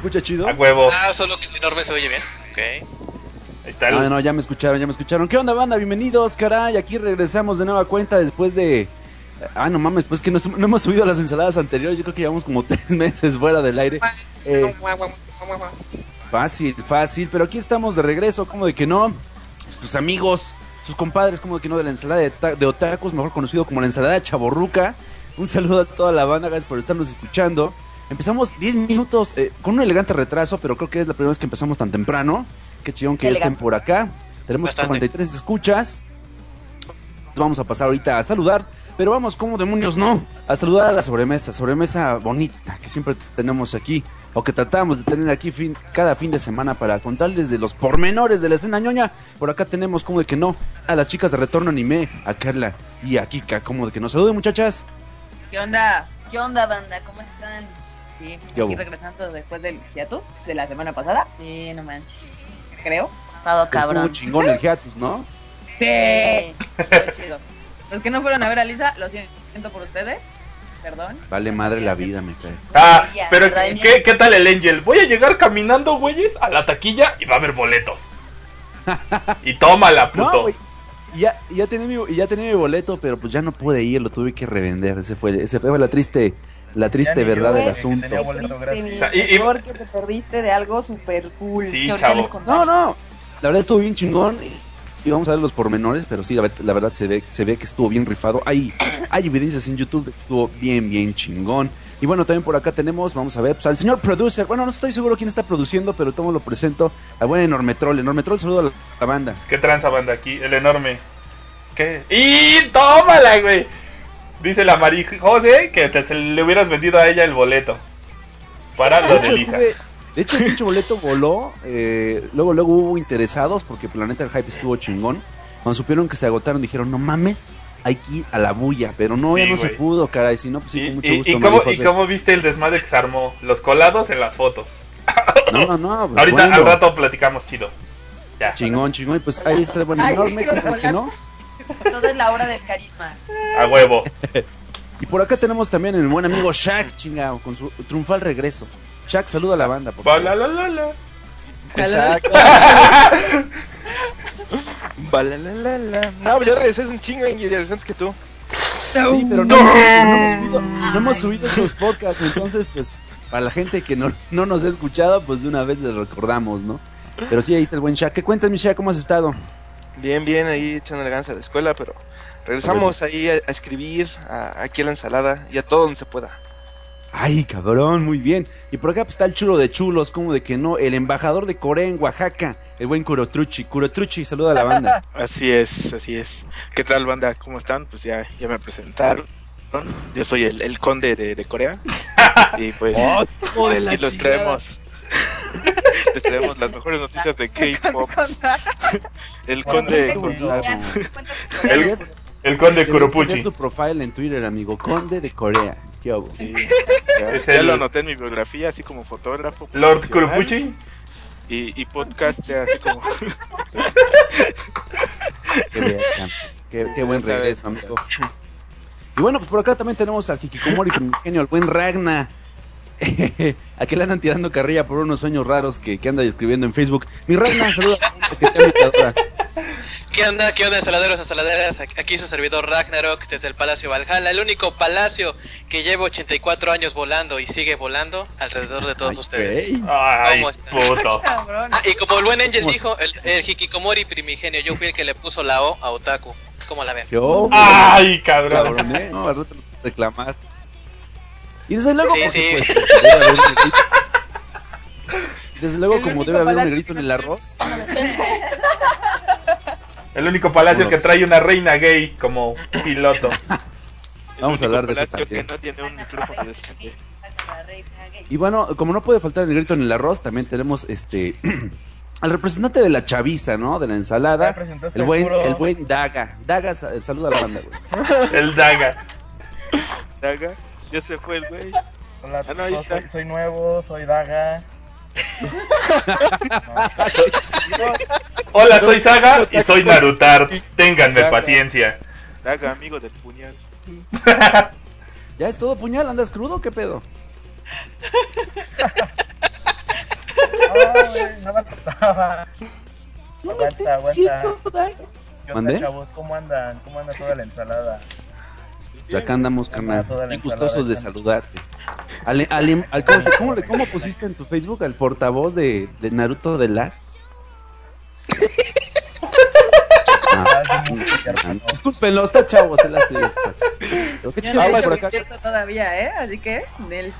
escucha chido. A huevo. Ah, solo que el enorme se oye bien. Ok. Ahí está el- Ah, no, ya me escucharon, ya me escucharon. ¿Qué onda, banda? Bienvenidos, caray. Aquí regresamos de nueva cuenta después de. Ah, no mames, pues que no, no hemos subido las ensaladas anteriores. Yo creo que llevamos como tres meses fuera del aire. Eh, fácil, fácil. Pero aquí estamos de regreso, como de que no. Sus amigos, sus compadres, como de que no, de la ensalada de, de otakus, mejor conocido como la ensalada chaborruca. Un saludo a toda la banda, gracias por estarnos escuchando. Empezamos 10 minutos eh, con un elegante retraso, pero creo que es la primera vez que empezamos tan temprano. Qué chillón que ya estén Elegante. por acá. Tenemos Bastante. 43 escuchas. Vamos a pasar ahorita a saludar. Pero vamos, como demonios no, a saludar a la sobremesa, sobremesa bonita que siempre tenemos aquí, o que tratamos de tener aquí fin, cada fin de semana para contarles de los pormenores de la escena ñoña. Por acá tenemos, como de que no, a las chicas de Retorno Anime, a Carla y a Kika, como de que nos saluden muchachas. ¿Qué onda? ¿Qué onda, banda? ¿Cómo están? Sí, ¿Qué aquí hubo? regresando después del hiatus de la semana pasada. Sí, no manches. Creo. Estado cabrón. Estuvo chingón el hiatus, ¿no? Sí. Los que no fueron a ver a Lisa, lo siento por ustedes. Perdón. Vale madre la vida, me cae. Ah, pero ¿verdad, ¿qué? ¿qué tal el Angel? Voy a llegar caminando, güeyes, a la taquilla y va a haber boletos. y tómala, puto. No. Y Ya, y ya tenía mi, y ya tenía mi boleto, pero pues ya no pude ir, lo tuve que revender. Ese fue, ese fue la triste, la triste verdad del asunto. y- y- amor, que te perdiste de algo súper cool. Sí, chavo. No, no. La verdad estuvo bien chingón. Y, y vamos a ver los pormenores, pero sí, la, la verdad se ve, se ve que estuvo bien rifado. Hay, hay evidencias en YouTube de que estuvo bien, bien chingón. Y bueno, también por acá tenemos, vamos a ver, pues, al señor producer. Bueno, no estoy seguro quién está produciendo, pero tomo lo presento. Al buen Enormetrol. Enormetrol, saludo a la, la banda. ¿Qué tranza banda aquí? El enorme. ¿Qué? ¡Y tómala, güey! Dice la Mari José que te, se le hubieras vendido a ella el boleto. Para De lo hecho, de Lisa. estuve- de hecho, el pinche boleto voló. eh, luego, luego hubo interesados porque Planeta el Hype estuvo chingón. Cuando supieron que se agotaron, dijeron, no mames, hay que ir a la bulla. Pero no, ya no se pudo, caray. Si no, pues sí, ¿Y, con mucho gusto. y cómo, ¿Y cómo viste el desmadre que se armó? Los colados en las fotos. No, no, no. pues, Ahorita bueno, al rato platicamos chido. Ya. Chingón, chingón. Y pues ahí está el buen Ay, enorme, que no. Todo es la hora del carisma. A huevo. Y por acá tenemos también el buen amigo Shaq, chingado, con su triunfal regreso. Shaq, saluda a la banda, por favor. Balalalala. Exacto. Balalalala. No, pues ya regresé, es un chingo, antes que tú. Sí, pero no, no hemos subido, no hemos subido esos podcasts, entonces pues para la gente que no, no nos ha escuchado, pues de una vez les recordamos, ¿no? Pero sí, ahí está el buen Shaq. ¿Qué cuentas, mi Shaq? ¿Cómo has estado? Bien, bien, ahí echando el ganso a la escuela, pero regresamos ahí a, a escribir, a- aquí a la ensalada y a todo donde se pueda. Ay, cabrón, muy bien. Y por acá pues, está el chulo de chulos, como de que no, el embajador de Corea en Oaxaca, el buen Kurotruchi. Kurotruchi, saluda a la banda. Así es, así es. ¿Qué tal, banda? ¿Cómo están? Pues ya, ya me presentaron. Yo soy el, el conde de, de Corea. Y pues, de y los traemos. Les traemos las mejores noticias de K-pop. El conde. El, el conde Kuropuchi. tu profile en Twitter, amigo. Conde de Corea. ¿Qué hago? Sí, ya, Es ya el- lo anoté en mi biografía, así como fotógrafo. Lord Kuropuchi. Y, y podcast, ya, así como. Qué. Qué- qué buen regreso, amigo. Y bueno, pues por acá también tenemos al Hikikomori primigenio, al buen Ragna. a que le andan tirando carrilla por unos sueños raros que, que anda escribiendo en Facebook. Mi Ragna, saluda. Teodora. ¿Qué onda? ¿Qué onda, ensaladeros, ensaladeras? Aquí su servidor Ragnarok desde el Palacio Valhalla, el único palacio que lleva 84 años volando y sigue volando alrededor de todos Ay, ustedes. güey. Ay, puto. Cabrón. Ah, y como el buen Angel dijo, el, el Hikikomori primigenio, yo fui el que le puso la O a Otaku. ¿Cómo la ven? Ay, cabrón. cabrón, ¿eh? No, a reclamar. Y desde luego, Sí, por sí. supuesto, debe haber un negrito. Desde luego, El como debe haber un negrito en el arroz. El único palacio que trae una reina gay como piloto. el Vamos a hablar de eso que también. no tiene un. Y bueno, como no puede faltar el negrito en el arroz, también tenemos este al representante de la chaviza, ¿no? De la ensalada, el buen, puro. el buen Daga. Daga, sa- saluda a la banda, güey. El Daga. Daga, ya se fue el güey. Hola, Ah, no, no, soy, soy nuevo, soy Daga. Hola, soy Saga y soy Narutar. Ténganme paciencia. Daga, amigo del puñal. ¿Ya es todo puñal? ¿Andas crudo o qué pedo? No me acordaba. No me estés Aguanta, aguanta. Dai. ¿Qué ¿Mandé? onda, chavos? ¿Cómo andan? ¿Cómo anda toda la ensalada? Acá andamos, carnal. Bien gustosos de saludarte. Ale- ale- al- ¿cómo, le- cómo pusiste en tu Facebook al portavoz de, de Naruto The Last? Ah, Ah, discúlpenlo, está chavo, se la hace fácil. Pero qué Yo chido no que he por acá. todavía, ¿eh? Así que, Nel.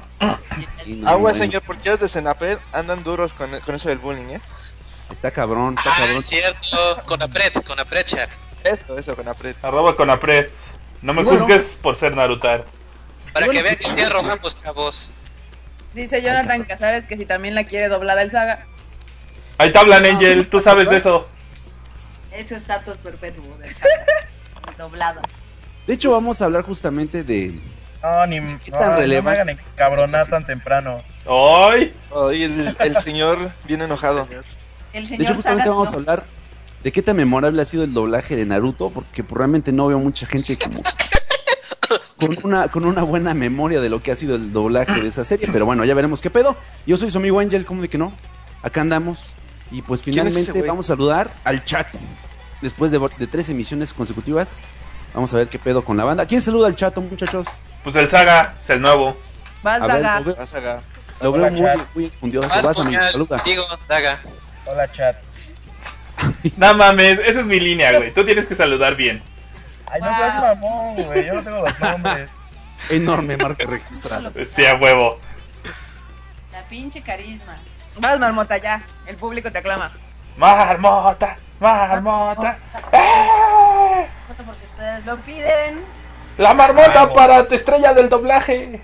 Sí, no, Agua, bueno, señor, porque los de Senapred andan duros con, con eso del bullying, ¿eh? Está cabrón, está Ah, cabrón. es cierto. Con Apret, con Apret, chat. Eso, eso, con Apred. Arroba con Apred. No me Bueno. juzgues por ser Narutar. Para Bueno, que vean que sí arrojamos cabos. Dice Jonathan Casares que si también la quiere doblada el saga. Ahí te hablan, Angel. Tú sabes de eso. Ese estatus perpetuo del saga. doblado. De hecho, vamos a hablar justamente de. No, ni ¿Qué no, tan no relevante? me hagan encabronar tan temprano. ¡Ay! Hoy el, el señor bien enojado. El De señor hecho, justamente Saga, vamos a ¿no? hablar de qué tan memorable ha sido el doblaje de Naruto, porque pues, realmente no veo mucha gente como con una, con una buena memoria de lo que ha sido el doblaje de esa serie, pero bueno, ya veremos qué pedo. Yo soy su amigo Angel, ¿cómo de que no? Acá andamos. Y pues ¿Quién es ese finalmente vamos a saludar al chat. Después de, de tres emisiones consecutivas, vamos a ver qué pedo con la banda. ¿Quién saluda al chat, muchachos? Pues el Saga es el nuevo. Vas, A ver, Daga. lo veo, Vas a lo veo Hola, muy, muy fundioso. Vas, Vas, amigo, puñal. saluda. Digo, Daga. Hola, chat. No mames, esa es mi línea, güey. Tú tienes que saludar bien. Ay, no seas mamón, güey. Yo no tengo los nombres. Enorme marca registrada. Sí, a huevo. La pinche carisma. Vas, Marmota, ya. El público te aclama. Marmota, marmota. ¡Eh! Porque ustedes lo piden. La marmota Bravo. para tu estrella del doblaje.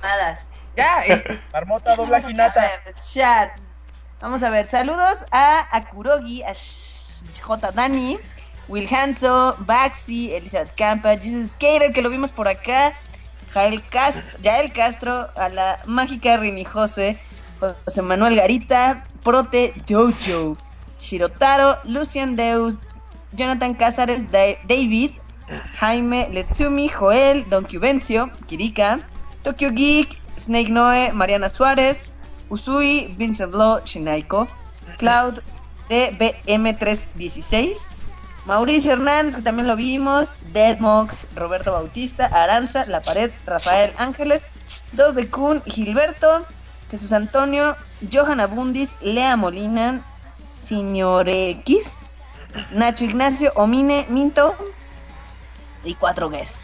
Madas. Ya. eh, Marmota, dobla chat. Vamos a ver, saludos a Akurogi, a J. Dani, Will Hanso, Baxi, Elizabeth Campa, Jesus Skater, que lo vimos por acá, Jael Castro, Yael Castro, a la mágica Rini Jose, José Manuel Garita, Prote Jojo, Shirotaro, Lucian Deus, Jonathan Cázares, Da- David, Jaime Letsumi, Joel, Don Cubencio, Kirika, Tokyo Geek, Snake Noe, Mariana Suárez, Usui, Vincent Law, Shinaiko, Cloud, DBM316, Mauricio Hernández, que también lo vimos, Deadmox, Roberto Bautista, Aranza, La Pared, Rafael Ángeles, Dos de Kun, Gilberto, Jesús Antonio, Johan Abundis, Lea Molina, X, Nacho Ignacio, Omine, Minto y cuatro guests.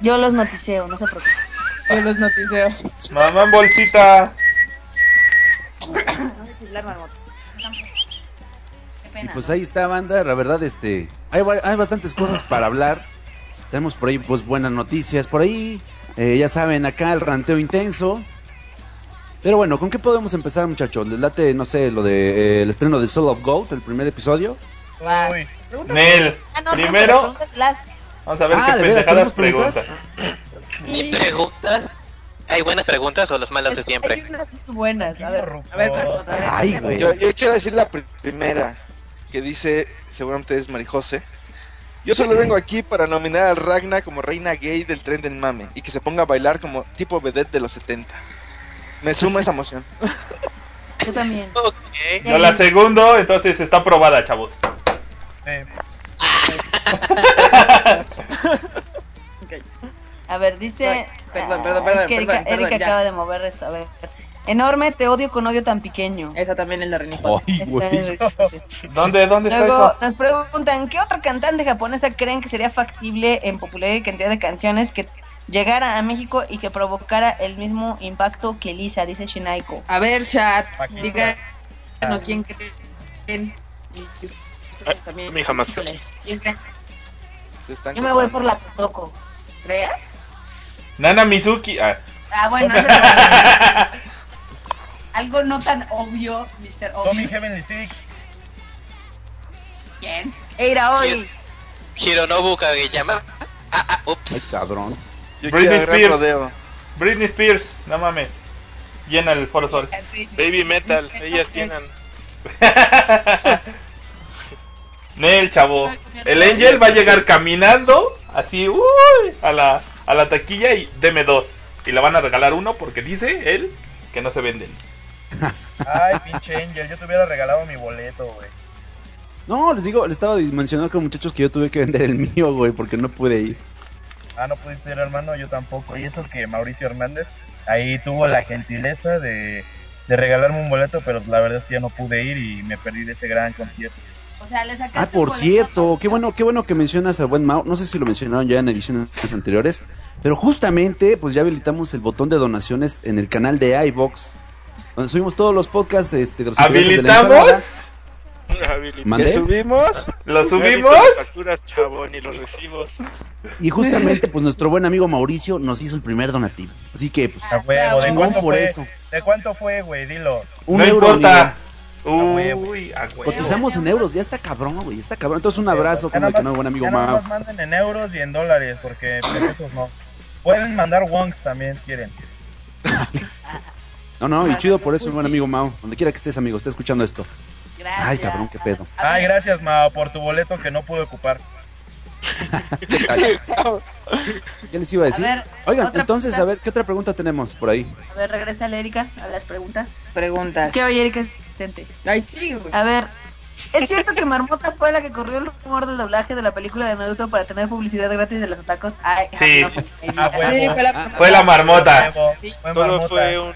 Yo los noticeo, no se preocupen. Yo los noticeo. Mamá en bolsita. Qué Y pues ahí está, banda. La verdad, este. Hay, hay bastantes cosas para hablar. Tenemos por ahí, pues, buenas noticias. Por ahí, eh, ya saben, acá el ranteo intenso. Pero bueno, ¿con qué podemos empezar, muchachos? ¿Les late, no sé, lo de eh, el estreno de Soul of Gold, el primer episodio? Uy, Nel. Ah, Primero, vamos a ver Ah, qué ¿de pendejadas preguntas. Preguntas? ¿Y preguntas? ¿Hay buenas preguntas o las malas de Hay siempre? unas muy buenas, a ver. A ver, Marmota, a ver. Ay, güey. Yo, yo quiero decir la pri- primera, que dice, seguramente es Marijose. Yo solo vengo aquí para nominar a Ragna como reina gay del tren del mame y que se ponga a bailar como tipo vedette de los 70. Me suma esa emoción. Yo también. Ok. Yo la segundo, entonces está aprobada, chavos. eh, A ver, dice. Ay, perdón, perdón, Ah, perdón, Es que Erika, perdón, perdón, Erika acaba de mover esto. A ver. Enorme, te odio con odio tan pequeño. Esa también es la Está sí. ¿Dónde, dónde está Luego eso? nos preguntan, ¿qué otra cantante japonesa creen que sería factible en popularidad y cantidad de canciones que llegara a México y que provocara el mismo impacto que Lisa, dice Shinaiko? A ver, chat. Díganos quién creen. Y- También. mi jamás. ¿Quién creen? Se están Yo me voy por la Totoko. ¿Creas? Nana Mizuki. Ah. Ah, bueno, eso es- algo no tan obvio, Mr. Tommy Obvio. Heavenly Six. ¿Quién? Eira Ori. Hironobu Kageyama. Ah, ah, Ay, ups. cabrón. Yo Britney Spears. Britney Spears, no mames. Llena el Foro Sol. Baby Metal, ellas tienen. Nel, chavo. El Angel va a llegar caminando, así, uy, a la, a la taquilla y deme dos. Y le van a regalar uno porque dice él que no se venden. Ay, pinche Angel, yo te hubiera regalado mi boleto, güey. No, les digo, les estaba mencionando con muchachos que yo tuve que vender el mío, güey, porque no pude ir. Ah, no pudiste ir, hermano, yo tampoco. Y eso que Mauricio Hernández ahí tuvo la gentileza de, de regalarme un boleto, pero la verdad es que ya no pude ir y me perdí de ese gran concierto. O sea, le sacaste Ah, por cierto, qué bueno, qué bueno que mencionas al buen Mao. No sé si lo mencionaron ya en ediciones anteriores, pero justamente, pues ya habilitamos el botón de donaciones en el canal de iVox, donde subimos todos los podcasts este, de los ¿Habilitamos? ¿Qué subimos? ¿Lo subimos? las facturas, chavo, ni los recibos. Y justamente, pues nuestro buen amigo Mauricio nos hizo el primer donativo. Así que, pues, A huevo, ¿de chingón cuánto por fue? eso. ¿De cuánto fue, güey? Dilo. Un no euro, importa. Uy, a huevo. Cotizamos en euros, ya está cabrón, güey, está cabrón. Entonces, un abrazo como que no, buen amigo Mao. más manden en euros y en dólares, porque pesos no. Pueden mandar wonks también, si quieren. No, no, y chido por eso, mi buen amigo Mao. Donde quiera que estés, amigo, está escuchando esto. Gracias. Ay, cabrón, qué pedo. Ay, gracias, Mao, por tu boleto que no pude ocupar. ¿Qué les iba a decir? A ver, Oigan, entonces, pregunta. a ver, ¿qué otra pregunta tenemos por ahí? A ver, regresa Erika a las preguntas. Preguntas. ¿Qué oye, Erika? Ay, sí, güey. A ver, ¿es cierto que Marmota fue la que corrió el rumor del doblaje de la película de Naruto para tener publicidad gratis de los atacos? Ay, Sí. no, pues, Ah, ¿A huevo. Sí, fue la, Fue la marmota. Huevo, Sí. fue Todo marmota. fue un-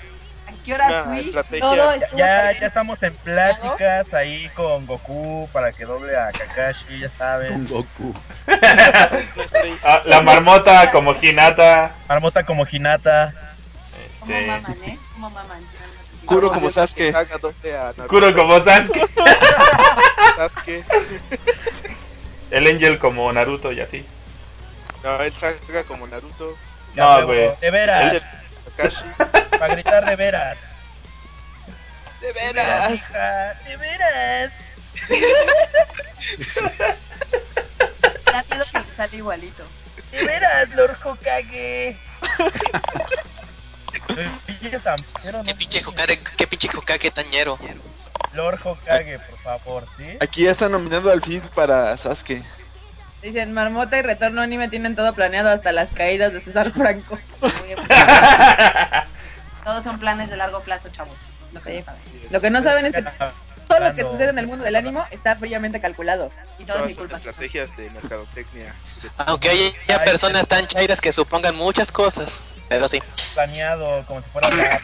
qué horas una fui? todo Ya, ya, estamos en pláticas ahí con Goku para que doble a Kakashi, ya sabes. Con Goku. Ah, la marmota como Hinata. Marmota como Hinata. ¿Cómo Este, maman, eh? ¿Cómo maman? Curo como Sasuke. Kuro como Sasuke. Sasuke. El Angel como Naruto y así. No, él salga como Naruto. Ya, No, güey. De veras, para gritar de veras. De veras. De veras. Miedo que sale igualito. De veras, Lord Hokage. Qué pinche. Hokage, qué pinche Hokage tañero. Lord Hokage, por favor, ¿sí? Aquí ya están nominando al fin para Sasuke. Dicen, Marmota y Retorno Anime tienen todo planeado hasta las caídas de César Franco. Todos son planes de largo plazo, chavos. Lo que deja. Lo que no saben es que todo lo que sucede en el mundo del ánimo está fríamente calculado. Y todo es Todas mi sus culpa. estrategias de mercadotecnia. Aunque haya Ay, personas tan chairas que supongan muchas cosas. Pero sí. planeado como si fuera la...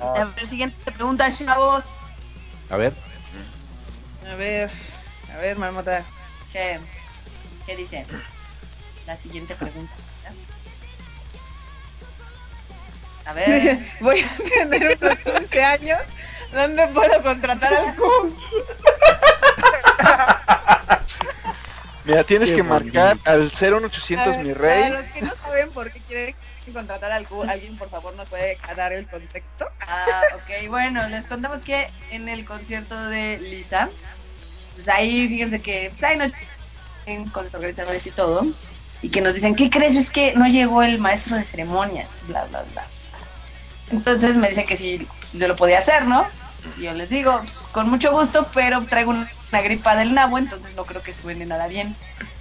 A ver, siguiente pregunta, chavos. A ver. A ver, a ver, Marmota. ¿Qué, qué dicen? La siguiente pregunta. A ver. Voy a tener unos 15 años. ¿Dónde puedo contratar al Q? Mira, tienes Qué que bonito. marcar al 01800 mi rey. Para los que no saben por qué quieren contratar al Q, ¿alguien por favor nos puede dar el contexto? Ah, ok, bueno, les contamos que en el concierto de Lisa, pues ahí fíjense que pues ahí nos con los organizadores y todo, y que nos dicen, ¿qué crees? Es que no llegó el maestro de ceremonias, bla, bla, bla. Entonces me dicen que si yo lo podía hacer, ¿no? Y yo les digo, pues, con mucho gusto, pero traigo un- una gripa del nabo, entonces no creo que suene nada bien.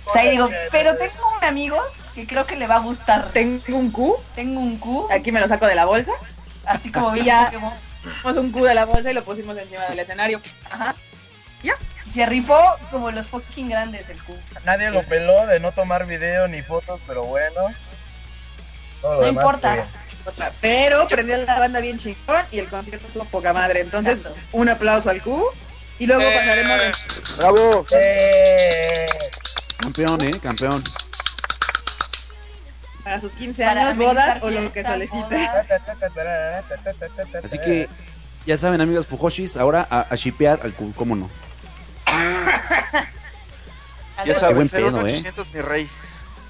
O sea, ahí digo, pero tengo un amigo que creo que le va a gustar. Tengo un Q, Tengo un Q, aquí me lo saco de la bolsa. así como vi Ya. Pusimos un Q de la bolsa y lo pusimos encima del escenario. Ajá. Ya. Y se rifó como los fucking grandes el Q. Nadie lo peló de no tomar video ni fotos, pero bueno. Todo lo No demás, importa. Pero prendió la banda bien chingón y el concierto estuvo poca madre. Entonces, Exacto. un aplauso al Q. Y luego pasaremos de- ¡Bravo! ¡Eh! Campeón, eh, campeón. para sus 15 Para años, bodas o lo que solicite. Así que, ya saben, amigos Fujoshis, ahora a, a shipear al Q, ¿cómo no? Ya sabes, buen pedo, 01800 mi rey.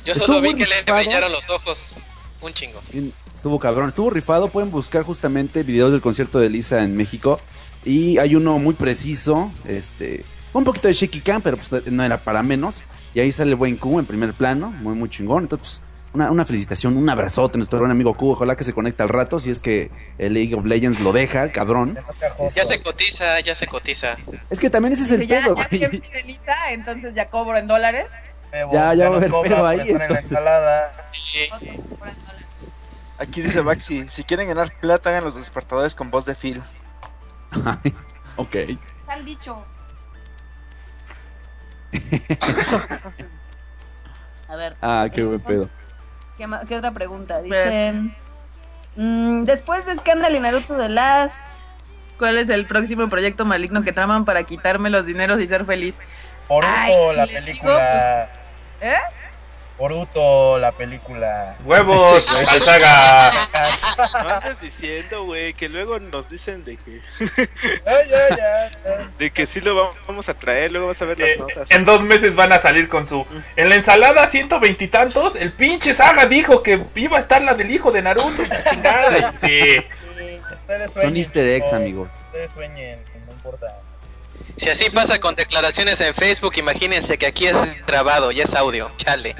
Yo Estuvo solo vi muy que le brillaron los ojos. Un chingo. Sí, estuvo cabrón, estuvo rifado. Pueden buscar justamente videos del concierto de Lisa en México. Y hay uno muy preciso, este, un poquito de shaky cam, pero pues no era para menos. Y ahí sale el buen Q en primer plano, muy, muy chingón. Entonces, pues, una, una felicitación, un abrazote a nuestro buen amigo Q. Ojalá que se conecte al rato, si es que el League of Legends lo deja, el cabrón. Ya se cotiza, ya se cotiza. Es que también ese es el ya, pedo, ya güey. entonces ya cobro en dólares. Ya, ya va a haber pedo ahí, en entonces. Aquí dice Baxi, si quieren ganar plata, hagan los despertadores con voz de Phil. Ay, ok. Tal dicho. A ver. Ah, qué buen pedo. ¿Qué, otra pregunta? Dice... mm, después de Scandal y Naruto The Last... ¿Cuál es el próximo proyecto maligno que traman para quitarme los dineros y ser feliz? Ay, si la digo, película. ¿Eh? Boruto, la película. ¡Huevos! ¡Al saga! No andes diciendo, güey, que luego nos dicen de que, Ya, ya, ya, de que sí lo va- vamos a traer, luego vas a ver las Eh, notas. en dos meses van a salir con su. En la ensalada, ciento veintitantos. El pinche Saga dijo que iba a estar la del hijo de Naruto. la chingada. Sí. Son easter eggs, amigos. Ustedes sueñen, no importa. Si así pasa con declaraciones en Facebook, imagínense que aquí es grabado y es audio. Chale.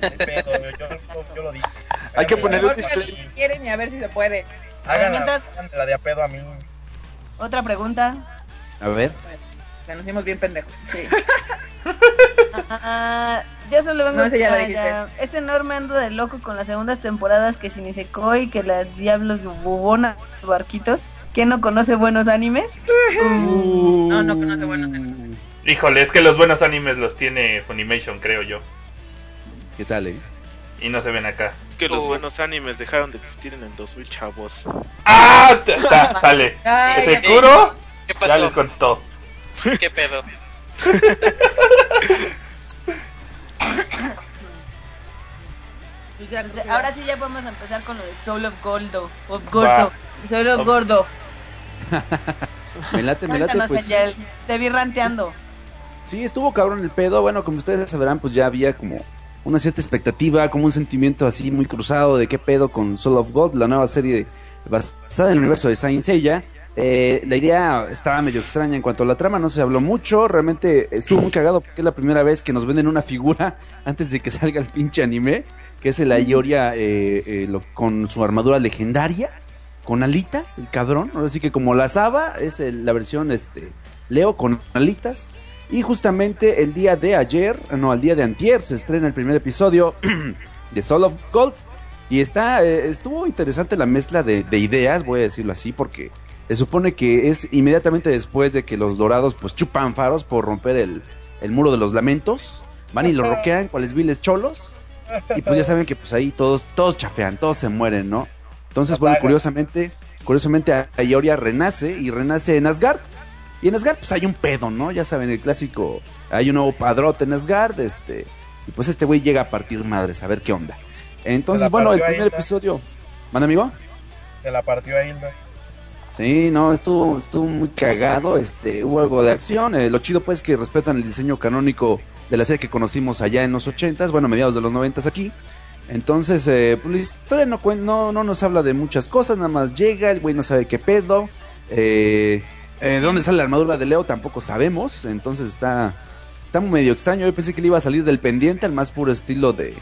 Pedo, yo, yo- yo lo dije. Hay que Háganme poner la un a disclaimer. Si quieren y a ver si se puede. Háganla- Mientras- la de a pedo a mí. otra pregunta. A ver. Se nos hicimos bien pendejos. Sí. Ah, yo solo vengo No, ese ya lo ah, dijiste. ya. Es enorme ando de loco con las segundas temporadas que sin y que las diablos bubona barquitos. ¿Quién no conoce buenos animes? No, no conoce buenos animes. Híjole, es que los buenos animes los tiene Funimation, creo yo. ¿Qué tal, eh? Y no se ven acá. Es que los buenos animes dejaron de existir en el 2000, chavos. ¡Ah! Sale. ¿Ese ay, Kuro? ¿Qué Ya les pasó? contestó. ¿Qué pedo? pues Ahora sí ya podemos empezar con lo de Soul of Goldo. Of Va. Gordo. Soy los gordo. Me late, me late, pues. Angel. Te vi ranteando. Sí, estuvo cabrón el pedo. Bueno, como ustedes sabrán, pues ya había como una cierta expectativa, como un sentimiento así muy cruzado de qué pedo con Soul of God, la nueva serie basada en el universo de Saint Seiya. Eh, la idea estaba medio extraña en cuanto a la trama, no se habló mucho, realmente estuvo muy cagado porque es la primera vez que nos venden una figura antes de que salga el pinche anime, que es el Ayoria eh, eh, lo- con su armadura legendaria, con alitas, el cabrón, ahora sí que como la Saba, es el- la versión este Leo con alitas. Y justamente el día de ayer, no, el día de antier, se estrena el primer episodio de Soul of Gold. Y está, eh, estuvo interesante la mezcla de, de ideas, voy a decirlo así, porque se supone que es inmediatamente después de que los dorados pues chupan faros por romper el, el muro de los lamentos. Van y lo roquean, cuales viles cholos. Y pues ya saben que pues ahí todos, todos chafean, todos se mueren, ¿no? Entonces, bueno, curiosamente, curiosamente Ayoria renace y renace en Asgard. Y en Asgard, pues hay un pedo, ¿no? Ya saben, el clásico. Hay un nuevo padrote en Asgard, este. Y pues este güey llega a partir madres, a ver qué onda. Entonces, bueno, el primer episodio. ¿Manda, amigo? Se la partió a Hilda. Sí, no, estuvo, estuvo muy cagado, este, hubo algo de acción. eh, lo chido, pues, que respetan el diseño canónico de la serie que conocimos allá en los ochentas, bueno, mediados de los noventas aquí. Entonces, eh, pues la historia no, no, no nos habla de muchas cosas, nada más llega, el güey no sabe qué pedo. Eh, eh, ¿De dónde sale la armadura de Leo? Tampoco sabemos. Entonces está, está medio extraño. Yo pensé que le iba a salir del pendiente al más puro estilo de,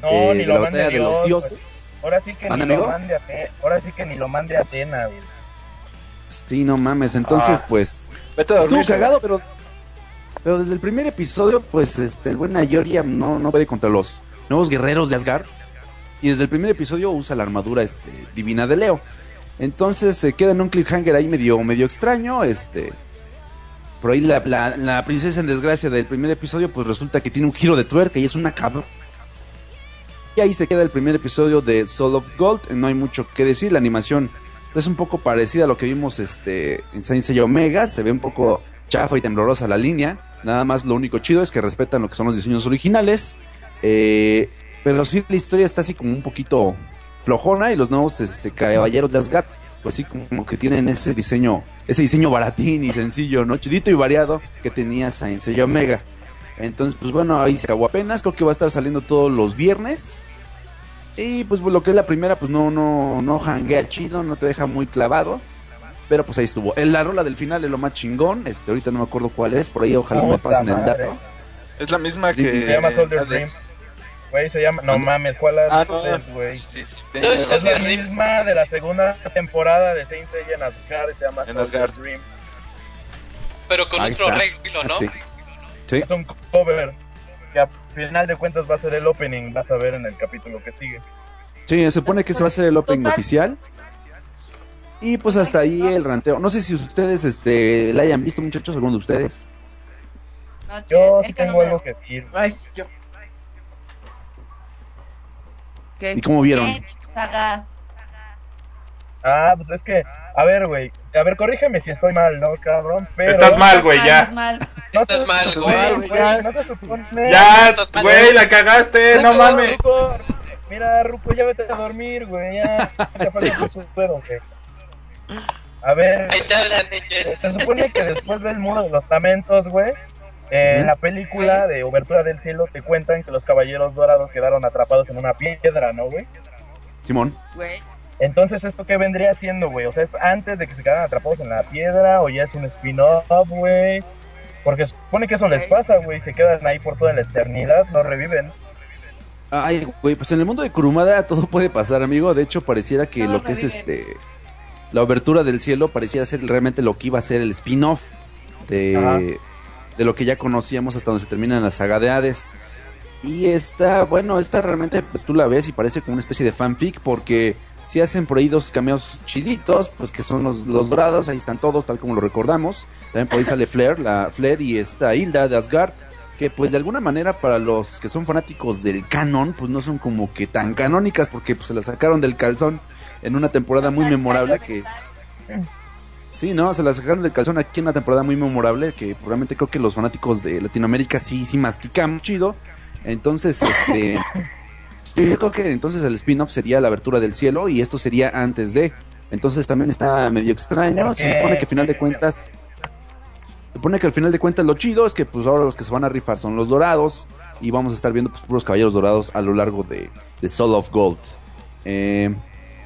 No, eh, ni de lo la mande batalla de los Dios, dioses. güey. Ahora sí que ¿Manda, ni lo mande a Ahora sí que ni lo mande a Atena, güey. Sí, no mames. Entonces, Ah. pues. Estuvo cagado, pero. Pero desde el primer episodio, pues este, el buen Ayoria no, no puede contra los nuevos guerreros de Asgard. Y desde el primer episodio usa la armadura este, divina de Leo. Entonces se queda en un cliffhanger ahí medio, medio extraño. Este. Por ahí la, princesa en desgracia del primer episodio, pues resulta que tiene un giro de tuerca y es una cabra. Y ahí se queda el primer episodio de Soul of Gold. No hay mucho que decir. La animación es un poco parecida a lo que vimos este, en Saint Seiya Omega. Se ve un poco chafa y temblorosa la línea. Nada más lo único chido es que respetan lo que son los diseños originales. Eh, pero sí la historia está así como un poquito flojona y los nuevos este, caballeros de Asgard pues sí como que tienen ese diseño, ese diseño baratín y sencillo, ¿no? Chidito y variado que tenía Saint Seiya Omega. Entonces, pues bueno, ahí se acabó apenas, creo que va a estar saliendo todos los viernes. Y pues lo que es la primera, pues no, no, no janguea chido, no te deja muy clavado. Pero pues ahí estuvo. En la rola del final es lo más chingón. Este, ahorita no me acuerdo cuál es, por ahí ojalá me pasen el dato. Es la misma que. Se llama Soldier. Dream. Güey, se llama. No mames, ¿cuál Ah, es, güey? Sí, sí. No, Es la misma de la segunda temporada de Saint Seiya en Asgard. Se llama En Asgard. Dream. Pero con Ahí otro arreglo, ¿no? Sí. Sí. Es un cover que, ap- final de cuentas va a ser el opening, vas a ver en el capítulo que sigue. Sí, se supone que ese va a ser el opening Total. oficial. Y pues hasta ahí el ranteo. No sé si ustedes este la hayan visto, muchachos, alguno de ustedes. No, Yo sí tengo algo que decir. Ay, yo. ¿Qué? ¿Y cómo vieron? Ah, pues es que, a ver, güey, a ver, corrígeme si estoy mal, ¿no, cabrón? Pero... Estás mal, güey, ya. mal. No Estás mal, güey. No se supone... Ya, Estás mal. güey, la cagaste, no mames. Ruco, mira, Ruco, ya vete a dormir, güey, ya. Ya falta tu güey. A ver, Ahí te hablan, se supone que después del muro de los lamentos, güey, eh, en la película de Obertura del Cielo te cuentan que los caballeros dorados quedaron atrapados en una piedra, ¿no, güey? Simón. Güey. Entonces, ¿esto qué vendría siendo, güey? O sea, ¿es antes de que se quedaran atrapados en la piedra o ya es un spin-off, güey? Porque supone que eso les pasa, güey, se quedan ahí por toda la eternidad, no reviven. Ay, güey, pues en el mundo de Kurumada todo puede pasar, amigo. De hecho, pareciera que lo que es este la obertura del cielo pareciera ser realmente lo que iba a ser el spin-off de, Ajá. De lo que ya conocíamos hasta donde se termina en la saga de Hades. Y esta, bueno, esta realmente pues, tú la ves y parece como una especie de fanfic porque si hacen por ahí dos cameos chiditos, pues que son los, los dorados, ahí están todos tal como lo recordamos. También por ahí sale Flair, la Flair y esta Hilda de Asgard, que pues de alguna manera para los que son fanáticos del canon, pues no son como que tan canónicas porque pues se la sacaron del calzón en una temporada muy memorable que Sí, no, se la sacaron del calzón aquí en una temporada muy memorable que probablemente creo que los fanáticos de Latinoamérica sí, sí mastican chido. Entonces, este... Yo creo que entonces el spin-off sería la abertura del cielo y esto sería antes de... Entonces también está medio extraño. Se supone que al final de cuentas... Se supone que al final de cuentas lo chido es que pues ahora los que se van a rifar son los dorados y vamos a estar viendo pues puros caballeros dorados a lo largo de, de Soul of Gold. Eh,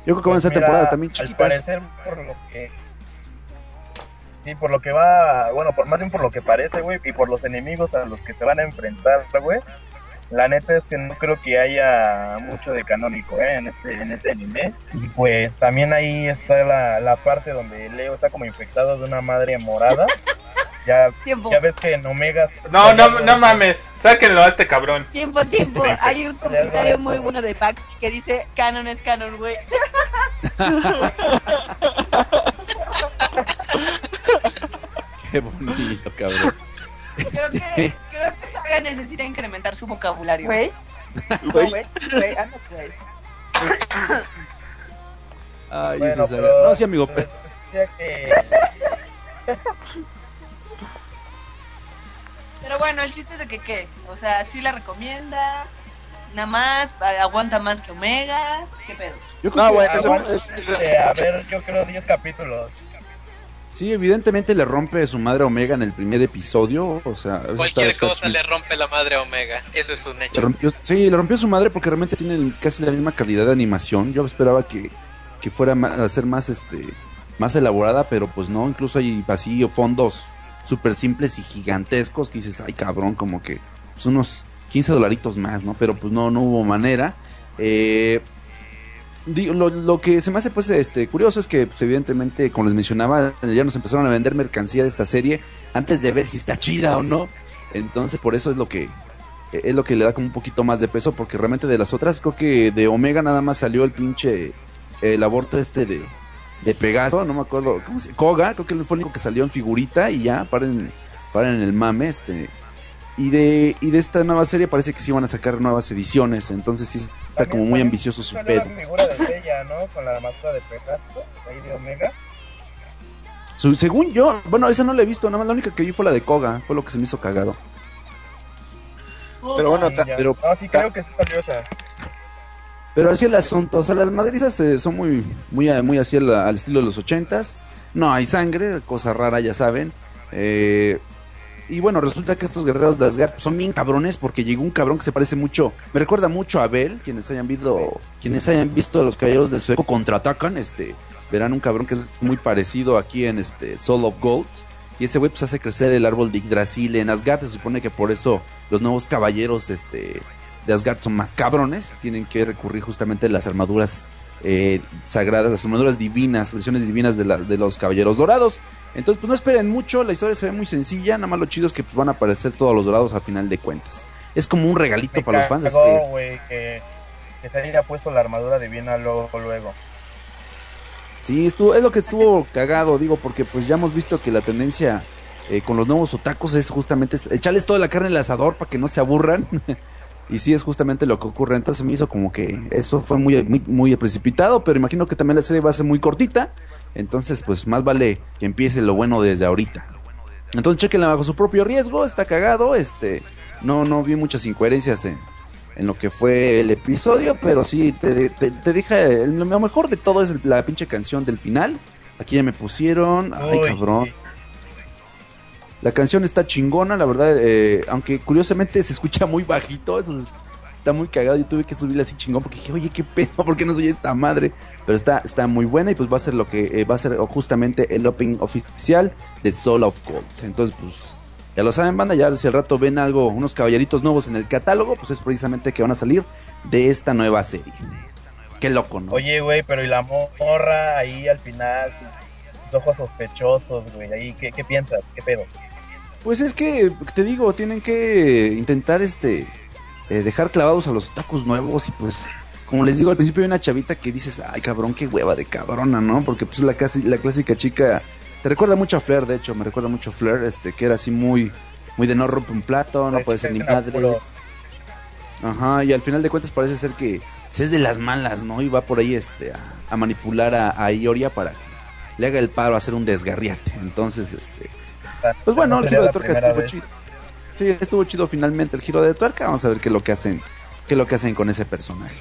yo creo que van a ser Mira, temporadas también Al chiquitas. parecer, por lo que. Sí, por lo que va. Bueno, por más bien por lo que parece, güey, y por los enemigos a los que se van a enfrentar, güey. La neta es que no creo que haya mucho de canónico ¿eh? en, este, en este anime. Y pues también ahí está la, la parte donde Leo está como infectado de una madre morada. Ya, Tiempo, ya ves que en Omega. No, no, no mames. Sáquenlo a este cabrón. tiempo, tiempo. Hay un comentario muy bueno de Paxi que dice: Canon es canon, güey. Qué bonito, cabrón. Creo que, creo que Saga necesita incrementar su vocabulario. Güey. No, güey. Güey, anda, güey. Ay, Bueno, Saga. pero- No, sí, amigo. pero. Pero bueno, el chiste es de que, ¿qué? O sea, ¿sí la recomiendas? Nada más, aguanta más que Omega. ¿Qué pedo? Yo creo No, que- bueno, eso- aguante, a ver, yo creo 10 capítulos. Sí, evidentemente le rompe su madre Omega en el primer episodio. O sea, Cualquier cosa le rompe la madre Omega. Eso es un Le hecho. rompió- sí, le rompió su madre porque realmente tiene el- casi la misma calidad de animación. Yo esperaba que, que fuera a ser más este más elaborada, pero pues no, incluso hay así fondos súper simples y gigantescos que dices, ay cabrón, como que pues, unos 15 dolaritos más, ¿no? Pero pues no, no hubo manera. Eh, lo, que se me hace pues este curioso es que pues, evidentemente, como les mencionaba, ya nos empezaron a vender mercancía de esta serie antes de ver si está chida o no. Entonces por eso es lo que es lo que le da como un poquito más de peso porque realmente de las otras creo que de Omega nada más salió el pinche el aborto este de de Pegaso, no me acuerdo, ¿cómo se Koga, creo que fue el único que salió en figurita y ya paren paren el mame este y de y de esta nueva serie parece que sí van a sacar nuevas ediciones, entonces sí está como muy ambicioso su pedo. la figura de Seiya, ¿no? Con la máscara de Pegaso, ahí de Omega. Su- según yo, bueno, esa no la he visto, nada más la única que vi fue la de Koga, fue lo que se me hizo cagado. Pero bueno, Sí, pero- No, sí creo que salió esa. Pero así el asunto, o sea, las madrizas eh, son muy, muy, a- muy así al, al estilo de los ochentas. No hay sangre, cosa rara, ya saben. Eh, y bueno, resulta que estos guerreros de Asgard son bien cabrones porque llegó un cabrón que se parece mucho, me recuerda mucho a Abel, quienes hayan visto, quienes hayan visto a los caballeros del sueco contraatacan, este, verán un cabrón que es muy parecido aquí en este Soul of Gold. Y ese güey pues hace crecer el árbol de Yggdrasil en Asgard, se supone que por eso los nuevos caballeros, este, de Asgard son más cabrones, tienen que recurrir justamente a las armaduras eh, sagradas, las armaduras divinas, versiones divinas de, la- de los caballeros dorados. Entonces, pues no esperen mucho, la historia se ve muy sencilla, nada más lo chido es que pues, van a aparecer todos los dorados a final de cuentas. es como un regalito Me para los fans. este. que, que se haya puesto la armadura divina luego, luego. Sí, estuvo, es lo que estuvo cagado, digo, porque pues ya hemos visto que la tendencia eh, con los nuevos otacos es justamente es echarles toda la carne al asador para que no se aburran. y sí, es justamente lo que ocurre. Entonces me hizo como que eso fue muy, muy, muy precipitado, pero imagino que también la serie va a ser muy cortita. Entonces, pues más vale que empiece lo bueno desde ahorita. Entonces, chequenla bajo su propio riesgo, está cagado, este, no, no vi muchas incoherencias en, en lo que fue el episodio, pero sí, te, te, te deja, el- lo mejor de todo es la pinche canción del final. Aquí ya me pusieron, ay cabrón. La canción está chingona, la verdad, eh, aunque curiosamente se escucha muy bajito, eso es- está muy cagado. Yo tuve que subirla así chingón porque dije, oye, qué pedo, ¿por qué no soy esta madre? Pero está, está muy buena y pues va a ser lo que eh, va a ser justamente el opening oficial de Soul of Gold. Entonces, pues, ya lo saben, banda, ya si al rato ven algo, unos caballeritos nuevos en el catálogo, pues es precisamente que van a salir de esta nueva serie. Qué loco, ¿no? Oye, güey, pero y la morra ahí al final, sus ojos sospechosos, güey, ahí, ¿qué, qué piensas? ¿Qué pedo? Pues es que, te digo, tienen que intentar este eh, dejar clavados a los tacos nuevos y pues, como les digo, al principio hay una chavita que dices, ay cabrón, qué hueva de cabrona, ¿no? Porque pues la, casi, la clásica chica, te recuerda mucho a Flair, de hecho, me recuerda mucho a Flair, este, que era así muy, muy de no rompe un plato, no puede ser ni madres. Ajá, y al final de cuentas parece ser que se es de las malas, ¿no? Y va por ahí este, a, a manipular a, a Ioria para que le haga el paro a hacer un desgarriate. Entonces, este, pues bueno, No el giro de tuerca estuvo vez. chido. Sí, estuvo chido finalmente el giro de tuerca. Vamos a ver qué es lo que hacen, qué es lo que hacen con ese personaje.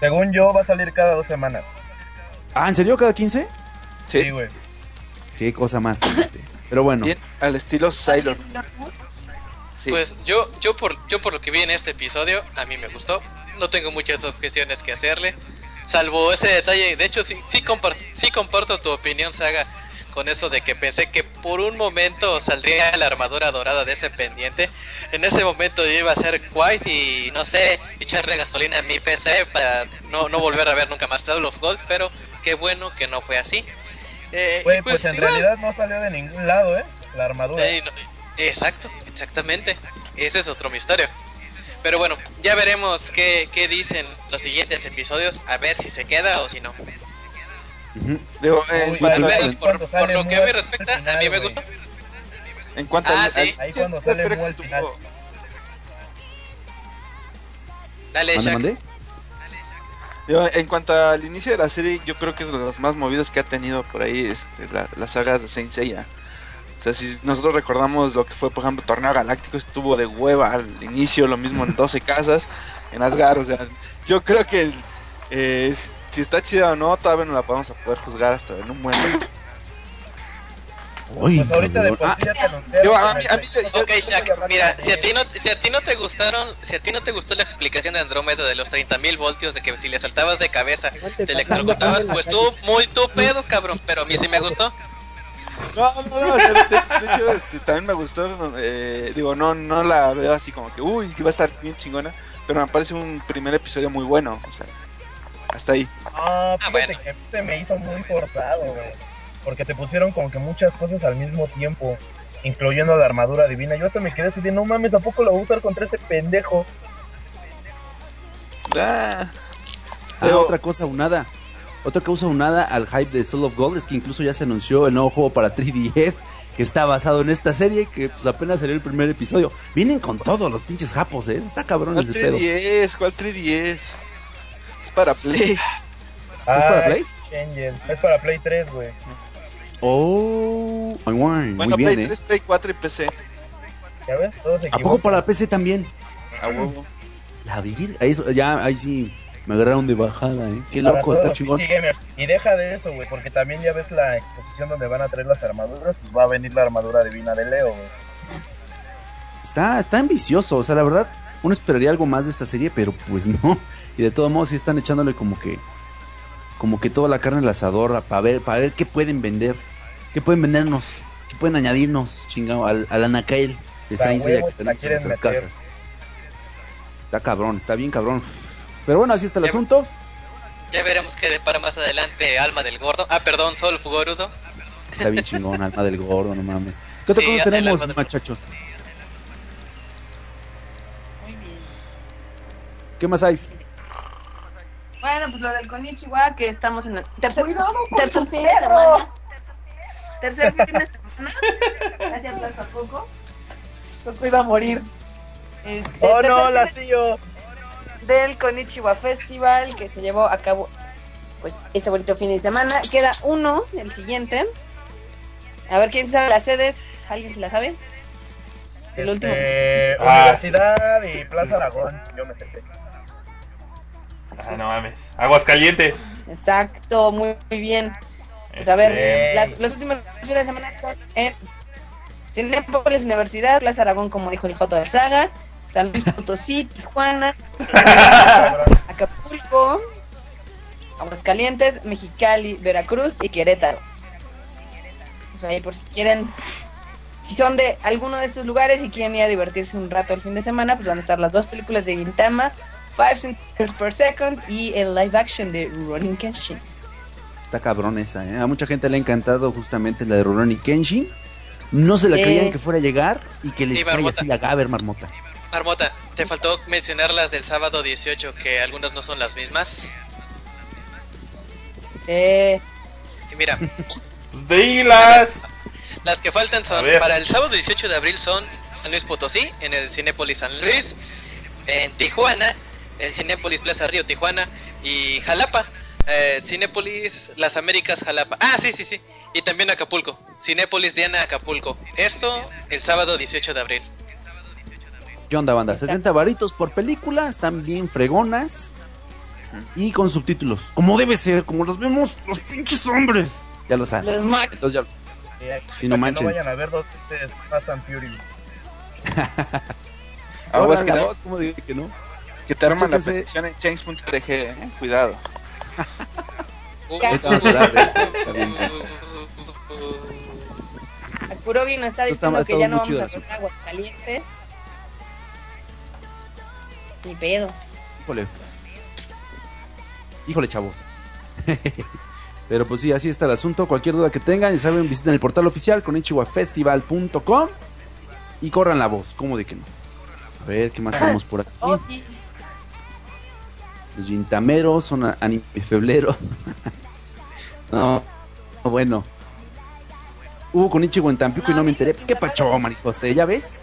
Según yo, va a salir cada dos semanas. Ah, ¿en serio cada 15? Sí, güey. Qué cosa más triste. Pero bueno, Bien, al estilo Cylon. Sí. Pues yo, yo por, yo por lo que vi en este episodio, a mí me gustó. No tengo muchas objeciones que hacerle. Salvo ese detalle. De hecho, sí, sí, compar- sí comparto tu opinión, Saga. Con eso de que pensé que por un momento saldría la armadura dorada de ese pendiente. En ese momento yo iba a ser White y no sé, echarle gasolina a mi PC para no, no volver a ver nunca más Soul of Gold. Pero qué bueno que no fue así. Eh, Güey, pues, en igual- realidad no salió de ningún lado, ¿eh? La armadura. eh, no, exacto, exactamente. Ese es otro misterio. Pero bueno, ya veremos qué, qué dicen los siguientes episodios, a ver si se queda o si no. Digo, en, Uy, cuanto Al a- menos ahí por, cuando por sale lo que a Mu mí al respecta, a final, mí me güey. gustó. en cuanto Ah, al- sí. al- Ahí sí, cuando yo sale creo Mu que al final. estuvo- Dale, ¿Mande, Shaq. mande? Yo, en cuanto al inicio de la serie, yo creo que es de los más movidos que ha tenido por ahí este, la, las sagas de Saint Seiya. O sea, si nosotros recordamos lo que fue, por ejemplo, Torneo Galáctico, estuvo de hueva al inicio, lo mismo en 12 casas, en Asgard. O sea, yo creo que eh, si está chida o no, todavía no la podemos a poder juzgar hasta en un buen momento. Uy, Pues ahorita de Ah, Digo, a mí- a mí- yo- Ok, Shaq, mira, si a ti no, si a ti no te gustaron, si a ti no te gustó la explicación de Andrómeda de los 30.000 voltios, de que si le saltabas de cabeza te electrocutabas, pues tú, muy tu pedo, cabrón, pero a mí sí me gustó. No, no, no, o sea, de, de hecho este, también me gustó, eh, digo, no no la veo así como que, uy, que va a estar bien chingona, pero me parece un primer episodio muy bueno, o sea, hasta ahí. Ah, fíjate bueno. que se me hizo muy forzado, güey. Porque te pusieron como que muchas cosas al mismo tiempo, incluyendo la armadura divina. Yo hasta me quedé así de, no mames, tampoco la voy a usar contra ese pendejo. Ah, ah, pero- otra cosa unada. Otra cosa unada al hype de Soul of Gold es que incluso ya se anunció el nuevo juego para 3DS que está basado en esta serie que pues apenas salió el primer episodio. Vienen con todos los pinches japos, ¿eh? Está cabrón ¿Cuál ese pedo. 310? ¿Cuál 310? Para Play. ¿Es para Ay, Play? Angel. Es para Play 3, güey. Oh, ay, guay, Bueno, muy bien, Play ¿eh? 3, Play 4 y PC. ¿Ya ves? Todos se ¿A poco para PC también? A huevo. La vir, ahí, eso- ya, ahí sí me agarraron de bajada, ¿eh? Qué Para loco, está chingón. Y deja de eso, güey, porque también ya ves la exposición donde van a traer las armaduras, pues va a venir la armadura divina de Leo, güey. Está, está ambicioso, o sea, la verdad, uno esperaría algo más de esta serie, pero pues no. Y de todos modos sí están echándole como que como que toda la carne al asador para ver, para ver qué pueden vender, qué pueden vendernos, qué pueden añadirnos, chingado, al, al anacael de Sainz que tenemos en nuestras casas. Está cabrón, está bien cabrón. Pero bueno, así está el asunto. Ya veremos qué depara más adelante Alma del Gordo. Ah, perdón, Sol Fugorudo. Está bien chingón, Alma del Gordo, no mames. ¿Qué otra sí, cosa tenemos, muchachos? Muy bien. ¿Qué más hay? Bueno, pues lo del Konichiwa, que estamos en el tercer, Cuidado con tercer fin de semana. Tercer fin de semana. Gracias, Plaza Poco. Coco iba a morir. Este, ¡Oh, no, la tío! del Konichiwa Festival que se llevó a cabo pues este bonito fin de semana. Queda uno, el siguiente. A ver quién sabe las sedes. ¿Alguien se la sabe? El último. Este, Ah, Universidad y Plaza Aragón. Yo me senté. Ah, no mames. Aguascalientes. Exacto, muy, muy bien. Pues a ver, este, las, las últimas de semanas son en Cinepolis Universidad, Plaza Aragón, como dijo el Joto de Saga, San Luis Potosí, Tijuana, Acapulco, Aguascalientes, Mexicali, Veracruz y Querétaro. Pues ahí por si quieren, si son de alguno de estos lugares y quieren ir a divertirse un rato el fin de semana, pues van a estar las dos películas de Guintama, 5 centimeters per second y el live action de Rurouni Kenshin. Está cabrón esa, ¿eh? A mucha gente le ha encantado justamente la de Rurouni Kenshin. No se la eh, creían que fuera a llegar y que les vaya así la Gaber Marmota. Marmota, te faltó mencionar las del sábado 18, que algunas no son las mismas. Eh. Y mira. ¡Dilas! Las que faltan son, para el sábado 18 de abril son San Luis Potosí, en el Cinépolis San Luis, en Tijuana, el Cinépolis Plaza Río Tijuana y Jalapa, eh, Cinépolis Las Américas Jalapa. Ah, sí, sí, sí. Y también Acapulco, Cinépolis Diana Acapulco. Esto el sábado 18 de abril. ¿Qué onda, banda? Exacto. 70 varitos por película, están bien fregonas y con subtítulos. Como debe ser, como los vemos los pinches hombres. Ya lo saben. Entonces ya. Eh, Sí, no manchen. No vayan a ver dos veces Fast and que, aguas, ¿cómo dije que no? Que te arman la Chéquense. petición en change.org, ¿eh? Cuidado. Bien. Kurogi nos está diciendo está que ya no vamos a aguas calientes. Ni pedos. Híjole. Híjole, chavos. Pero pues sí, así está el asunto. Cualquier duda que tengan, ya saben, visiten el portal oficial con ichiwafestival.com y corran la voz. ¿Cómo de que no? A ver, ¿qué más tenemos por aquí? Oh, sí. Los vintameros son animefebleros. no, no, bueno. Hubo con Ichigo en Tampico y no me enteré. Pues qué pacho, Mari José, ¿ya ves?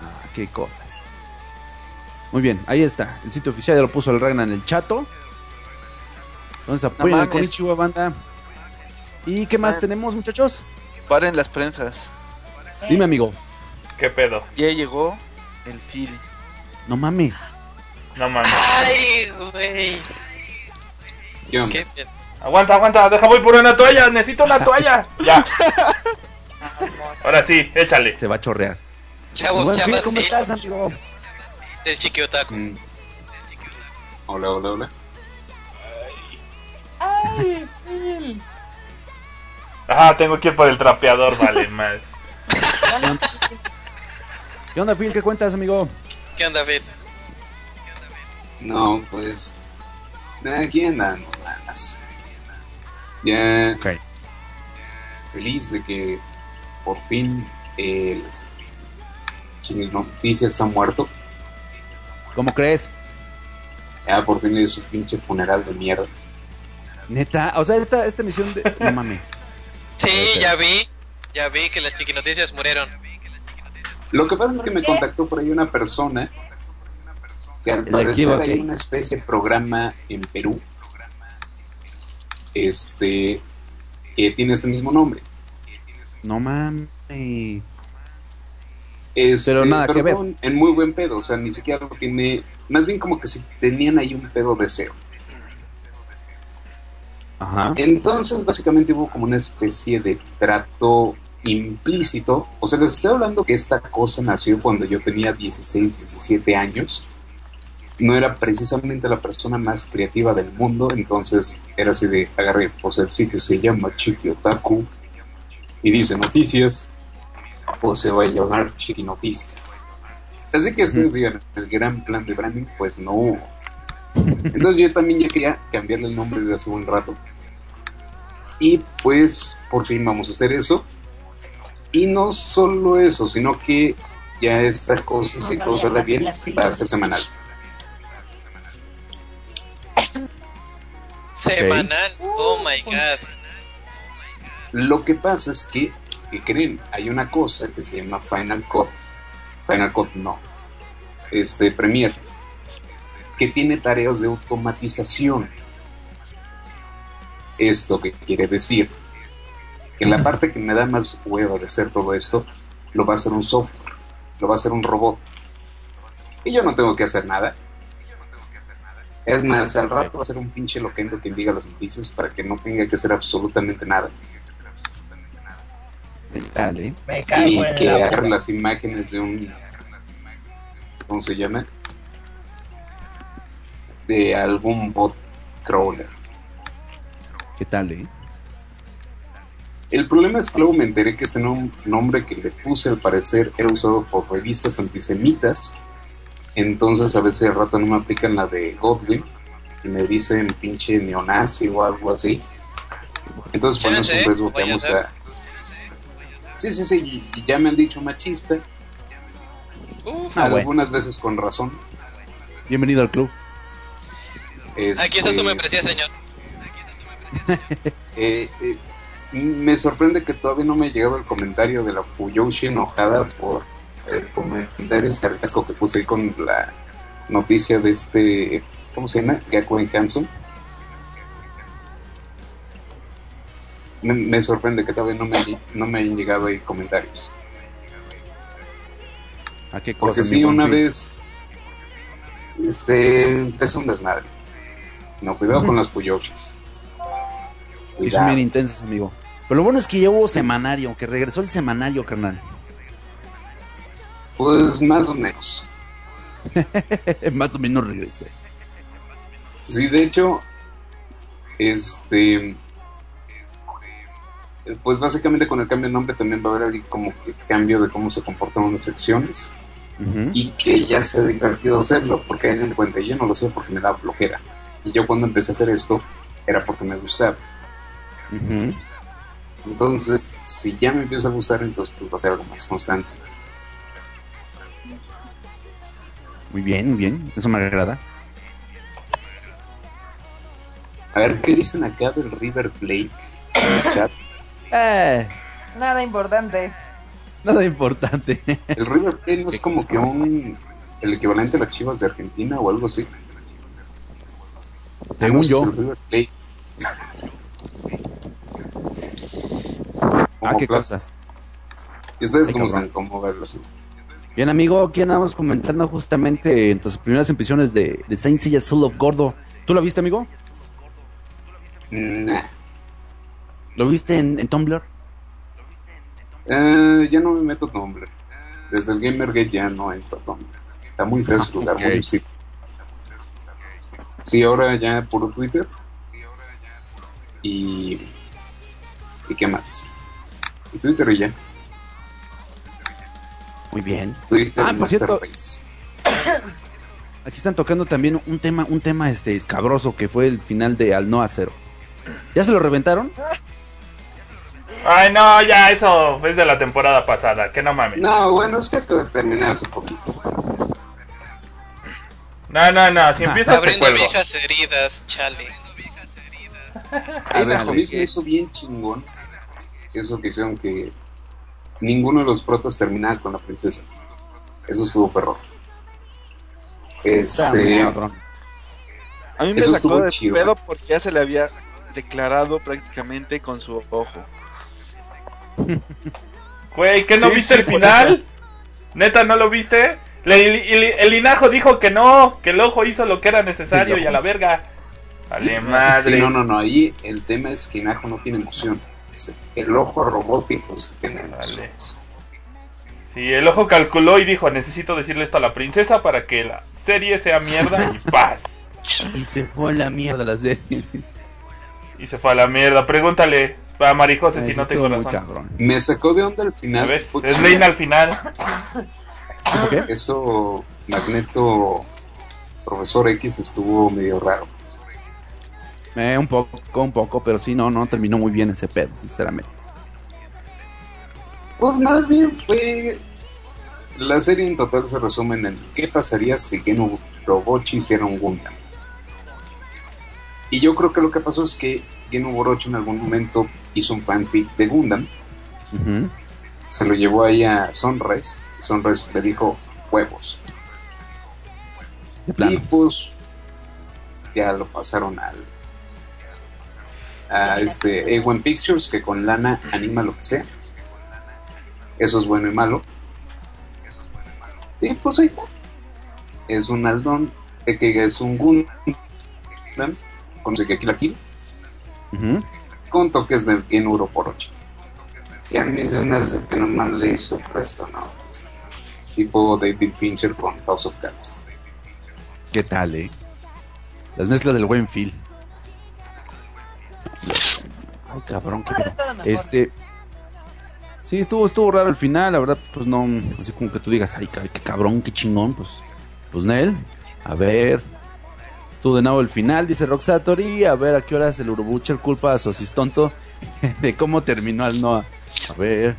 Ah, qué cosas. Muy bien, ahí está. El sitio oficial ya lo puso el Ragna en el chato. Entonces apoyen al mames. Konichiwa banda. ¿Y qué más tenemos, muchachos? Paren las prensas. Dime, amigo. ¿Qué pedo? Ya llegó el Phil. No mames. No mames. Ay, güey. ¿Qué onda? Qué bien. Aguanta, aguanta. Deja voy por una toalla. Necesito una toalla. Ya. Ahora sí, échale. Se va a chorrear. Chavos, Buen fin, chavas, ¿Cómo Phil, estás, amigo? del Chiqui Otaku. Mm. Hola, hola, hola. Ay, Phil. Ah, tengo que ir por el trapeador, vale, más. ¿Qué onda, Phil? ¿Qué cuentas, amigo? ¿Qué onda, Phil? No, pues. Aquí andamos, más. Ya Ok. feliz de que por fin eh, las noticias han muerto. ¿Cómo crees? Ya por fin es su pinche funeral de mierda. Neta, o sea, esta, esta misión de... No mames. Sí, ya vi. Ya vi que las chiquinoticias murieron. Lo que pasa es que ¿Por me qué? contactó por ahí una persona que al parecer hay una especie de programa en Perú este que tiene este mismo nombre. No mames. Este, Pero nada que ver. En muy buen pedo, o sea, ni siquiera lo tiene. Más bien como que si tenían ahí un pedo de cero. Ajá. Entonces, básicamente hubo como una especie de trato implícito. O sea, les estoy hablando que esta cosa nació cuando yo tenía 16, 17 años. No era precisamente la persona más creativa del mundo, entonces era así de agarré, pues el sitio se llama Chiqui Otaku y dice noticias, o se va a llamar Chiqui Noticias. Así que ustedes digan, el gran plan de branding, pues no hubo. Entonces yo también ya quería cambiarle el nombre desde hace un rato. Y pues por fin vamos a hacer eso. Y no solo eso, sino que ya esta cosa, si todo sale bien, va a ser semanal. Semanal. Oh my god. Lo que pasa es que, ¿qué creen? Hay una cosa que se llama Final Cut. Final Cut no. Este, Premiere. Que tiene tareas de automatización. Esto que quiere decir que la parte que me da más hueva de hacer todo esto lo va a hacer un software, lo va a hacer un robot. Y yo no tengo que hacer nada. Es más, al rato va a ser un pinche loquendo quien diga los noticias para que no tenga que hacer absolutamente nada. Dale. Me cago y en que la agarre puta. las imágenes de un ¿cómo se llama? de algún bot crawler ¿Qué tal, eh? El problema es que luego me enteré que ese nom- nombre que le puse al parecer era usado por revistas antisemitas entonces a veces al rato no me aplican la de Godwin y me dicen pinche neonazi o algo así entonces por Chance, eso riesgo que vamos a sí sí sí y- ya me han dicho machista Uf, Ah, bueno. algunas veces con razón Bienvenido al club. aquí está su Este, membresía, señor. eh, eh, me sorprende que todavía no me ha llegado el comentario de la Fuyoshi enojada por el comentario sarcástico que puse ahí con la noticia de este, ¿cómo se llama? Gakuen Hanson. Me, me sorprende que todavía no me, no me hayan llegado ahí comentarios. ¿A qué cosa? Porque sí, una vez se empezó un desmadre. No, cuidado con las Fuyoshis. Y son bien intensas, amigo. Pero lo bueno es que ya hubo semanario, que regresó el semanario, carnal. Pues más o menos. Más o menos regresé. Sí, de hecho, este, pues básicamente con el cambio de nombre también va a haber ahí como que cambio de cómo se comportan unas secciones y que ya se ha divertido hacerlo, porque hagan de cuenta, yo no lo sé porque me da flojera. Y yo cuando empecé a hacer esto era porque me gustaba. Ujú. Entonces, si ya me empieza a gustar, entonces pues va a ser algo más constante. Muy bien, muy bien. Eso me agrada. A ver, ¿qué dicen acá del River Plate? En el chat. Eh, Nada importante. nada importante. El River Plate no es como que un el equivalente a las Chivas de Argentina o algo así. Según ese yo. el River Plate. Ah, qué cosas. ¿Y ustedes Ay, cómo cabrón. están? ¿Cómo ven los Bien, amigo, aquí andamos comentando justamente entre sus primeras impresiones de, de Saint Seiya Soul of Gordo. ¿Tú lo viste, amigo? Nah. ¿Lo viste en, en Tumblr? Eh, ya no me meto nombre. Desde el Gamergate ya no entro a Tumblr. Está muy feo ese lugar, Ok. muy hostil. Sí, ahora ya puro Twitter. Y. ¿Y qué más? Y Twitter y ya. Muy bien. Twitter Ah, por cierto. Aquí están tocando también un tema, un tema este escabroso que fue el final de Al No Cero. ¿Ya se lo reventaron? Ay, no, ya, eso es de la temporada pasada, que no mames. No, bueno, es que terminar hace poquito. No, no, no, si empiezas te Abriendo viejas heridas, chale. A ver, Ándale, a que- me hizo bien chingón eso que hicieron que ninguno de los protas terminara con la princesa. Eso estuvo perro. Este. A mí me Eso sacó de chido. pedo porque ya se le había declarado prácticamente con su ojo. Güey, ¿qué no Sí, viste sí, el final? ¿Neta no lo viste? Le- el, el Inajo dijo que no, que el ojo hizo lo que era necesario y a la verga. Vale, sí, madre. no, no, no, ahí el tema es que Inajo no tiene emoción. El ojo robótico sí tiene. Sí, el ojo calculó y dijo, necesito decirle esto a la princesa para que la serie sea mierda y paz. Y se fue a la mierda la serie. Y se fue a la mierda. Pregúntale a Marijose si no tengo razón. cabrón. Me sacó de onda al final. Es. Leina al final. Eso, Magneto, Profesor X, estuvo medio raro. Eh, un poco, un poco, pero sí, no, no terminó muy bien ese pedo, sinceramente. Pues más bien fue La serie en total se resume en el qué pasaría si Geno Orochi hiciera un Gundam. Y yo creo que lo que pasó es que Geno Orochi en algún momento hizo un fanfic de Gundam, se lo llevó ahí a Sunrise, y Sunrise le dijo huevos. De Y plano. pues ya lo pasaron al a este A1 Pictures que con lana anima lo que sea. Eso es bueno y malo. Y pues ahí está. Es un Aldón, eh, que es un Gundam, con que aquí la Kill, con toques de bien euro por 8. Y a mí se me hace que nomás le hizo presto, ¿no? Pues, tipo David Fincher con House of Cards. ¿Qué tal, eh? Las mezclas del buen Phil. Ay, cabrón, qué. Este. Sí, estuvo, estuvo raro el final, la verdad, pues no, así como que tú digas, ay, qué cabrón, qué chingón, pues, pues Nel, a ver, estuvo de nuevo el final, dice Roxatori, a ver a qué horas el Urubucher culpa a su asistonto de cómo terminó al Noah, a ver,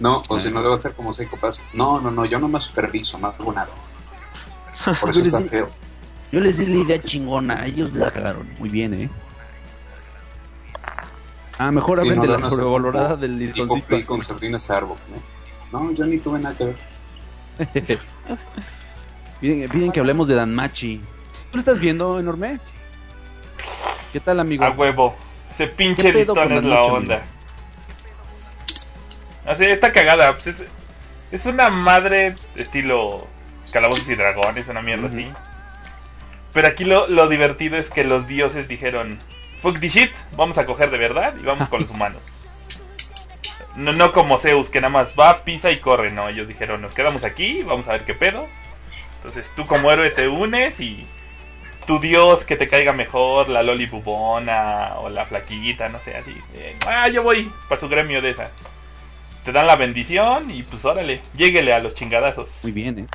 No, o si no le va a hacer como Psycho Pass. No, no, no, yo no me superviso, no hago nada. Por eso está feo. yo les di la idea chingona, ellos la cagaron, muy bien, eh. Ah, mejor hablen de la sobrevalorada del Tipo listoncito. Play con Sabrina Sarbo, ¿no? No, yo ni tuve nada que ver. Piden, piden que hablemos de Danmachi. ¿Tú lo estás viendo, enorme? ¿Qué tal, amigo? A huevo. Ese pinche ¿Qué pedo listón con es la onda. Así, está cagada. pues es, es una madre estilo Calabozos y Dragones, una mierda así. Pero aquí lo, lo divertido es que los dioses dijeron: Fuck the shit, vamos a coger de verdad y vamos con los humanos. No, no como Zeus, que nada más va, pisa y corre. No, ellos dijeron: Nos quedamos aquí, vamos a ver qué pedo. Entonces tú, como héroe, te unes y tu dios que te caiga mejor, la Loli Bubona o la Flaquita, no sé, así. eh, ah, yo voy para su gremio de esa. Te dan la bendición y pues órale, lléguele a los chingadazos. Muy bien, ¿eh?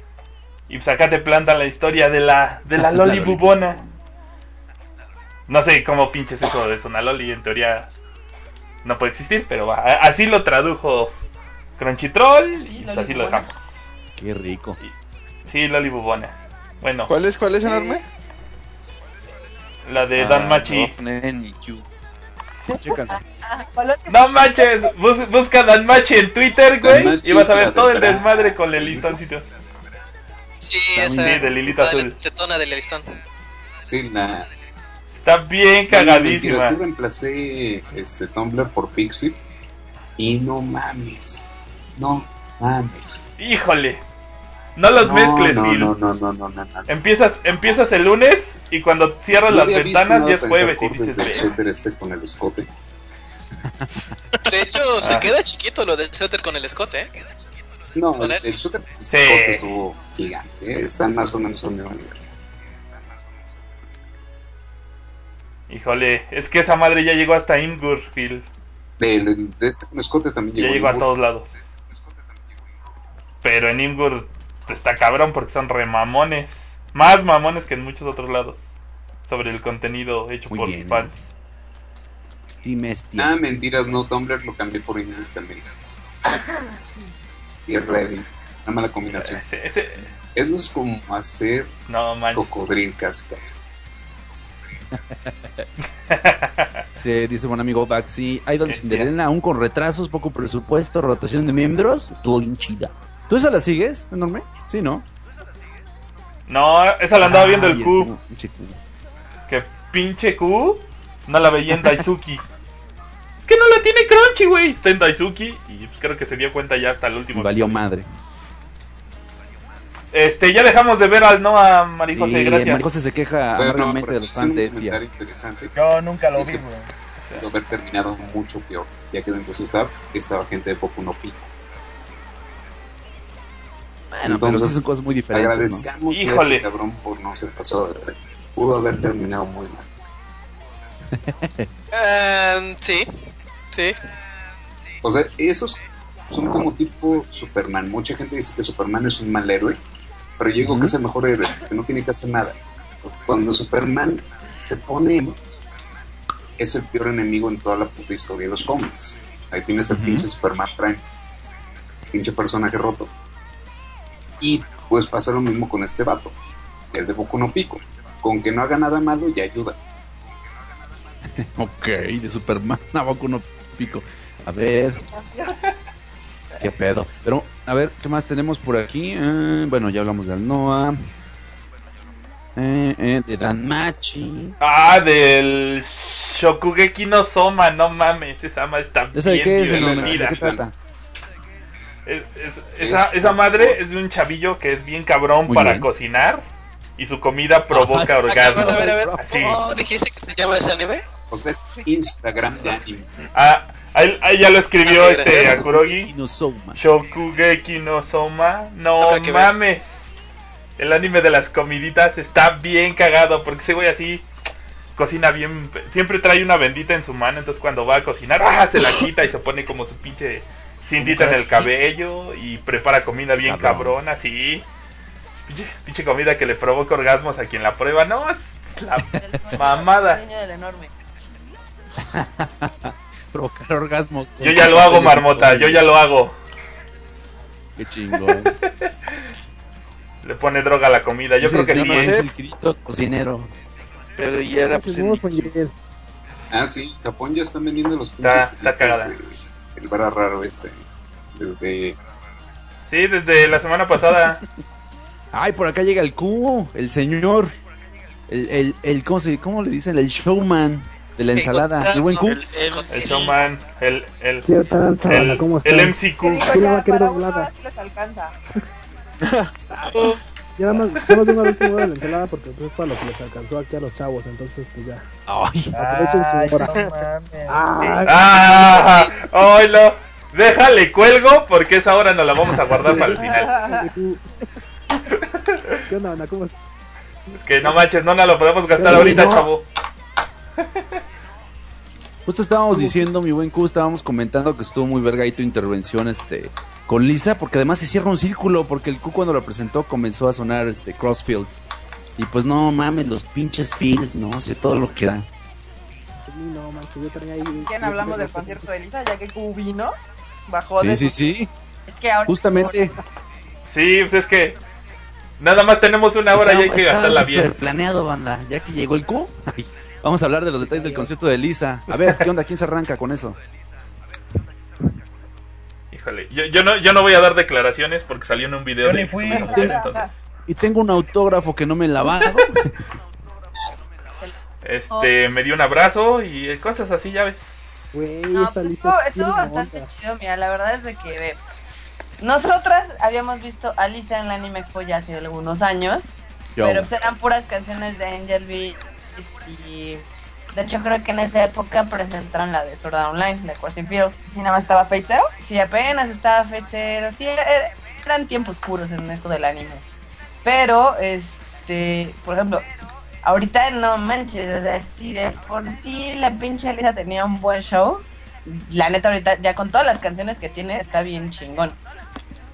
Y pues acá te plantan la historia de la, de la Loli. Bubona. No sé cómo pinches eso de una Loli, en teoría no puede existir, pero va, así lo tradujo Crunchyroll y Sí, pues así lo dejamos. Qué rico. Sí, Loli Bubona. Bueno, ¿Cuál es, cuál es enorme? la de Ah, Dan Machi. voy a poner en IQ. Chécalo. No manches, bus- busca Dan Machi en Twitter, güey, y vas a ver todo el desmadre con el listoncito. Sí, esa. bien, del hilito la azul. tetona del listón. Sí, la. Está bien Mentira, cagadísima. sí reemplacé este Tumblr por Pixie. Y no mames. No mames. Híjole, no los no, mezcles, no, no, no, no, no, no, no. Empiezas, empiezas el lunes y cuando cierras las ventanas ya es jueves y dices, el este con el escote. De hecho, Ah. se queda chiquito lo del suéter con el escote, ¿eh? No, el, Honesto. el suéter Sí. escote estuvo gigante. Están más o menos a un nivel. Híjole, es que esa madre ya llegó hasta Imgur, Phil. El, el de este escote también Ya llegó. llegó a todos lados. Pero en Imgur está cabrón porque son re mamones. Más mamones que en muchos otros lados. Sobre el contenido hecho Muy por bien, fans. Team Estia. Ah, mentiras, no, Tumblr lo cambié por Imgur también. Y Reddit. Una mala combinación. Ese- ese- Eso es como hacer no cocodril casi casi. Se dice buen amigo Baxi. Idol Cinderella, aún con retrasos, poco presupuesto, rotación de miembros. Estuvo bien chida. ¿Tú esa la sigues, enorme? Sí, ¿no? No, esa la andaba Ay, viendo el Q. Que pinche Q no la veía en Daisuki. es que no la tiene Crunchy, güey. Está en Daisuki y pues, creo que se dio cuenta ya hasta el último. Valió episodio. madre. Este, ya dejamos de ver al Noah Marijose, Y gracias. Marijose se queja Bueno, amargamente pero de los fans de Estia. interesante. Yo nunca lo Es vi, güey. Pudo haber terminado mucho peor, ya que dentro de su staff estaba gente de Boku no Pico. Bueno, pero Entonces, sí son cosas muy diferentes. ¿no? Agradezcamos a Híjole. ese cabrón por no ser pasado de. Pudo haber terminado muy mal. Em, sí, sí. O sea, esos son como tipo Superman. Mucha gente dice que Superman es un mal héroe, pero yo digo que es el mejor héroe, que no tiene que hacer nada. Cuando Superman se pone es el peor enemigo en toda la puta historia de los cómics. Ahí tienes el pinche Superman Prime, pinche personaje roto. Y pues pasa lo mismo con este vato, el de Boku no Pico. Con que no haga nada malo ya ayuda. Ok, de Superman a Boku no Pico. A ver. ¿Qué pedo? Pero, a ver, ¿qué más tenemos por aquí? Eh, bueno, ya hablamos del Noah. Eh, eh, de Dan Machi. Ah, del Shokugeki no Soma, no mames, esa madre está ¿Esa de bien qué es? el nombre? ¿De qué trata? Es- es- esa, esa madre es de un chavillo que es bien cabrón Muy para bien. cocinar y su comida provoca orgasmo. A ver, a ver. ¿cómo dijiste que se llama ese anime? O sea, es Instagram de anime. Ah, ahí, ahí ya lo escribió Ah, este. Akurogi. Shokugeki no Soma. No Habrá mames. El anime de las comiditas está bien cagado porque ese güey así cocina bien. Siempre trae una bendita en su mano. Entonces cuando va a cocinar, ¡ah! se la quita y se pone como su pinche cintita en el cabello y prepara comida bien Cabrón. cabrona, así. Pinche, pinche comida que le provoca orgasmos a quien la prueba. No, es la mamada. Sueño del enorme. Provocar orgasmos. Yo ya lo hago, marmota. Yo ya lo hago. Qué chingón. Le pone droga a la comida. Yo creo que sí. es el grito cocinero. Pero ya Vamos con Miguel. Ah, sí, Japón ya están vendiendo los pinches está cagada. El bar raro este. Desde Sí, desde la semana pasada. Ay, por acá llega el Q, el señor. El, el, el ¿cómo, se, ¿cómo le dicen? El showman de la ensalada. El buen Q. El- el- El showman, el, el, ¿Qué tal, Sabana? el, ¿Cómo el? MCQ. ¿Quién la va a querer doblada? una les alcanza. Ya nada más, nada más vengo a la última hora de la ensalada porque pues, es para lo que les alcanzó aquí a los chavos, entonces pues ya. Ay, Aprovechen Ay, su hora. no mames. Ah, ¡Ah! ¡Oilo! Déjale cuelgo porque esa hora nos la vamos a guardar para el final. ¿Qué onda, Ana? ¿Cómo estás? Que no manches, no nos lo podemos gastar ahorita, no. chavo. Justo estábamos diciendo, mi buen Q, estábamos comentando que estuvo muy verga ahí tu intervención este, con Lisa, porque además se cierra un círculo, porque el Q cuando lo presentó comenzó a sonar este Crossfield. Y pues no mames, los pinches feels, ¿no? sé todo lo que da. Sí, no, manches, yo tenía ahí... ¿Quién hablamos del concierto de Lisa? Ya que Q vino, bajó Sí, de sí, su- sí. Es que ahora- Justamente. Sí, pues es que nada más tenemos una hora y hay que gastarla bien. súper planeado, banda. Ya que llegó el Q, ay, vamos a hablar de los detalles del concierto de Lisa. A ver, ¿qué onda? ¿Quién se arranca con eso? Híjole, yo, yo, no, yo no voy a dar declaraciones porque salió en un video de fui. Entonces, Y tengo un autógrafo que no me he lavado. Este, me dio un abrazo y cosas así, ya ves. No, pues estuvo, bastante chido, mira, la verdad es de que ve, nosotras habíamos visto a Lisa en la Anime Expo ya hace algunos años, Yo. pero pues eran puras canciones de Angel Beats y de hecho creo que en esa época presentaron la de Sword Art Online, de Quartz Field. ¿Sí nada más estaba Fate Zero? Sí, apenas estaba Fate Zero, sí, era- eran tiempos puros en esto del anime. Pero, este, por ejemplo, ahorita no manches, o sea, si de por sí la pinche Lisa tenía un buen show, la neta ahorita ya con todas las canciones que tiene está bien chingón.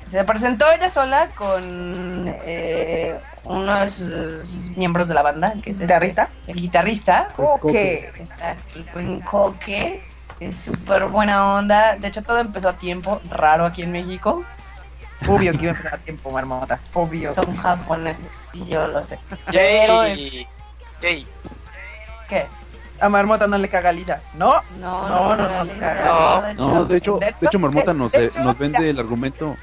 Se presentó ella sola con eh, uno de sus miembros de la banda, que es este, ¿Guitarrista? el guitarrista. Coque. El buen Coque. Es súper buena onda. De hecho, todo empezó a tiempo, raro aquí en México. Obvio que iba a empezar a tiempo, marmota. Obvio. Son japoneses, sí, yo lo sé. Pero es- Yay. Yay. ¿Qué? A marmota no le caga a Lisa. ¿No? No, No, no no, nos caga. No, de hecho, de hecho Marmota nos, eh, nos vende el argumento.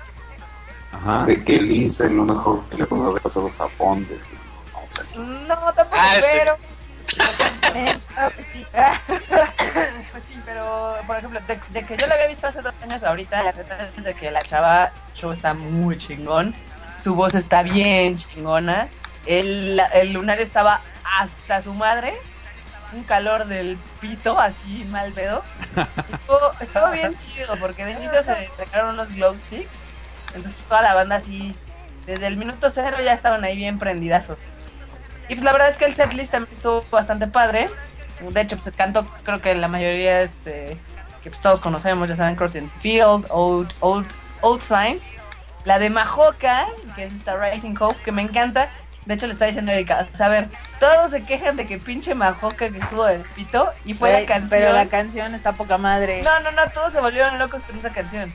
Ajá. de que Lisa es lo mejor que le pudo haber pasado a Japón. Desde, no, tampoco, Ah, sí. pero. sí. Pues sí, pero por ejemplo, de, de que yo la había visto hace dos años, ahorita la verdad es de que la chava show está muy chingón, su voz está bien chingona, el, el lunario estaba hasta su madre, un calor del pito así mal pedo. Estuvo, estuvo bien chido porque de inicio se sacaron unos glow sticks, entonces toda la banda así, desde el minuto cero ya estaban ahí bien prendidazos. Y pues la verdad es que el setlist también estuvo bastante padre. De hecho, pues cantó, creo que la mayoría, este, que pues, todos conocemos, ya saben, Crossing Field, Old, Old, Old Sign. La de Majoka, que es esta Rising Hope, que me encanta. De hecho, le está diciendo a Erika, o sea, a ver, todos se quejan de que pinche Majoka que estuvo del pito y fue Güey, la canción. Pero la canción está poca madre. No, no, no, todos se volvieron locos con esa canción.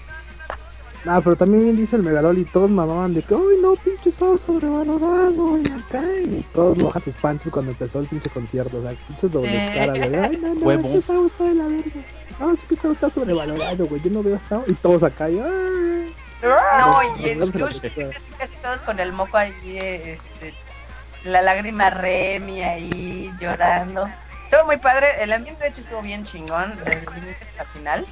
Ah, pero también bien dice el Megalol y todos mamaban de que, ¡ay no, pinche Sao sobrevalorado! Y acá, y todos mojan sus cuando empezó el pinche concierto, o sea, pinches doble cara, güey. ¡Ay no, no, Huevo. este Sao está de la verga! No, es que Sao está sobrevalorado, güey, yo no veo a Sao. Y todos acá, y, ¡ay! No, y en casi todos con el moco allí, este, la lágrima Remy ahí llorando. Estuvo muy padre, el ambiente de hecho estuvo bien chingón desde el inicio hasta el final.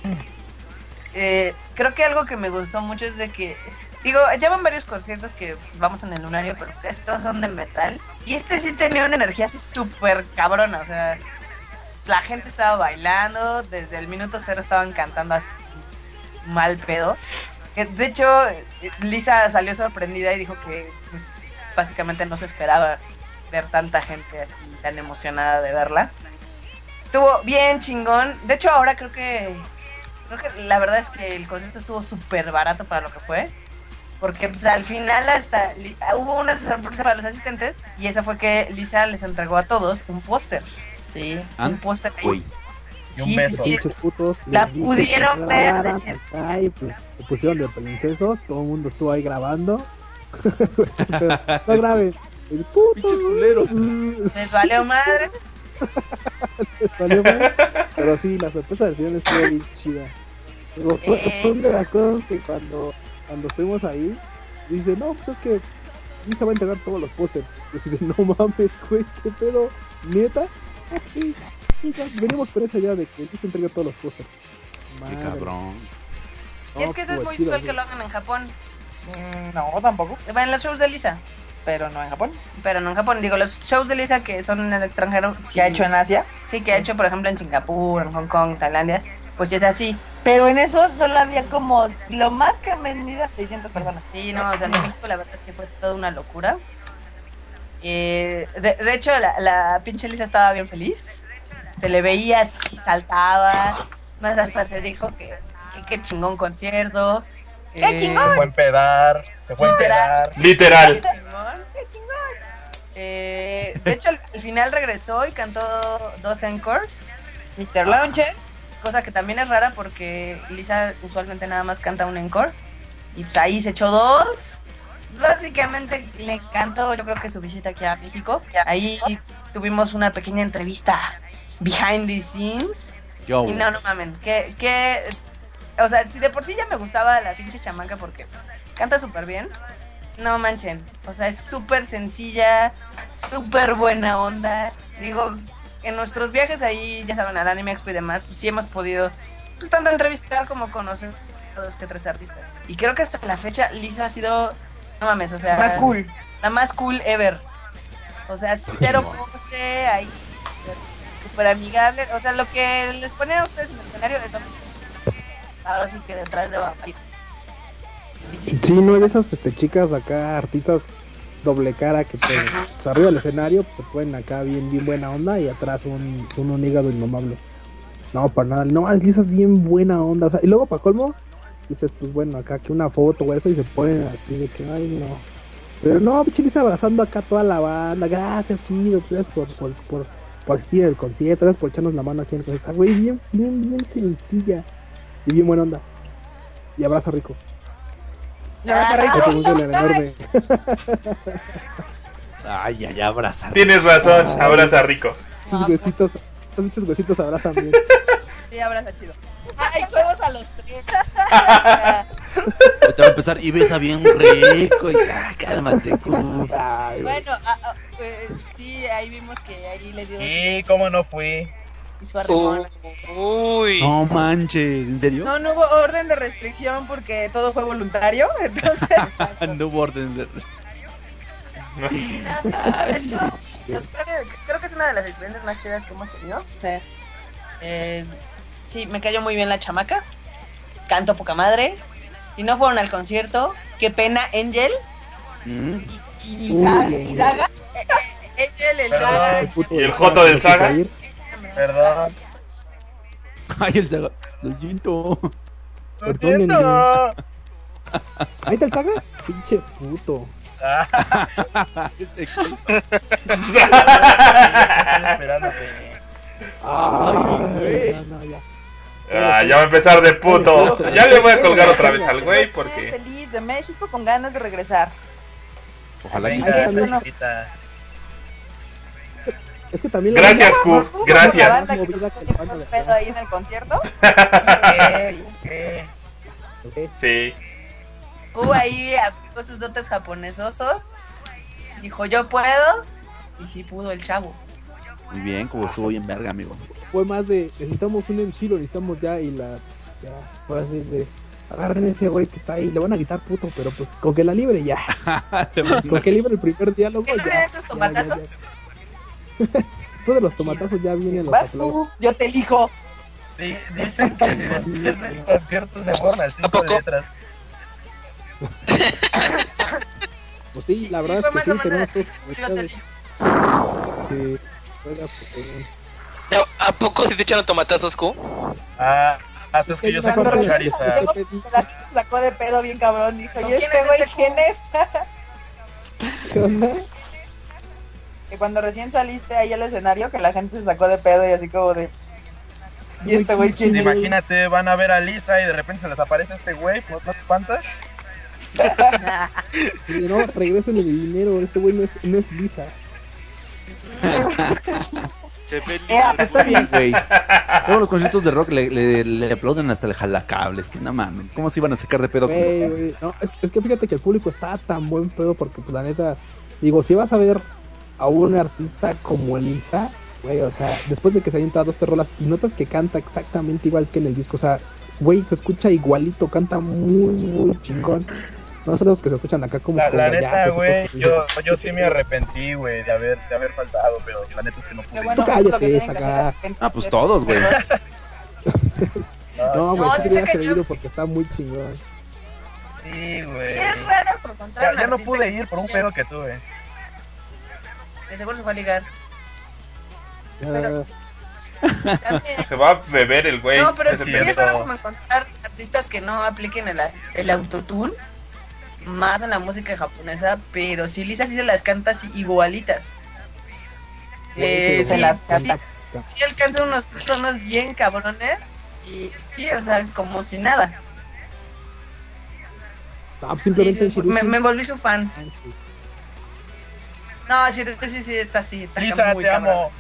Eh, creo que algo que me gustó mucho es de que, digo, llevan varios conciertos que vamos en el lunario, pero estos son de metal. Y este sí tenía una energía así súper cabrona, o sea, la gente estaba bailando, desde el minuto cero estaban cantando así mal pedo. De hecho, Lisa salió sorprendida y dijo que pues, básicamente no se esperaba ver tanta gente así tan emocionada de verla. Estuvo bien chingón. De hecho, ahora creo que creo que la verdad es que el concierto estuvo súper barato para lo que fue. Porque pues, al final hasta li- hubo una sorpresa para los asistentes y esa fue que Lisa les entregó a todos un póster. Sí, Ah, un póster ahí. Y un Sí, beso. sí, sí. Putos. La pudieron ver, grabaran decía. acá, y pues se pusieron de princesos, todo el mundo estuvo ahí grabando. no graben. El puto. Culeros. Les valió madre. les valió madre. Pero sí, la sorpresa del final estuvo bien chida. Pero fue, Eh. fue una de las cosas que cuando, cuando estuvimos ahí, dice, no, pues es que Lisa va a entregar todos los pósters. Y así de, no mames, güey, qué pedo, neta. Ah, sí, sí, ya, venimos por esa idea de que Lisa entrega todos los pósters. Qué cabrón. Y es que eso es muy chido, usual sí. que lo hagan en Japón. Mm, No, tampoco. Va en los shows de Lisa. Pero no en Japón. Pero no en Japón. Digo, los shows de Lisa que son en el extranjero. ¿Qué ha hecho en Asia? Sí, que ha hecho, por ejemplo, en Singapur, en Hong Kong, Tailandia. Pues es así. Pero en eso solo había como lo más que han venido 600 personas. Sí, no, o sea, en México la verdad es que fue toda una locura. Eh, de, de hecho, la, la pinche Lisa estaba bien feliz. Se le veía así, saltaba. Más hasta se dijo que que qué chingón concierto. ¡Qué Eh, chingón! Se fue a empedar, se fue a Literal. empedar. Literal. ¡Qué chingón! ¡Qué chingón! Eh, de hecho, al, al final regresó y cantó dos encores. Mr. Launcher. Cosa que también es rara porque Lisa usualmente nada más canta un encore. Y pues ahí se echó dos. Básicamente le encantó, yo creo que su visita aquí a México. Ahí tuvimos una pequeña entrevista behind the scenes. Yo. Y no, no mamen, que, que, o sea, si de por sí ya me gustaba la pinche chamaca porque canta súper bien, no manchen, o sea, es súper sencilla, súper buena onda. Digo, en nuestros viajes ahí, ya saben, al Anime Expo y demás, pues sí hemos podido, pues tanto entrevistar como conocer a dos que tres artistas. Y creo que hasta la fecha Lisa ha sido, no mames, o sea, Más cool. la más cool ever. O sea, cero pose, ahí, súper amigable. O sea, lo que les ponen a ustedes en el escenario es lo mismo. Ahora sí que detrás de vampiro. Sí, no, de esas este, chicas acá, artistas doble cara que pues, pues, arriba del escenario se ponen acá bien bien buena onda y atrás un, un, hígado indomable. No, para nada, no, Lisa es bien buena onda. y luego para colmo, dices, pues bueno, acá que una foto o eso y se ponen así de que, ay, no. Pero no, Lisa abrazando acá toda la banda, gracias, chido, gracias por, por, por, por asistir al concierto, gracias por echarnos la mano aquí en el concierto. Güey, bien, bien, bien sencilla y bien buena onda. Y abraza rico. Ya, Ay. Ay, ay, abrazar. Tienes razón, abraza rico. Sus huesitos, esos muchos huesitos abrazan bien. Sí, abraza chido. Ay, juegos a los tres. Te va a empezar y besa bien rico. Y, ah, cálmate. Ay. Bueno, ah, ah, pues, sí, ahí vimos que ahí le dio Sí, cómo no fui. su arrimón. Uy. No manches, ¿en serio? No, no hubo orden de restricción porque todo fue voluntario. Entonces, No hubo orden de- Creo que- Creo que es una de las experiencias más chidas que hemos tenido. sí. Eh, sí, me cayó muy bien la chamaca. Canto poca madre. Si no fueron al concierto, qué pena, Angel. Mm. Y, y Uy, Saga. ay, y Saga. Angel, el. Saga. El puto ¿Y el de joto del Saga? Perdón. Ay, el saga. Lo siento. Lo Perdónenme. siento. Ahí está el. Pinche puto. Ah, Ese-. Ay, no, ya. Ah, ya va a empezar de puto. Ya le voy a colgar otra vez al güey Estoy porque. feliz de México con ganas de regresar. Ojalá que Es que también la Gracias, Q. ¿Cómo como la Gracias. banda que pedo ahí en el concierto? Sí. Hubo ahí, aplicó sus dotes japonesosos. Dijo, yo puedo. Y sí pudo el chavo. Muy bien, como estuvo bien verga, amigo. Fue más de necesitamos un MC, lo necesitamos ya y la ya fue así de agarren ese güey que está ahí, le van a quitar puto, pero pues con que la libre ya. con que libre el primer diálogo ¿Qué ya. esos ya, tomatazos? ya, ya. Después de los tomatazos ya vienen los Vas aplausos. tú, yo te elijo. Sí, dicen que el concierto se borra el ¿A cinco poco? letras. Pues sí, la verdad es que sí, tenemos todos. Sí, juega Pokémon. ¿A poco si te echaron tomatazos, Q? Ah, ah, Es que que yo soy. Luego la se sacó de pedo bien cabrón. Dijo, ¿y ¿Quién este es güey este quién es? ¿Qué onda? Que cuando recién saliste ahí al escenario, que la gente se sacó de pedo y así como de. ¿Y este güey quién es? Imagínate, van a ver a Lisa y de repente se les aparece este güey, pues no te espantas. No, regresen el dinero, este güey no es, no es Lisa. Está bien, güey. Luego los conciertos de rock le, le, le aplauden hasta el jalacables. Que no mames. ¿Cómo se iban a sacar de pedo con no, es, es que fíjate que el público está tan buen pedo porque pues la neta, digo, si vas a ver a un artista como Lisa, güey, o sea, después de que se hayan entrado estas rolas y notas que canta exactamente igual que en el disco, o sea, güey, se escucha igualito, canta muy, muy chingón. No son los que se escuchan acá como La, con la neta, güey, yo, yo sí me arrepentí, güey, de haber, de haber faltado, pero la neta es que no pude. Bueno, Tú cállate, gente. Ah, pues todos, güey. No, güey, No, sí sí quería está haber cañón. ido porque está muy chingón. Sí, güey. Es raro encontrar Ya, ya no pude ir por un pedo que tuve. De seguro se fue a ligar. Pero- También- Se va a beber el güey. No, pero sí es raro como encontrar artistas que no apliquen el, el autotune más en la música japonesa, pero sí Lisa sí se las canta así igualitas. Eh, Güey, Se sí, las sí, canta. sí alcanza unos tonos bien cabrones y sí, o sea, como si nada. Ah, pues Sí, simplemente sí, me, me volví su fan. No, sí, sí, sí, está así, está Lisa, muy te cabrón, amo.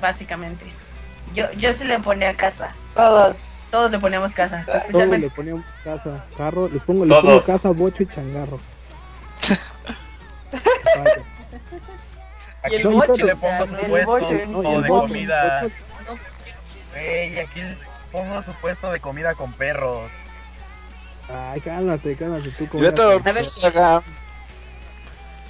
básicamente. Yo, yo sí le ponía casa. Todos. Todos le poníamos casa, Todos especialmente. le poníamos casa, carro, les pongo, les pongo Todos. casa, bocho y changarro. Aquí el bocho, le o sea, pongo su el puesto bocho, No, y el de bocho, comida. Güey, aquí pongo su puesto de comida con perros. Ay, cálmate, cálmate tú. Yo te una- A ver. Saga.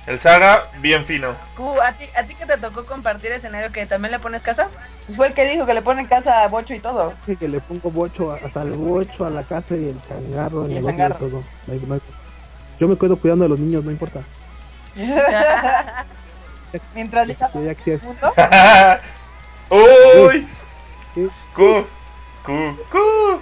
El Saga, bien fino. Q, ¿a ti, ¿a ti que te tocó compartir escenario que también le pones casa? Pues fue el que dijo que le ponen casa a Bocho y todo. Dije que le pongo bocho, hasta el bocho a la casa y el changarro, en Y el el otro changarro. de todo. No hay- no hay- Yo me quedo cuidando a los niños, no importa. Mientras punto. Uy. Q, Q, Q.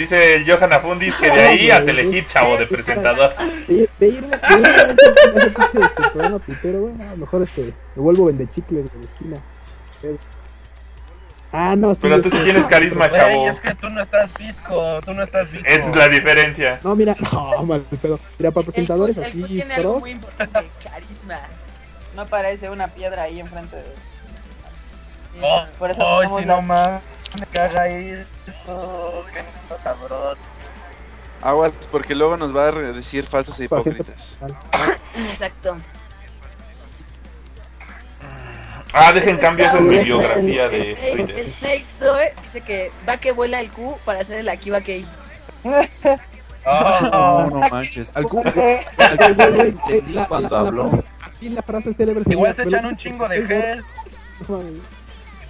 Dice el Johan Afundis que de ahí a Telehit, chavo, de presentador. De, de irme, de irme a ese, a ese pinche este, programa pitero, güey, a lo mejor este, me vuelvo vendechicles de la esquina. Pero- Ah, no, sí. Pero tú sí tienes carisma, chavo. es que tú no estás visco, tú no estás visco. Esa es la diferencia. No, mira, no, mal pedo. Mira, para presentadores el así, tiene algo pros, muy importante, carisma. No parece una piedra ahí enfrente de. Oh, Por eso oh, tenemos si la- no más, me caga ahí. Oh, qué cabrón. Aguas, porque luego nos va a decir falsos e hipócritas. Exacto. Ah, dejen cambio eso en mi biografía de Snake, Twitter. Snake Doe dice que va que vuela el Q para hacer el Akiba Kei. Oh, No, no manches. Al la- cuando habló. la- Aquí la frase célebre Igual se "Me lo echan un chingo de el gordo". gel.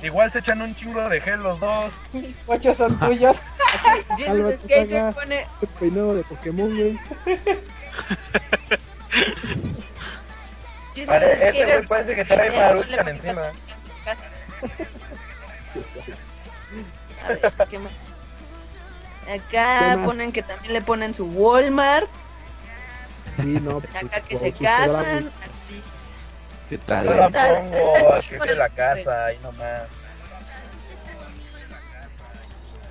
Igual se echan un chingo de gel los dos. Mis bochos son tuyos. Jesus Skater pone Este peinado de Pokémon, güey. Ese Skater güey parece que trae maruchan encima. a ver, ¿qué más? Acá ¿Qué más? ponen que también le ponen su Walmart, Sí, no. pues, acá que por se casan, así. ¿Qué Yo tal? la Tal- pongo, es de la casa, ahí nomás.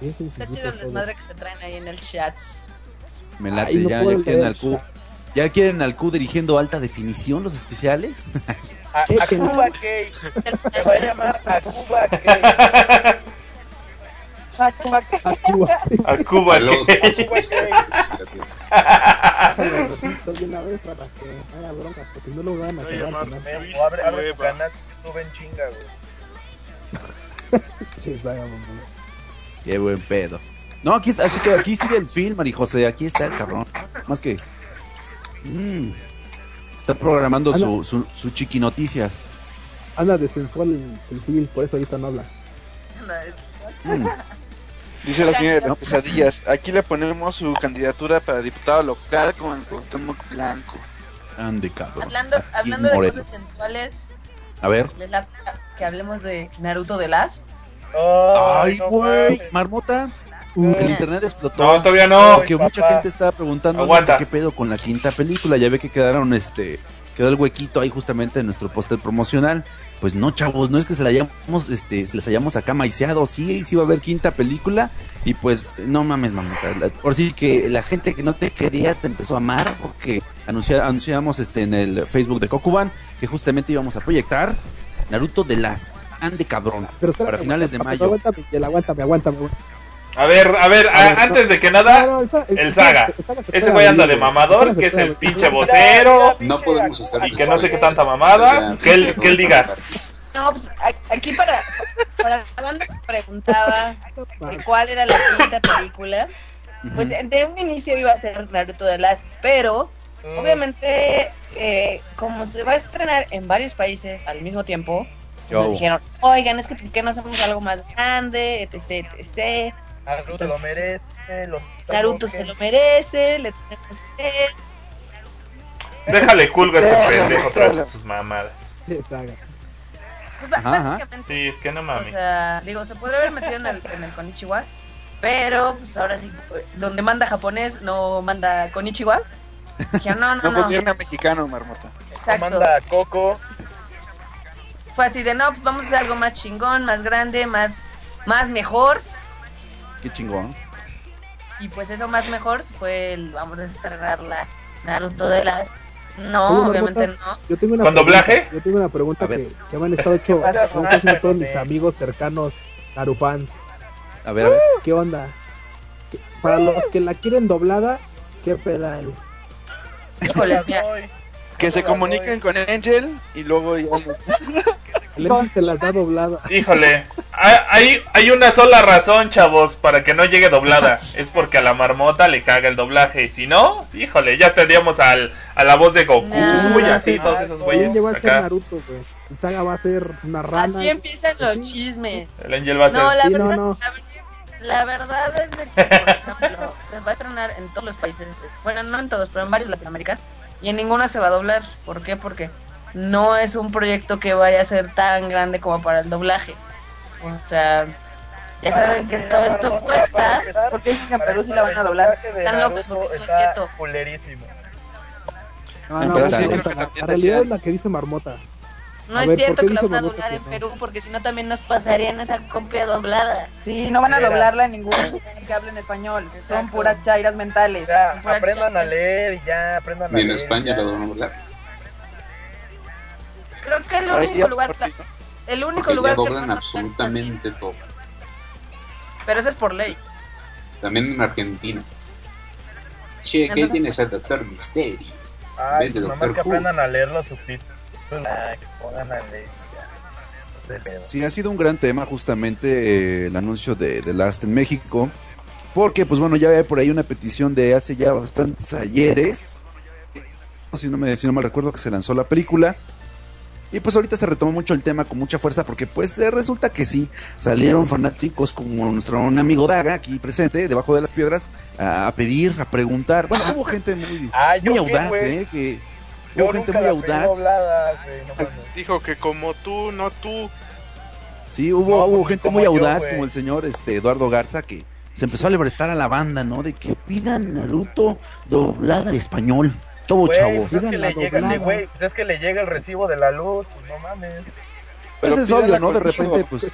Está chido el todo. desmadre que se traen ahí en el chat. Me late, Ay, no ya, ya quieren al Q. ¿Ya quieren al Q dirigiendo alta definición los especiales? A, a. Cuba Cake. Se va a llamar a Cuba Cake. Ah, Cuba. A Cuba. Una vez para que haya bronca, porque no lo van a abre, tu canal, chinga, güey. Qué buen pedo. No, aquí, está- así que aquí sigue el film, Mari José. Aquí está el cabrón. Más que. mm, está programando su, su, su chiqui noticias. Anda de sensual el, el civil, por eso ahorita no habla. Mm, Dice la señora de las pesadillas. Aquí le ponemos su candidatura para diputado local con el Blanco. ande, cabrón. Hablando, hablando de cosas sensuales, A ver. les da que hablemos de Naruto de Last. Ay, no güey. mames. Marmota. Uh, El internet explotó. No, todavía no. Porque mucha gente estaba preguntando Aguanta. qué pedo con la quinta película. Ya ve que quedaron, este, quedó el huequito ahí justamente en nuestro póster promocional. Pues no, chavos, no es que se la hayamos, este, se les hayamos acá maiceado. Sí, sí va a haber quinta película. Y pues, no mames, mamita. La- Por sí que la gente que no te quería te empezó a amar. Porque anuncia- anunciamos este en el Facebook de Kokuban que justamente íbamos a proyectar Naruto The Last. Ande cabrón. pero para finales de mayo. Aguántame, aguántame, aguántame. A ver, a ver, a- antes de que nada, no, el, Sa- el Saga. el Saga se ese güey anda de mamador, que es el pinche vocero. No podemos hacer Y que no sé qué tanta mamada. Que él, que él diga. No, pues aquí para, para la banda que preguntaba cuál era la quinta película, pues de, un inicio iba a ser Naruto de Last, pero Mm, obviamente eh, como se va a estrenar en varios países al mismo tiempo, nos dijeron, oigan, es que ¿por qué no hacemos algo más grande, etc, etc. Naruto lo merece. Los Naruto se lo merece, le tenemos fe. Déjale culgo a este pendejo tras de sus mamadas. Pues, Ajá, ajá. básicamente, Sí, es que no o mames. sea, digo, se podría haber metido en el, en el Konichiwa, pero pues ahora sí, donde manda japonés no manda Konichiwa. Dije, no, no, No no, mexicano, Marmota. exacto. Manda Coco. Fue así de, no, pues vamos a hacer algo más chingón, más grande, más, más mejor. Qué chingón. Y pues eso más mejor fue el, vamos a estrenar la Naruto de la... No, obviamente no. Yo tengo una ¿Con pregunta, doblaje? Yo tengo una pregunta A que, que me han estado hecho, haciendo todos mis amigos cercanos Narufans. A ver, a ver. ¿Qué onda? ¿Qué- Para los que la quieren doblada, ¿qué pedal? Híjole, mira, Que se comuniquen con Angel y luego ya... El Se las da doblada. Híjole, hay, hay, una sola razón, chavos, para que no llegue doblada. Es porque a la marmota le caga el doblaje. Si no, híjole, ya tendríamos al, a la voz de Goku, No. y así, todos esos güeyes. va a ser. Naruto, güey. Y Saga va a ser una rana. así empiezan los chismes. El Angel va a ser. No, la Sí, no, verdad, no. La, ver- la verdad es de que, por ejemplo, se va a estrenar en todos los países, bueno, no en todos, pero en varios Latinoamérica, y en ninguna se va a doblar. ¿Por qué? Porque no es un proyecto que vaya a ser tan grande como para el doblaje. O sea, ya saben que todo esto cuesta. Porque dicen que en Perú sí la van a doblar. Están locos, porque eso no es cierto. culerísimo. No, no, sí, creo que La realidad es la que dice Marmota. No A es ver, cierto ¿por qué que la van a doblar que en? Perú, porque si no también nos pasarían esa copia doblada. Sí, no van a doblarla en ningún que hablen español. Son puras chairas mentales. Ya, aprendan a leer y ya, aprendan a Ni en leer. España ya. lo van a doblar. Creo que el único ya lugar, sí. el único Porque ya lugar que doblan absolutamente todo. Pero eso es por ley. También en Argentina. Che, ¿qué Ajá. tienes al Doctor Misterio? Ay, Ves de nomás Doctor que Who. aprendan a leer los subtítulos. Ay, que pongan a leer ya. De pedo. Sí, ha sido un gran tema justamente eh, el anuncio de The Last en México. Porque, pues bueno, ya había por ahí una petición de hace ya bastantes ayeres. Si no, me, si no mal recuerdo que se lanzó la película. Y pues ahorita se retomó mucho el tema con mucha fuerza porque pues eh, resulta que sí, salieron fanáticos como nuestro amigo Daga aquí presente, debajo de las piedras, a, pedir, a preguntar. Bueno, hubo gente muy, Ah, ¿yo muy qué, audaz? ¿eh? Que Yo hubo gente muy audaz. no mames. Dijo que como tú, no tú. Sí, hubo, No, hubo gente muy audaz, como el señor este Eduardo Garza, que se empezó a lebrestar a la banda, ¿no? De que pidan Naruto doblada al español. Todo chavo. pues es que Digan le la llega, doblada. güey, pues es que le llega el recibo de la luz, pues no mames. Pues es obvio, ¿no? De repente, pues.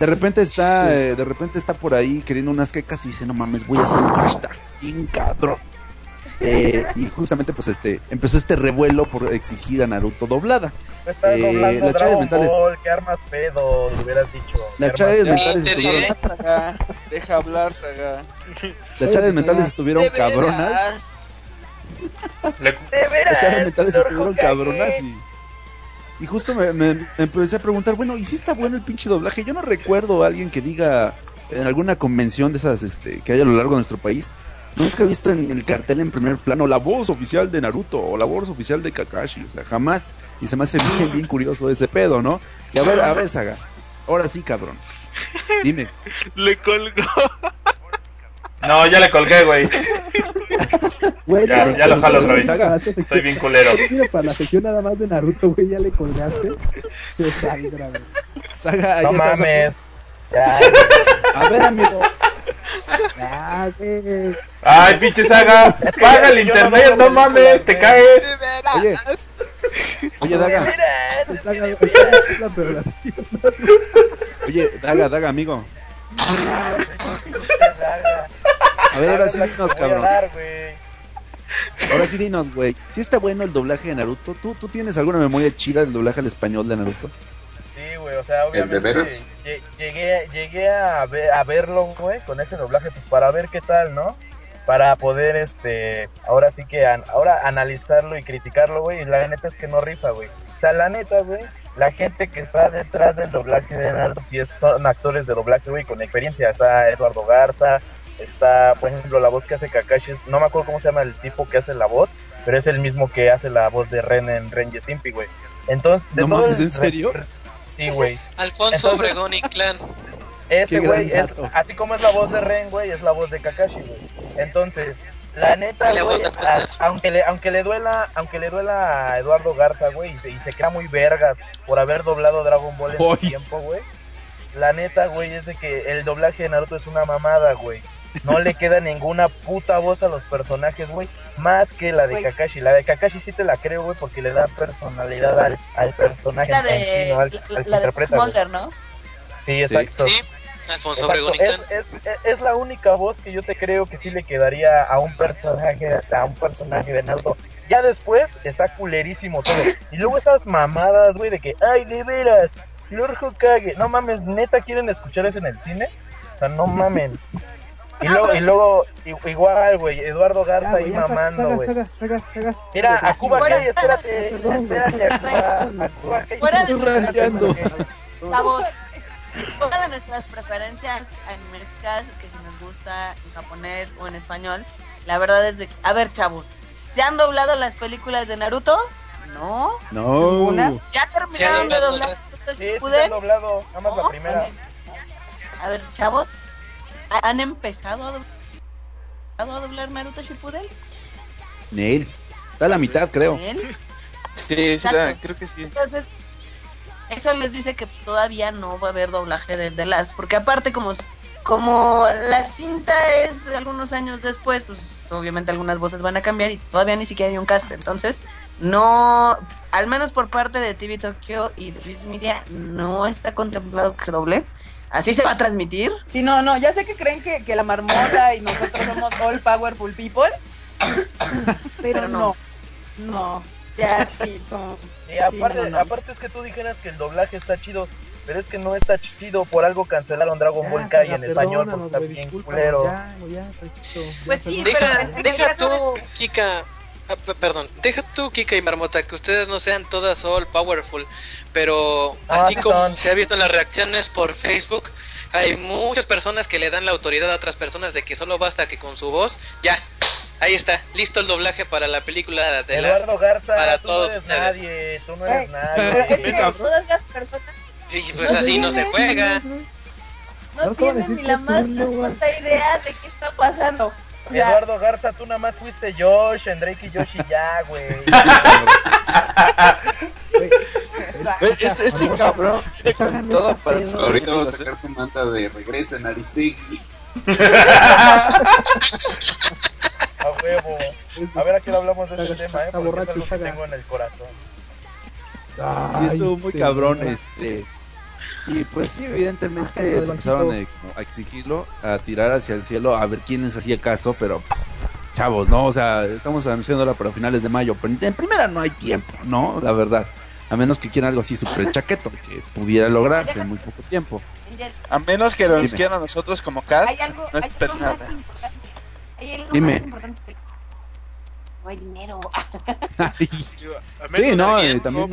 De repente está, eh, de repente está por ahí queriendo unas quecas y dice, no mames, voy a hacer un hashtag bien cabrón. Eh, y justamente pues este empezó este revuelo por exigir a Naruto doblada. Eh, que armas pedo, le hubieras dicho. Las ¿Qué chaves armas- mentales Te estuvieron, diré, Saga. Deja hablar, Saga. las chaves mentales estuvieron cabronas. Le- De veras, estuvieron Hokage. cabronas y. Y justo me, me- me empecé a preguntar, bueno, ¿y si está bueno el pinche doblaje? Yo no recuerdo a alguien que diga en alguna convención de esas este, que hay a lo largo de nuestro país. Nunca he visto en el cartel en primer plano la voz oficial de Naruto o la voz oficial de Kakashi. O sea, jamás. Y se me hace bien, bien curioso ese pedo, ¿no? Y a ver, a ver, Saga. Ahora sí, cabrón. Dime. Le colgó. No, ya le colgué, güey. Güey, Ya, ya lo jalo otra vez. Soy bien culero. Mira, para la sección nada más de Naruto, güey, ya le colgaste. Qué saldrá, güey. Saga, No estás. mames. Ya, A ver, amigo. Güey. Ay, pinche saga. Paga el internet, no mames, te caes. Oye. Oye, Daga. Oye, Daga, Daga, amigo. Ver, ahora sí dinos, cabrón. dar. Ahora sí dinos, güey. Si está bueno el doblaje de Naruto. ¿Tú, ¿Tú tienes alguna memoria chida del doblaje al español de Naruto? Sí, güey, o sea, ¿El de obviamente veras? lle- llegué, llegué a, ver, a verlo, güey, con ese doblaje, pues para ver qué tal, ¿no? Para poder, este, ahora sí que, an- ahora analizarlo y criticarlo, güey, y la neta es que no rifa, güey. O sea, la neta, güey, la gente que está detrás del doblaje de Naruto, sí es- son actores de doblaje, güey, con experiencia. Está Eduardo Garza, está, por ejemplo, la voz que hace Kakashi, no me acuerdo cómo se llama el tipo que hace la voz, pero es el mismo que hace la voz de Ren en Ren Stimpy, güey. Entonces, de No mames, ¿en serio? Sí, güey. Alfonso Entonces- Obregón y Clan. Ese güey, es- así como es la voz de Ren, güey, es la voz de Kakashi, güey. Entonces, la neta, La a- aunque le, aunque le duela, aunque le duela a Eduardo Garza, güey, y se, y se crea muy vergas por haber doblado Dragon Ball en su tiempo, güey. La neta, güey, es de que el doblaje de Naruto es una mamada, güey. No le queda ninguna puta voz a los personajes, güey, más que la de. Kakashi. La de Kakashi sí te la creo, güey, porque le da personalidad al, al personaje La en sí, de, ¿no? al, la, al la de. Mulder, ¿no? Sí, exacto. Sí, Alfonso Exacto, es- es la única voz que yo te creo que sí le quedaría a un personaje a un personaje de Naruto. Ya después está culerísimo todo. Y luego esas mamadas, güey, de que, ay, de veras, Lord Hokage. No mames, neta, ¿quieren escuchar eso en el cine? O sea, no mamen. Y luego, y luego igual, güey, Eduardo Ya, Garza ahí ya, saga, mamando, güey. Mira, a Cuba Kai, espérate, espérate, a Cuba, a Estoy fuera de nuestras preferencias animescas, que si nos gusta en japonés o en español, la verdad es de que, a ver, chavos, ¿se han doblado las películas de Naruto? No. No. ¿Ya terminaron de doblar las- Naruto Sí, se han doblado, nada más la primera. A ver, chavos, ¿ha- ¿han empezado a doblar, a doblar Naruto Shippuden? Neil. Está a la mitad, creo. Sí, la- creo que sí. Entonces, eso les dice que todavía no va a haber doblaje de The Last, porque aparte como, como la cinta es algunos años después, pues obviamente algunas voces van a cambiar y todavía ni siquiera hay un cast, entonces no, al menos por parte de TV Tokyo y de Viz Media, no está contemplado que se doble. Así se va a transmitir. Sí, no, no, ya sé que creen que, que la marmota y nosotros somos all powerful people, pero Pero no. no, no, ya sí, no. Y aparte, no, no. aparte es que tú dijeras que el doblaje está chido, pero es que no está chido, por algo cancelaron Dragon Ya, Ball Kai saga, en español, porque está bien culero. ya, ya, Pues sí. Deja, pero deja caso tú, Kika. Ah, perdón, deja tú, Kika y Marmota, que ustedes no sean todas all powerful, pero Ah, así sí como son. se ha visto en las reacciones por Facebook, hay muchas personas que le dan la autoridad a otras personas de que solo basta que con su voz, ya, ahí está, listo el doblaje para la película de las... Eduardo Garza, para tú todos no eres ustedes. nadie, tú no eres es nadie. que todas las personas Y pues así no se juega. no No, ¿cómo tienen ni la más remota idea de qué está pasando. Eduardo Garza, tú nada más fuiste Josh, en Drake y Josh y ya, güey. Es, este cabrón todo para Ahorita vamos a sacar su manta de regresa en Aristegui. A huevo. A ver a qué hablamos de este tema, eh, porque es algo que tengo en el corazón. Sí, estuvo muy Ay, cabrón, este. Y pues sí, evidentemente pues, empezaron a exigirlo, a tirar hacia el cielo, a ver quién les hacía caso, pero pues, chavos, ¿no? O sea, estamos anunciándola para finales de mayo, pero en primera no hay tiempo, ¿no? La verdad. A menos que quieran algo así súper chaqueto, que pudiera lograrse en muy poco tiempo. A menos que lo Dime. quieran a nosotros como cast, Hay algo, no hay esperen algo más nada. importante. Hay algo Dime. más importante. que- No hay dinero. Sí, no, eh, también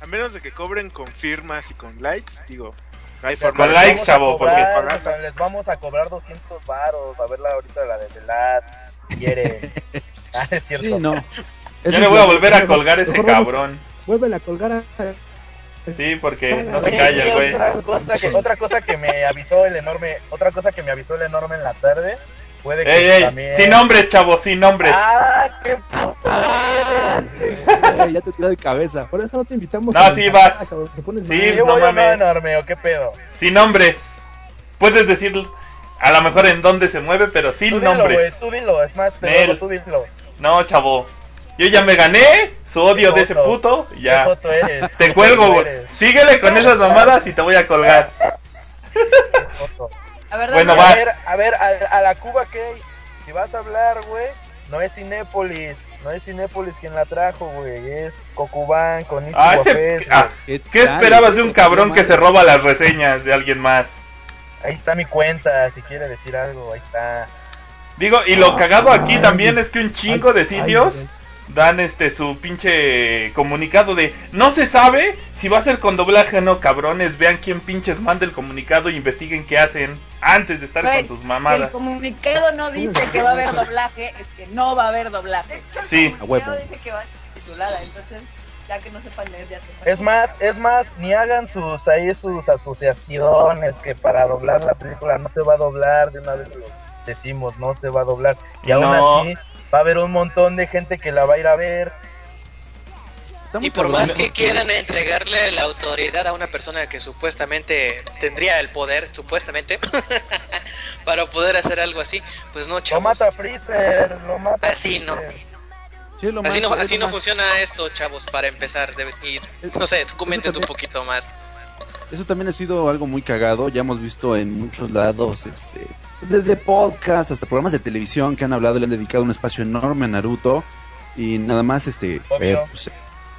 a menos de que cobren con firmas y con likes, digo, no hay forma Con de- likes, a chavo, cobrar, porque- o sea, les vamos a cobrar 200 varos a verla ahorita la de The Last, si quieren. ah, es cierto. Sí, no. Yo le voy a volver a colgar ese Mejor vamos- cabrón. Vuelve a colgar a... Sí, porque no se calla el güey. Otra cosa, que, otra cosa que me avisó el enorme, otra cosa que me avisó el enorme en la tarde, puede que Ey, ey, también... sin nombres, chavo, sin nombres. Ah, qué Eh, ya te tiró de cabeza. Por eso no te invitamos. No, a sí, la vas. Sí, no mames. no enorme, ¿o qué pedo? Sin nombres. Puedes decir a lo mejor en dónde se mueve, pero Tú sin dilo, nombres. tú dilo, es más, te Nel. digo, tú dilo. No, chavo. Yo ya me gané su odio de ese puto. ¿Qué Ya. eres? Te ¿Qué cuelgo, güey. Síguele con esas mamadas y te voy a colgar. La verdad, Bueno, no- va. A ver, a ver, a, a la Cuba que si vas a hablar, güey, no es Cinépolis, no es Cinépolis quien la trajo, güey, es Cocubán con Ah, ese- ah. ¿Qué esperabas de un cabrón que se roba las reseñas de alguien más? Ahí está mi cuenta, si quiere decir algo, ahí está. Digo, y lo cagado aquí también es que un chingo de Ay, sitios ay, dan este su pinche comunicado de no se sabe si va a ser con doblaje o no, cabrones, vean quién pinches manda el comunicado e investiguen qué hacen antes de estar con sus El mamadas. comunicado no dice que va a haber doblaje, es que no va a haber doblaje. Sí, A huevo. No dice que va a ser titulada, entonces ya que no sepan leer ya se Es más, es más, ni hagan sus ahí sus asociaciones que para doblar la película no se va a doblar, de una vez lo decimos, no se va a doblar. Y aún No. así va a haber un montón de gente que la va a ir a ver. Y por más que quieran entregarle la autoridad a una persona que supuestamente tendría el poder, supuestamente, para poder hacer algo así, pues no, Lo chavos. mata Freezer, lo mata Así no. Sí, lo Así más- no, es así lo no más- funciona esto, chavos, para empezar. debe- y, no sé, comenten un poquito más. Eso también ha sido algo muy cagado. Ya hemos visto en muchos lados, este, desde podcasts hasta programas de televisión que han hablado y le han dedicado un espacio enorme a Naruto. Y nada más, este, eh, pues,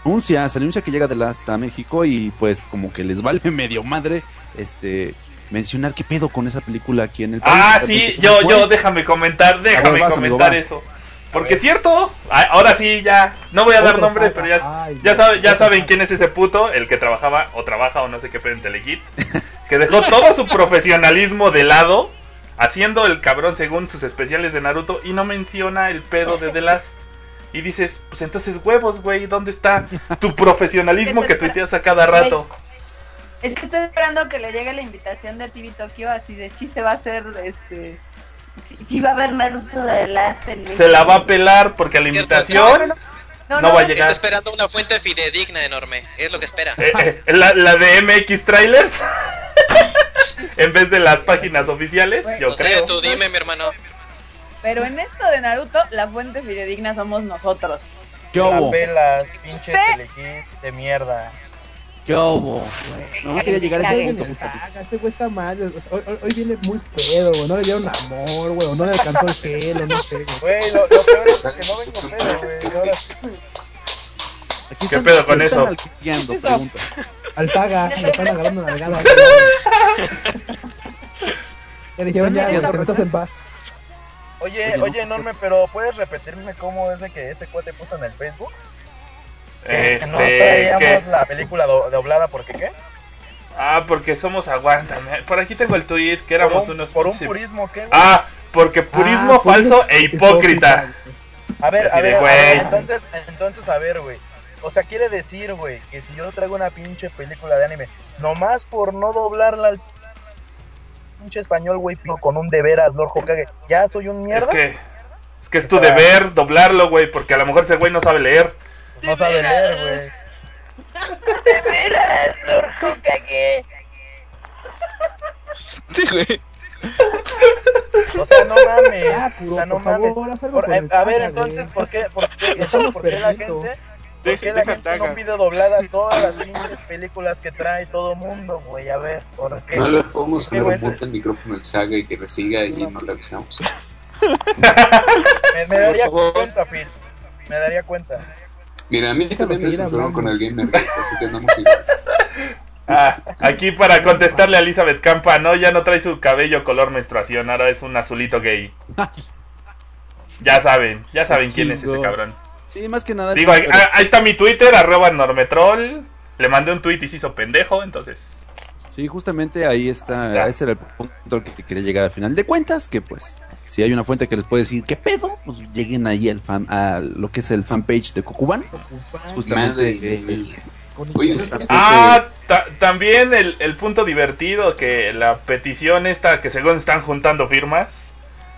anuncia, se anuncia que llega de Last a México y pues como que les vale medio madre, este, mencionar qué pedo con esa película aquí en el país. Ah, sí, yo, yo, Pues, déjame comentar, déjame vas, comentar eso. Porque es cierto, ahora sí, ya, no voy a dar nombres, pero ya, Ay, ya, sabe- ya saben quién es ese puto, el que trabajaba o trabaja o no sé qué pedo en Telehit, que dejó todo su profesionalismo de lado, haciendo el cabrón según sus especiales de Naruto y no menciona el pedo de The Last. Y dices, pues entonces huevos, güey, ¿dónde está tu profesionalismo que tuiteas a cada rato? Es que estoy esperando que le llegue la invitación de TV Tokio, así de si se va a hacer, este... Si, si va a haber Naruto de Last en Se la va a pelar porque a la invitación No, no va a Está llegar. esperando una fuente fidedigna enorme. Es lo que espera. Eh, eh, la, la de MX Trailers en vez de las páginas oficiales, yo no sé, creo. tú dime, mi hermano. Pero en esto de Naruto, la fuente fidedigna somos nosotros. ¿Qué La hubo? pelas, pinche telehit de mierda. ¿Qué hubo? No quería llegar a ese punto. Este güey está mal. Hoy, hoy- hoy viene muy pedo, güey. No le dieron amor, güey. No le alcanzó el pelo, no sé, güey. Lo, lo peor es que no vengo pedo, güey. Ahora ¿Qué pedo con eso? Alpaga, le están agarrando nalgada. Le dijeron ya, metas en paz. Oye, Oye, no, oye, enorme, pero ¿puedes repetirme cómo es de que este cuate puso en el Facebook? Que no Este, traíamos ¿qué? la película do- doblada porque qué? Ah, porque somos aguántame. Por aquí tengo el tweet que éramos por un, unos por un purismo, ¿qué? güey? Ah, porque purismo Ah, purismo falso e hipócrita. a ver, a de, ver, a ver, entonces, entonces, a ver, güey. O sea, quiere decir, güey, que si yo traigo una pinche película de anime, nomás por no doblarla al pinche español, güey, con un de veras, Lord Hokage, ya soy un Es mierda. que es que es tu deber doblarlo, güey, porque a lo mejor ese güey no sabe leer. no sabe leer, güey. De veras, Lord Hokage. Sí, güey. O sea, no mames. Ya, o Kuro, sea, no favor, mames. Por- eh, a ver, entonces. ¿por qué, por qué, por qué la gente, ¿Por qué la gente no pide dobladas todas las pinches películas que trae todo mundo, güey? A ver, ¿por qué? No le podemos un mute al micrófono al saga y que le siga y no le avisamos. Me, me daría cuenta, Phil. Me daría cuenta. Mira, a mí también me hablando. con el Gamer así que andamos igual. Ah, aquí para contestarle a Elizabeth Campa, no, ya no trae su cabello color menstruación, ahora es un azulito gay. Ya saben, ya saben quién es ese cabrón. Sí, más que nada. Digo, ahí, ah, ahí está mi Twitter, arroba normetrol. Le mandé un tweet y se hizo pendejo, entonces. Sí, justamente ahí está. Ya. Ese era el punto al que quería llegar al final de cuentas. Que pues, si hay una fuente que les puede decir qué pedo, pues lleguen ahí al fan, a lo que es el fanpage de Cocuban. Es justamente. Ah, ta- también el, el punto divertido que la petición esta que según están juntando firmas,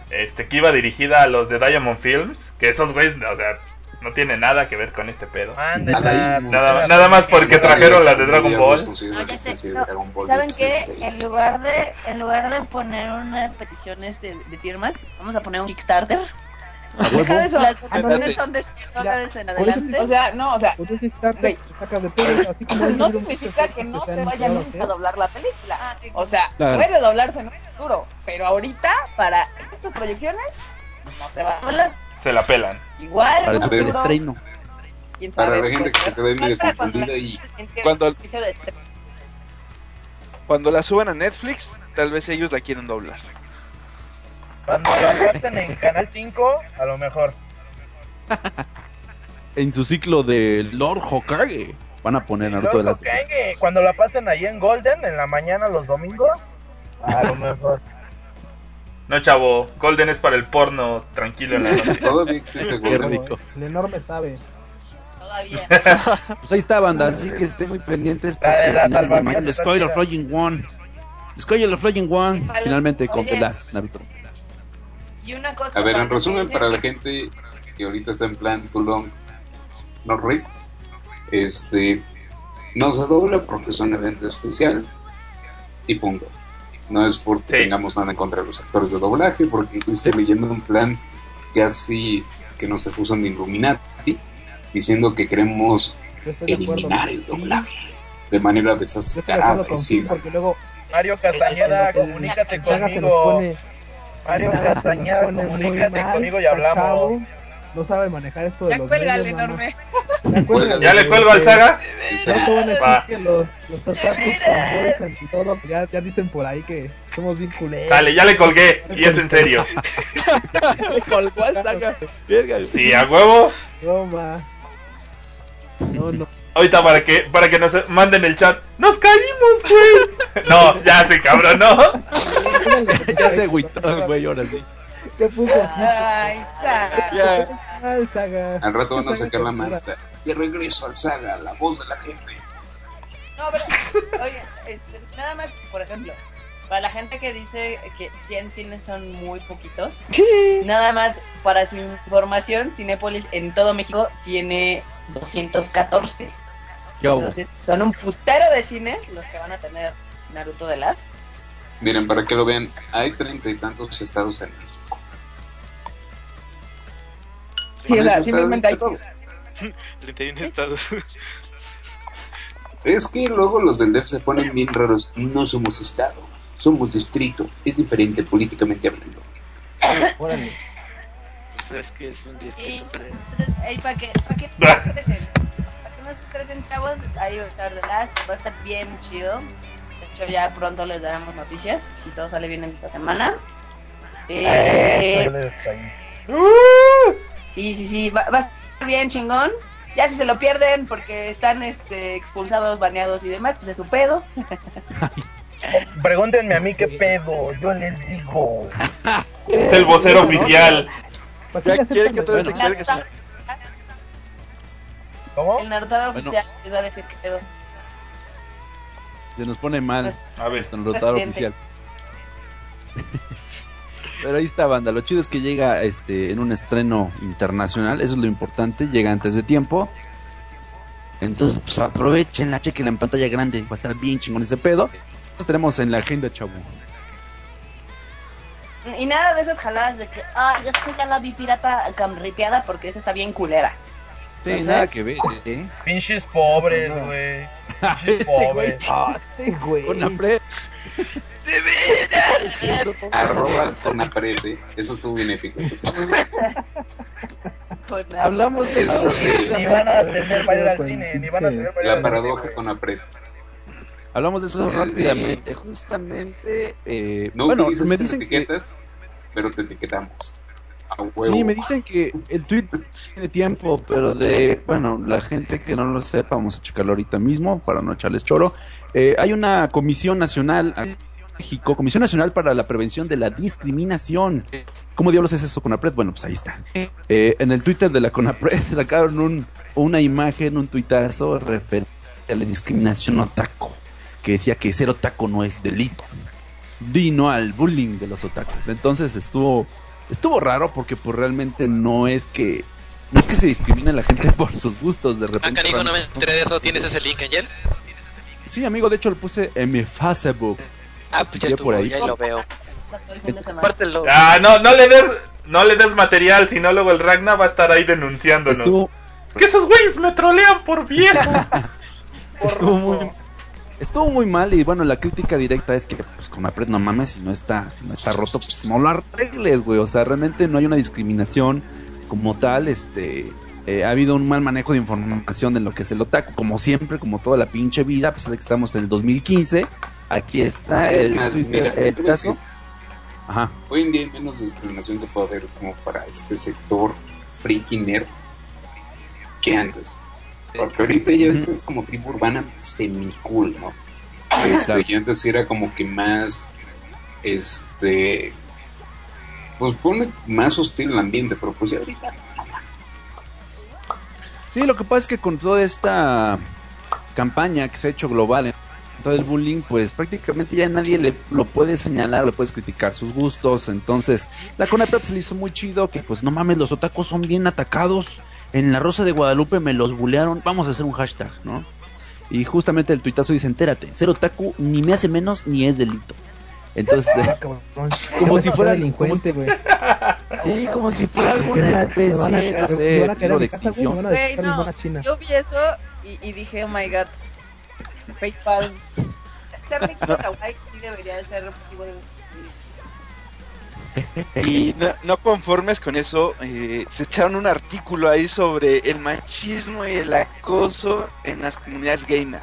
este que iba dirigida a los de Diamond Films, que esos güeyes, o sea, no tiene nada que ver con este pedo. Mándela. Nada, nada más porque trajeron la de Dragon Ball. No, ya sé. No, ¿Saben qué? En lugar de en lugar de poner una petición este, de firmas, vamos a poner un Kickstarter. Deja de eso. Las Ah, no, peticiones son de 100 dólares en adelante. O sea, no, o sea, Güey. de así como no significa que no se vaya nunca a doblar la película. Ah, sí, O sea, Claro. puede doblarse en un futuro, pero ahorita, para estas proyecciones, no se va a doblar. Se la pelan. Igual, para el en un super futuro, estreno. quién Para la gente que se quede medio confundida y Cuando- episodio de estreno. Cuando la suban a Netflix, tal vez ellos la quieren doblar. Cuando la pasen en Canal 5, a lo mejor. En su ciclo de Lord Hokage van a poner Naruto de las. que cuando la pasen ahí en Golden, en la mañana los domingos, a lo mejor. No, chavo, Golden es para el porno, tranquilo en la noche. todavía existe Qué Golden. rico. El enorme sabe. Todavía. Pues ahí está, banda. Así que estén muy pendientes. Porque el está of Flying One. Sky of Flying One. Finalmente con The Last Naruto. Y una cosa. A ver, en resumen, para la gente que ahorita está en plan too long, no read, este, no se dobla porque es un evento especial y punto. No es porque Sí. tengamos nada en contra de los actores de doblaje, porque estoy leyendo un plan casi que nos acusan de Illuminati, diciendo que queremos eliminar el doblaje de manera Yo estoy de desascarada, acuerdo con Phil agresiva. porque luego Mario Castañeda, comunícate conmigo. Mario Castañeda, comunícate conmigo y hablamos. No sabe manejar esto de Ya los cuélgale, medios, enorme. Ya cuélgale, ¿Ya le cuelgo al saga? Ya te van a decir Va. que los, los otakus y todo, pues ya, ya dicen por ahí que somos bien culeros. Sale, ya le colgué, y es en serio. colgó al saga. Sí, a huevo. No, ma. No, no. Ahorita para que, para que nos manden el chat. ¡Nos caímos, güey! No, ya se cabrón, no. ya se agüitó el güey, ahora sí. ¿Qué puso? Ay, Saga. Ya. Al saga. Al rato van a sacar la marca. De regreso al saga, la voz de la gente. No, pero, oye, este, nada más, por ejemplo, para la gente que dice que 100 cines son muy poquitos, nada más para su información, Cinépolis en todo México tiene 214. ¿Qué hubo? Entonces, son un putero de cines los que van a tener Naruto de Last. Miren, para que lo vean, hay treinta y tantos estados en México. Sí, o sea, simplemente hay. todo. 31 estados. Es que luego los del DEF se ponen bien raros. No somos estado, somos distrito. Es diferente políticamente hablando. Órale. Es que es un distrito, ahí para que, para estresen, para se estresen, chavos, ahí va a estar de Last, va a estar bien chido. De hecho, ya pronto les daremos noticias, si todo sale bien en esta semana. Eh, Sí, sí, sí, va, va a estar bien chingón. Ya si se lo pierden porque están este, expulsados, baneados y demás, pues es su pedo. Pregúntenme a mí qué pedo, yo les digo. Es el vocero oficial. ¿Para qué Ya le quiere aceptan que todo los- esto cuelgue. Naruto- ¿Cómo? El Naruto Bueno. oficial les va a decir qué pedo. Se nos pone mal. A ver. Notador Presidente. oficial. Pero ahí está, banda. Lo chido es que llega este en un estreno internacional. Eso es lo importante. Llega antes de tiempo. Entonces, pues aprovechenla, chequen en pantalla grande. Va a estar bien chingón ese pedo. Nos tenemos en la agenda, chavo. Y nada de esas jaladas de que, ah, yo es que ya la vi pirata camripeada porque esa está bien culera. Sí, nada que ver, ¿eh? Pinches pobres, güey. Pinches pobres. Ah, este güey. Con la pre- Arroba con aprete. Eso estuvo bien épico. eso sí. Hablamos de Eso eso. de Ni van a tener para ir al cine, ni van a tener para ir la al cine, paradoja con aprete. Hablamos de eso rápidamente. Justamente, eh, No bueno, utilizas me dicen que pero te etiquetamos. Sí, me dicen que el tweet tiene tiempo, pero de, bueno, la gente que no lo sepa, vamos a checarlo ahorita mismo para no echarles choro. Eh, hay una comisión nacional, México, Comisión Nacional para la Prevención de la Discriminación. ¿Cómo diablos es eso, Conapred? Bueno, pues ahí está. Eh, en el Twitter de la Conapred sacaron un, una imagen, un tuitazo referente a la discriminación otaku, que decía que ser otaku no es delito. Dino al bullying de los otakus. Entonces estuvo estuvo raro porque pues realmente no es que no es que se discrimine a la gente por sus gustos de Ah, repente. canijo, no me enteré de eso. ¿Tienes ese link, Angel? Sí, amigo, de hecho lo puse en mi Facebook. Ah, pues ya estuvo, por ahí. ya lo veo. Compártelo. Ah, no, no le des, no le des material, si no luego el Ragnar va a estar ahí denunciándonos. Estuvo Que esos güeyes me trolean por vieja. estuvo muy estuvo muy mal y bueno, la crítica directa es que pues con Apred no mames, si no está si no está roto, pues no lo arregles, güey, o sea, realmente no hay una discriminación como tal, este eh, ha habido un mal manejo de información de lo que es el otaku, como siempre, como toda la pinche vida, a pesar de que estamos en el 2015, aquí está Es el, más, mira, el caso. Ajá. Hoy en día hay menos discriminación que puede haber como para este sector freaky nerd que antes. Porque ahorita ya esta es como tribu urbana semi-cool, ¿no? Este, y antes sí era como que más, este, pues pone más hostil el ambiente, pero pues ya ahorita Sí, lo que pasa es que con toda esta campaña que se ha hecho global en todo el bullying, pues prácticamente ya nadie le lo puede señalar, le puedes criticar sus gustos. Entonces, la Conapred se le hizo muy chido que, pues no mames, los otacos son bien atacados. En la Rosa de Guadalupe me los bulearon. Vamos a hacer un hashtag, ¿no? Y justamente el tuitazo dice: Entérate, ser otaku ni me hace menos ni es delito. Entonces, como si fuera delincuente, güey. sí, como si fuera alguna especie, no sé, peligro de extinción. Güey, no, yo vi eso y, y dije, oh my god, PayPal. Ser rico kawaii sí debería de ser motivo de... Y no, no conformes con eso, eh, se echaron un artículo ahí sobre el machismo y el acoso en las comunidades gamer.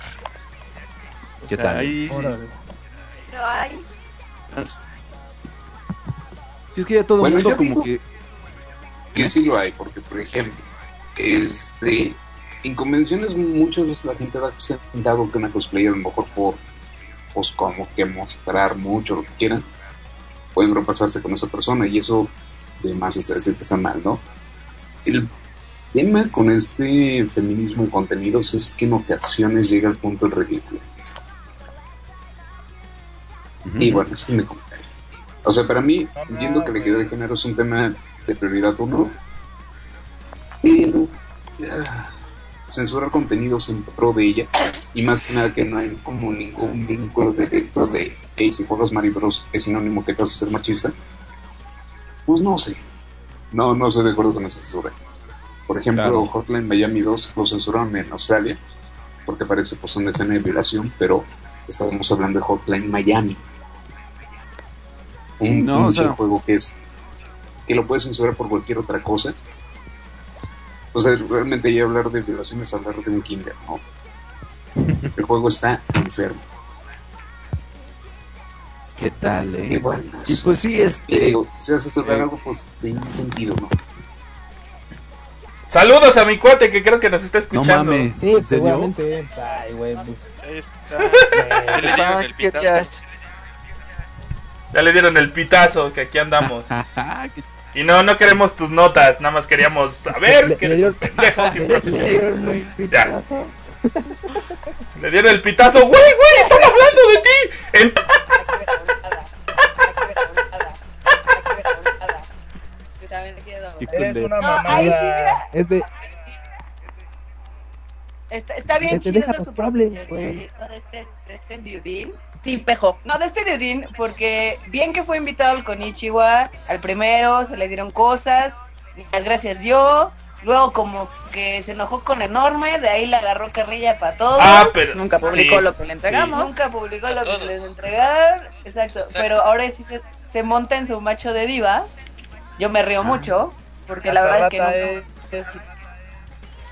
O ¿Qué sea, tal? ahí- Si es que ya todo el Bueno, mundo como digo- que que sí lo hay, porque por ejemplo, este, en convenciones muchas veces la gente va sentado que una cosplayer a lo mejor por, pues como que mostrar mucho lo que quieran, pueden repasarse con esa persona y eso de más está decir que está mal, ¿no? El tema con este feminismo de contenidos es que en ocasiones llega al punto del ridículo. Y bueno, ese es mi comentario. O sea, para mí, entiendo que la equidad de género es un tema de prioridad uno, pero censurar contenidos en pro de ella, y más que nada que no hay como ningún vínculo directo de, hey, si Mario Bros es sinónimo que te vas a ser machista, pues no sé. No, no estoy de acuerdo con esa censura. Por ejemplo, Claro. Hotline Miami 2 lo censuraron en Australia, porque parece pues una escena de violación, pero estábamos hablando de Hotline Miami. Un, no, un o sea- juego que es que lo puedes censurar por cualquier otra cosa. O sea, realmente ya hablar de violación es hablar de un kinder, ¿no? El juego está enfermo. ¿Qué tal, eh? Y bueno, Y pues sí, te este. digo, si vas a estudiar eh, algo, pues de un sentido, ¿no? Saludos a mi cuate que creo que nos está No escuchando. mames, Sí, ¿en serio? seguramente. Ay, güey, pues. Ahí está. Ya le dieron el pitazo que aquí andamos. Y no, no queremos tus notas, nada más queríamos saber Le- que le eres pendejo sin profesión. Ya. Le dieron el pitazo, güey, güey, están hablando de ti. Qué Eres una mamada. Es de. Está, está bien Te chido tus Sí, pejo. No, de este Diudin, porque bien que fue invitado al Konichiwa, al primero, se le dieron cosas, las gracias dio, Luego como que se enojó con Enorme, de ahí le agarró carrilla para todos. Ah, pero. Nunca publicó sí, lo que le entregamos. Nunca publicó A lo que todos. les entregaron. Exacto. Exacto. Pero ahora sí se, se monta en su macho de diva. Yo me río mucho. Porque la verdad es que nunca, es-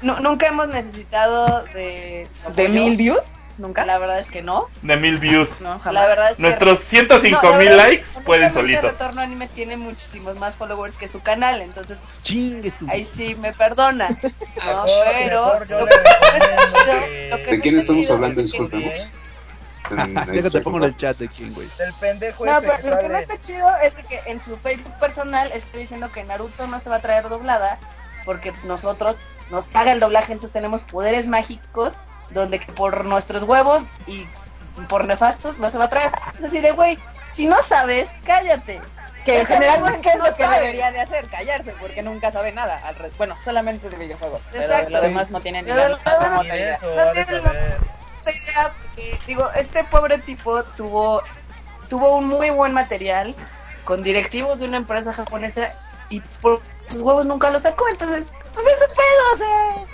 nu- nunca hemos necesitado de... ¿De mil views? ¿Nunca? La verdad es que no. De mil views. No, jamás. La verdad es que... Nuestros 105 No, mil likes pueden solitos. Retorno Anime tiene muchísimos más followers que su canal, entonces Chingue su. ahí sí me perdona. No, pero lo que lo que ¿De quién estamos hablando? Disculpemos. Déjate pongo en el chat de quién, güey. Del pendejo No, pero lo que no está chido es de que en su Facebook personal estoy diciendo que Naruto no se va a traer doblada porque nosotros nos caga el doblaje, entonces tenemos poderes mágicos donde que por nuestros huevos y por nefastos no se va a traer. Es así de, güey, si no sabes, cállate. Que generalmente es No lo que sabe. debería de hacer, callarse, porque nunca sabe nada. al re- Bueno, solamente de videojuegos. Pero Exacto. lo demás no tienen ni Pero idea. No tiene idea porque, digo, este pobre tipo tuvo, tuvo un muy buen material con directivos de una empresa japonesa y por sus huevos nunca lo sacó, entonces, pues eso pedo, o sea,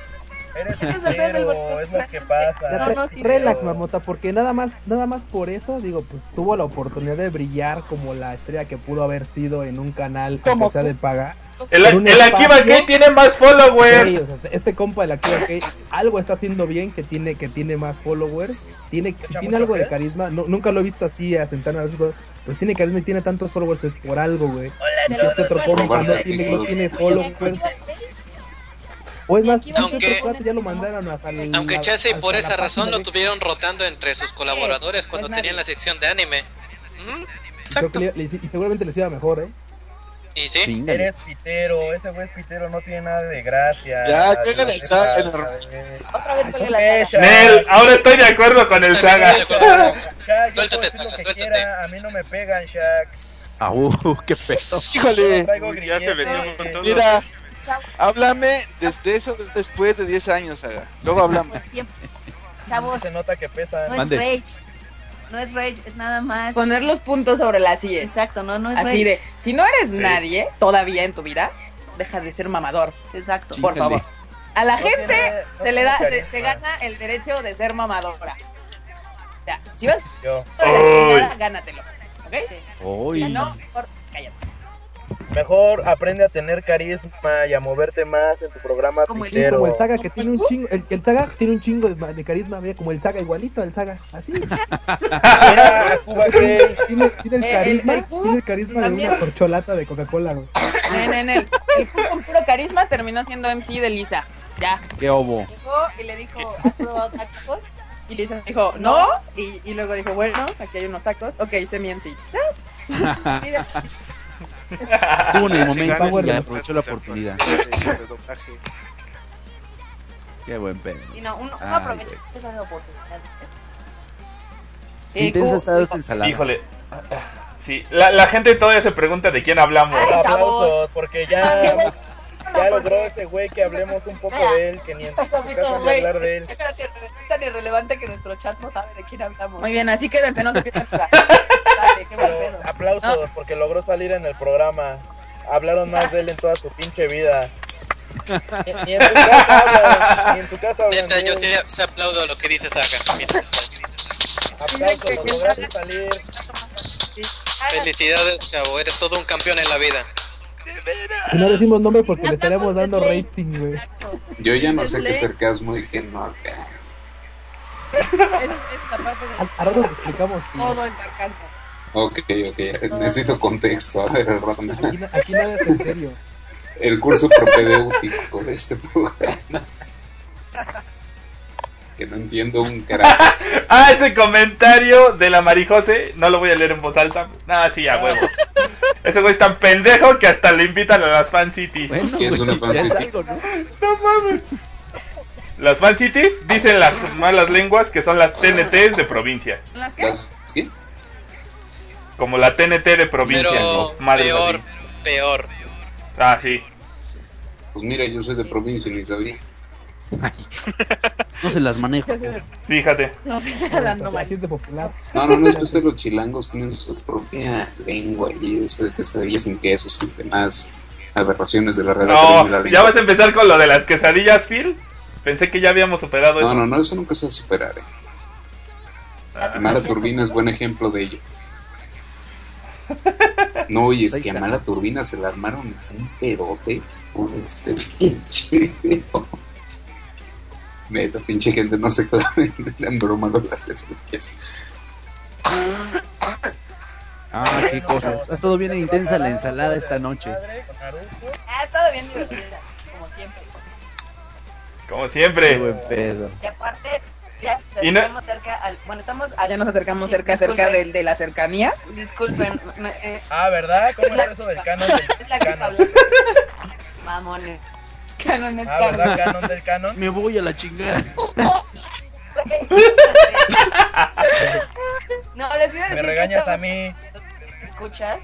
Eres es del lo que pasa. No, no, sí, Relax, pero- mamota, porque nada más, nada más por eso, digo, pues tuvo la oportunidad de brillar como la estrella que pudo haber sido en un canal Como que sea de paga. El, el espacio- Kei tiene más Sí, followers. o sea, este compa de la Kiva que algo está haciendo bien, que tiene, que tiene más followers, tiene, ¿Echa tiene algo de carisma, no, nunca lo he visto así a las cosas, pues tiene carisma y tiene tantos followers es por algo, güey. Y este otro compa no tiene, no tiene followers. O es más, Aunque- ya lo mandaron hasta el- Aunque Chelsea hasta por esa razón lo tuvieron rotando entre sus colaboradores cuando tenían la sección de anime. Mm, Exacto. que le- le- y seguramente les iba mejor, ¿eh? Y sí. Eres pitero, ese güey es pitero, no tiene nada de gracia. Ya, ¿qué cágale el saga, enorme. otra vez cuelga la saga. Nel, ahora estoy de acuerdo con el Saga. Shaq, yo puedo Suéltate, decir lo Saga, que suéltate. quiera, a mí no me pegan, Shaq. Ah, uh, qué pedo. Híjole, Traigo Ya se metió con todo. mira, Chao, háblame desde eso después de 10 años, Saga. Luego hablamos. Chavos, Se nota que pesa. no es Mande. rage, no es rage, es nada más. Poner los puntos sobre las sillas. Exacto, no, no es Así rage. de, si no eres nadie todavía en tu vida, deja de ser mamador. Exacto. Por favor. A la No gente tiene- no se le da, se, gana el derecho de ser mamadora. O sea, si vas Yo. de la chingada, gánatelo. ¿Ok? Si no, mejor cállate. Mejor aprende a tener carisma y a moverte más en tu programa Como el- como el Saga que tiene un chingo, el, el Saga tiene un chingo de, de carisma, mira, como el Saga igualito al Saga, así. Mira, Cuba Gay. Tiene, tiene el Eh, el- carisma, el tiene el carisma de también. una corcholata de Coca-Cola, en el, el Q con puro carisma terminó siendo MC de Lisa. Ya. Qué obo. Llegó y le dijo, ¿has probado tacos? Y Lisa dijo, no. Y, y luego dijo, bueno, aquí hay unos tacos. Ok, hice mi MC. Sí, de- Estuvo en el momento y aprovechó la oportunidad. Qué buen pedo. y no, uno, uno Ay, aprovecha esas oportunidades. Qué Eh, intensa estado esta ensalada. Híjole. Sí, la, la gente todavía se pregunta de quién hablamos. Ay, Aplausos, porque ya. ya logró ese güey que hablemos un poco de él, que ni en hablar de él. es tan irrelevante que nuestro chat no sabe de quién hablamos. Muy bien, así que no se pierdan aplausos, porque logró salir en el programa. Hablaron más de él en toda su pinche vida. Ni, en tu casa hablan, ni en tu casa hablan yo sí se aplaudo lo que dice Saga. Mientras está. Aplausos, lo lograste salir. Felicidades, chavo, eres todo un campeón en la vida. Y no decimos nombre porque le estaríamos dando rating, güey. Yo ya no sé qué sarcasmo y qué no acá. Esa es esta parte de- Al- A rato te explicamos. Todo es sarcasmo. Ok, ok, necesito contexto. A ver, Ronda. Aquí, aquí nada es en serio. El curso propedéutico de este programa. Que no entiendo un carajo. Ah, ese comentario de la Marijose, no lo voy a leer en voz alta. Ah, sí, a huevo. Ese güey es tan pendejo que hasta le invitan a las fan cities. Bueno, ¿Qué es una fan city? algo, ¿no? No mames. Las fan cities dicen las malas lenguas que son las TNTs de provincia. ¿Las qué? ¿Las- ¿Qué? Como la TNT de provincia. Pero ¿no? Madres peor, así. peor. Ah, sí. Pues mira, yo soy de provincia y ni sabía. No se las manejo. Fíjate. No mal. Gente popular. No, no, no, es que ustedes los chilangos tienen su propia lengua y eso de que se sin quesos y demás. aberraciones de la redacción. No, ya vas a empezar con lo de las quesadillas, Phil. Pensé que ya habíamos superado No, eso. no, no, eso nunca se va a superar. eh. Ah, Mala Turbina es buen ejemplo de ello. No, y es que a. Mala Turbina se le armaron un pedote por ese pinche video. Neta, pinche gente no se queda en broma con las quesadillas. Ah, qué cosa. Ha estado bien intensa la ensalada esta noche. Ha estado bien divertida, como siempre. Como Qué siempre. buen pedo. Y aparte, ya Y no- estamos cerca al... Bueno, estamos... Ah, ya nos acercamos cerca, cerca del, de la cercanía. Disculpen, me- eh, Ah, ¿verdad? ¿Cómo es eso del canon del es la hablando. Mamones. Canon es Ah, canon. ¿verdad? Canon del canon. Me voy a la chingada. No, les iba a decir Me que regañas a mí. ¿Escuchas?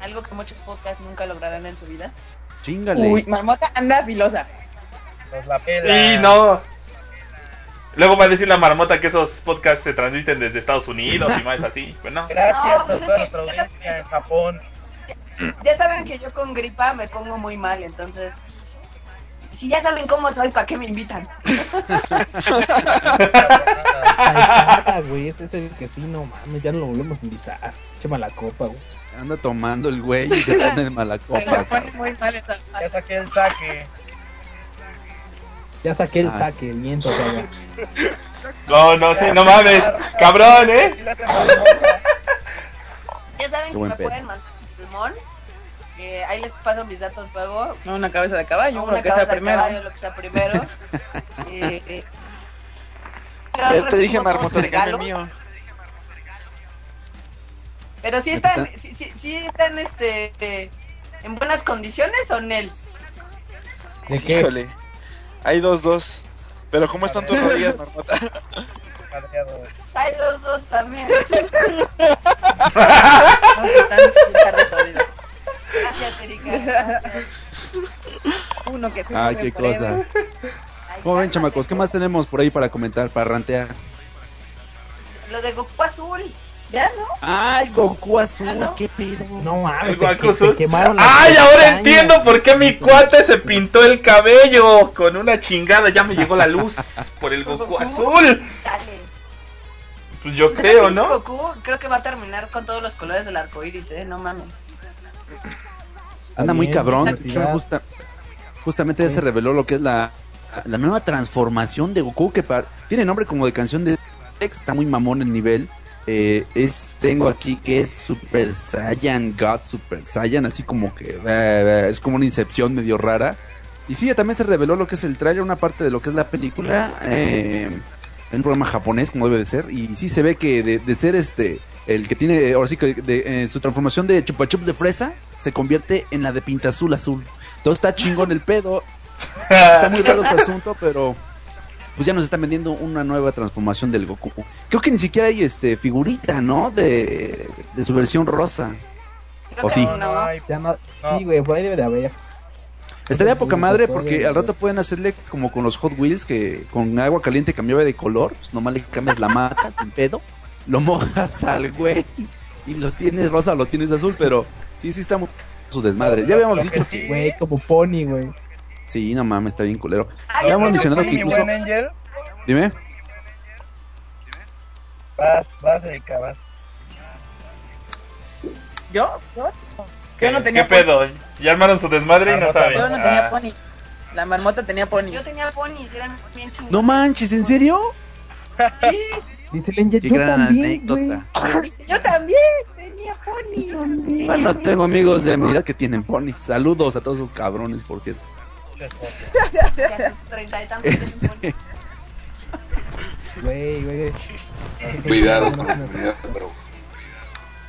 Algo que muchos podcasts nunca lograrán en su vida. Chingale. Uy, Marmota anda filosa. Nos la pela. Y no. Luego va a decir la marmota que esos podcasts se transmiten desde Estados Unidos y más así. Pues no. Gracias No, a pues toda es nuestra que- audiencia en Japón. Ya saben que yo con gripa me pongo muy mal, entonces... Si ya saben cómo soy, ¿para qué me invitan? Ay, güey, este es el que sí, no mames, ya no lo volvemos a invitar. Chema la copa, güey. Anda tomando el güey y se pone en mala copa. pone muy mal esa. Ya saqué el saque. Ya saqué el Ah. saque, miento, cabrón. No, no sé, no mames. Cabrón, ¿eh? Ya saben que me pedo. pueden mandar pulmón. Eh, ahí les paso mis datos luego. Una cabeza de caballo, Una lo que sea cabeza de primero. caballo, lo que sea primero. Eh, eh, Ya te dije, Marmota, de el mío. Pero si están, si, si, si están este, eh, en buenas condiciones o Nel. ¿De qué? Híjole. Hay dos, dos. Pero ¿cómo están tus rodillas, Marmota? Hay los dos también. Gracias, Erika. gracias. Uno que se Ay, qué cosas. ¿Cómo ven, chamacos? ¿Qué más tenemos por ahí para comentar, para rantear? Lo de Goku Azul. Ya, ¿no? ¡Ay, Goku azul! Ah, ¿no? ¿Qué pedo? No mames, Goku azul. quemaron las ¡Ay, ahora entiendo por qué mi cuate se pintó el cabello con una chingada! Ya me llegó la luz por el Goku azul. Chale. Pues yo Ese creo, ¿no? Goku creo que va a terminar con todos los colores del arco iris, ¿eh? No mames. Anda muy cabrón. Justa- justamente ya se reveló lo que es la, la nueva transformación de Goku, que tiene nombre como de canción de Tex, está muy mamón el nivel. Eh, es tengo aquí que es Super Saiyan God Super Saiyan, así como que eh, eh, es como una incepción medio rara. Y sí, también se reveló lo que es el trailer, una parte de lo que es la película, eh, en un programa japonés como debe de ser. Y sí se ve que de, de ser este el que tiene, ahora sí que de, eh, su transformación de chupa chups de fresa se convierte en la de pinta azul azul. Todo está chingón el pedo. Está muy raro su asunto, pero pues ya nos están vendiendo una nueva transformación del Goku. Creo que ni siquiera hay este figurita, ¿no? De, de su versión rosa. ¿O sí? No, no sí, güey, por ahí debe de haber. Estaría poca madre porque al rato pueden hacerle como con los Hot Wheels que con agua caliente cambiaba de color, pues nomás le cambias la mata sin pedo, lo mojas al güey y lo tienes rosa, lo tienes azul, pero sí, sí está muy su desmadre. Ya habíamos dicho sí- que Güey, como pony, güey. sí, no mames, está bien culero. Ay, Habíamos mencionado que incluso buen Angel, dime, vas, vas, Erika, vas. ¿Yo? ¿Yo? ¿Qué, Yo no tenía ¿Qué pedo? Ya armaron su desmadre y no saben. Yo no tenía Ah. ponis. La marmota tenía ponis. Yo tenía ponis, eran bien chingones. no manches, ¿en serio? Dice el Angel, Qué yo gran también, anécdota. Yo también tenía ponis. Bueno, tengo amigos de mi edad que tienen ponis. Saludos a todos esos cabrones, por cierto. Ya a sus treinta y tantos tienen ponis. Este, Güey, güey. Cuidado cuidado, bro.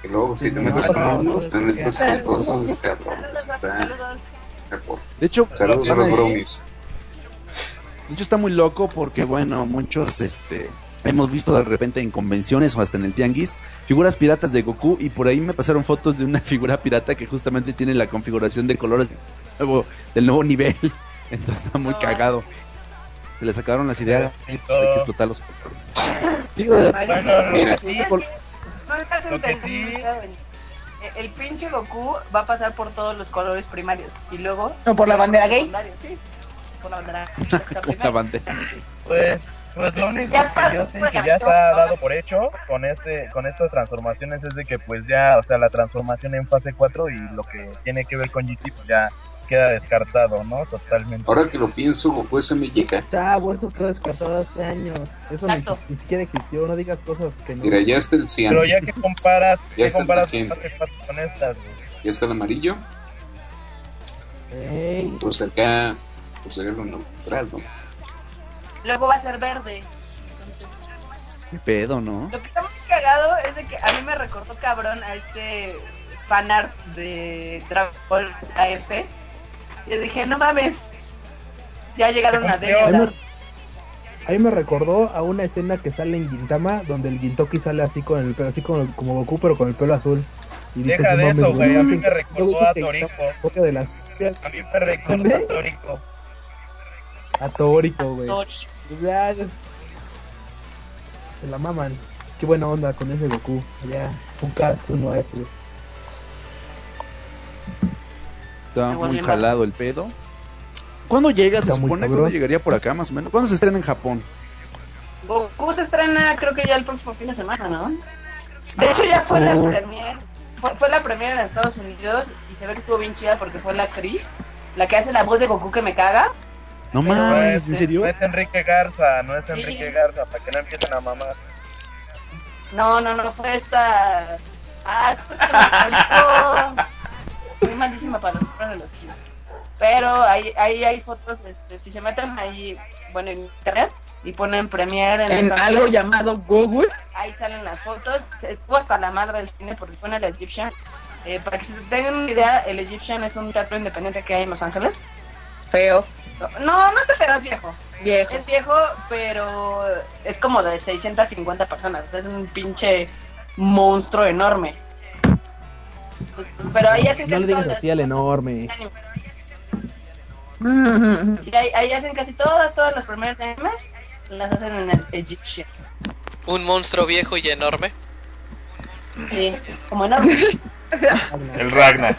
Que luego si te metes con, te metes con cosas cabrones. Está Saludos. de hecho, Saludos a los brownies. De hecho está muy loco porque bueno, muchos este hemos visto de repente en convenciones o hasta en el tianguis figuras piratas de Goku y por ahí me pasaron fotos de una figura pirata que justamente tiene la configuración de colores del nuevo, del nuevo nivel. Entonces está muy cagado. Se le sacaron las ideas pues hay que explotar los colores. Digo, Bueno, Mira. sí, no el pinche Goku va a pasar por todos los colores primarios y luego... ¿O por la bandera gay? Sí, por la bandera La bandera. Pues, pues lo único Ya que yo sé que ya está bandera. dado por hecho con este con estas transformaciones es de que pues ya, o sea, la transformación en fase 4 y lo que tiene que ver con GT pues ya queda descartado, ¿no? Totalmente. Ahora que lo pienso, Goku es MYK. Chavo, eso fue descartado hace años. Eso ni, ni siquiera existió. No digas cosas que no. Mira, ya está el cian, Pero ya que comparas, Ya ¿qué está comparas el fase 4 con estas? güey? ya está el amarillo. Ey, Pues acá, pues sería lo neutral, ¿no? Luego va a ser verde. Entonces, Qué pedo, ¿no? Lo que está muy cagado es de que a mí me recordó cabrón a este fanart de Dragon Ball AF. Y yo dije, no mames. Ya llegaron a a, mí, Demi. a mí me recordó a una escena que sale en Gintama donde el Gintoki sale así con el pelo, así como, como Goku, pero con el pelo azul. Y Deja "No de eso, güey, a mí güey". me recordó a Toriko. A mí me recordó a Toriko. a Tórico, güey. Se la maman. Qué buena onda con ese Goku. Ya, un Katsu no es. Está muy jalado el pedo. ¿Cuándo llega? Se supone cuándo llegaría por acá, más o menos. ¿Cuándo se estrena en Japón? Goku se estrena creo que ya el próximo fin de semana, ¿no? De hecho ya fue la premier. Fue, fue la premier en Estados Unidos y se ve que estuvo bien chida porque fue la actriz, la que hace la voz de Goku que me caga. No No mames, es, ¿en serio? no es Enrique Garza, no es Sí. Enrique Garza, para que no empiecen a mamar. No, no, no, fue esta... Ah, pues que me acuerdo. Muy malísima para los de los kids. Pero ahí, ahí hay fotos, este, si se meten ahí, bueno, en internet y ponen premiere en, algo llamado Google. ahí salen las fotos. Estuvo hasta la madre del cine porque fue en el Egyptian. Eh, para que se tengan una idea, el Egyptian es un teatro independiente que hay en Los Ángeles. Feo. No, no está feo, es viejo. Viejo. Es viejo, pero es como de 650 personas. Es un pinche monstruo enorme. Pero ahí hacen No casi le digas todas así al enorme. las... Sí, ahí, ahí hacen casi todas, todas las primeras animes. Las hacen en el Egyptian. Un monstruo viejo y enorme. Sí, como enorme. El Ragnar.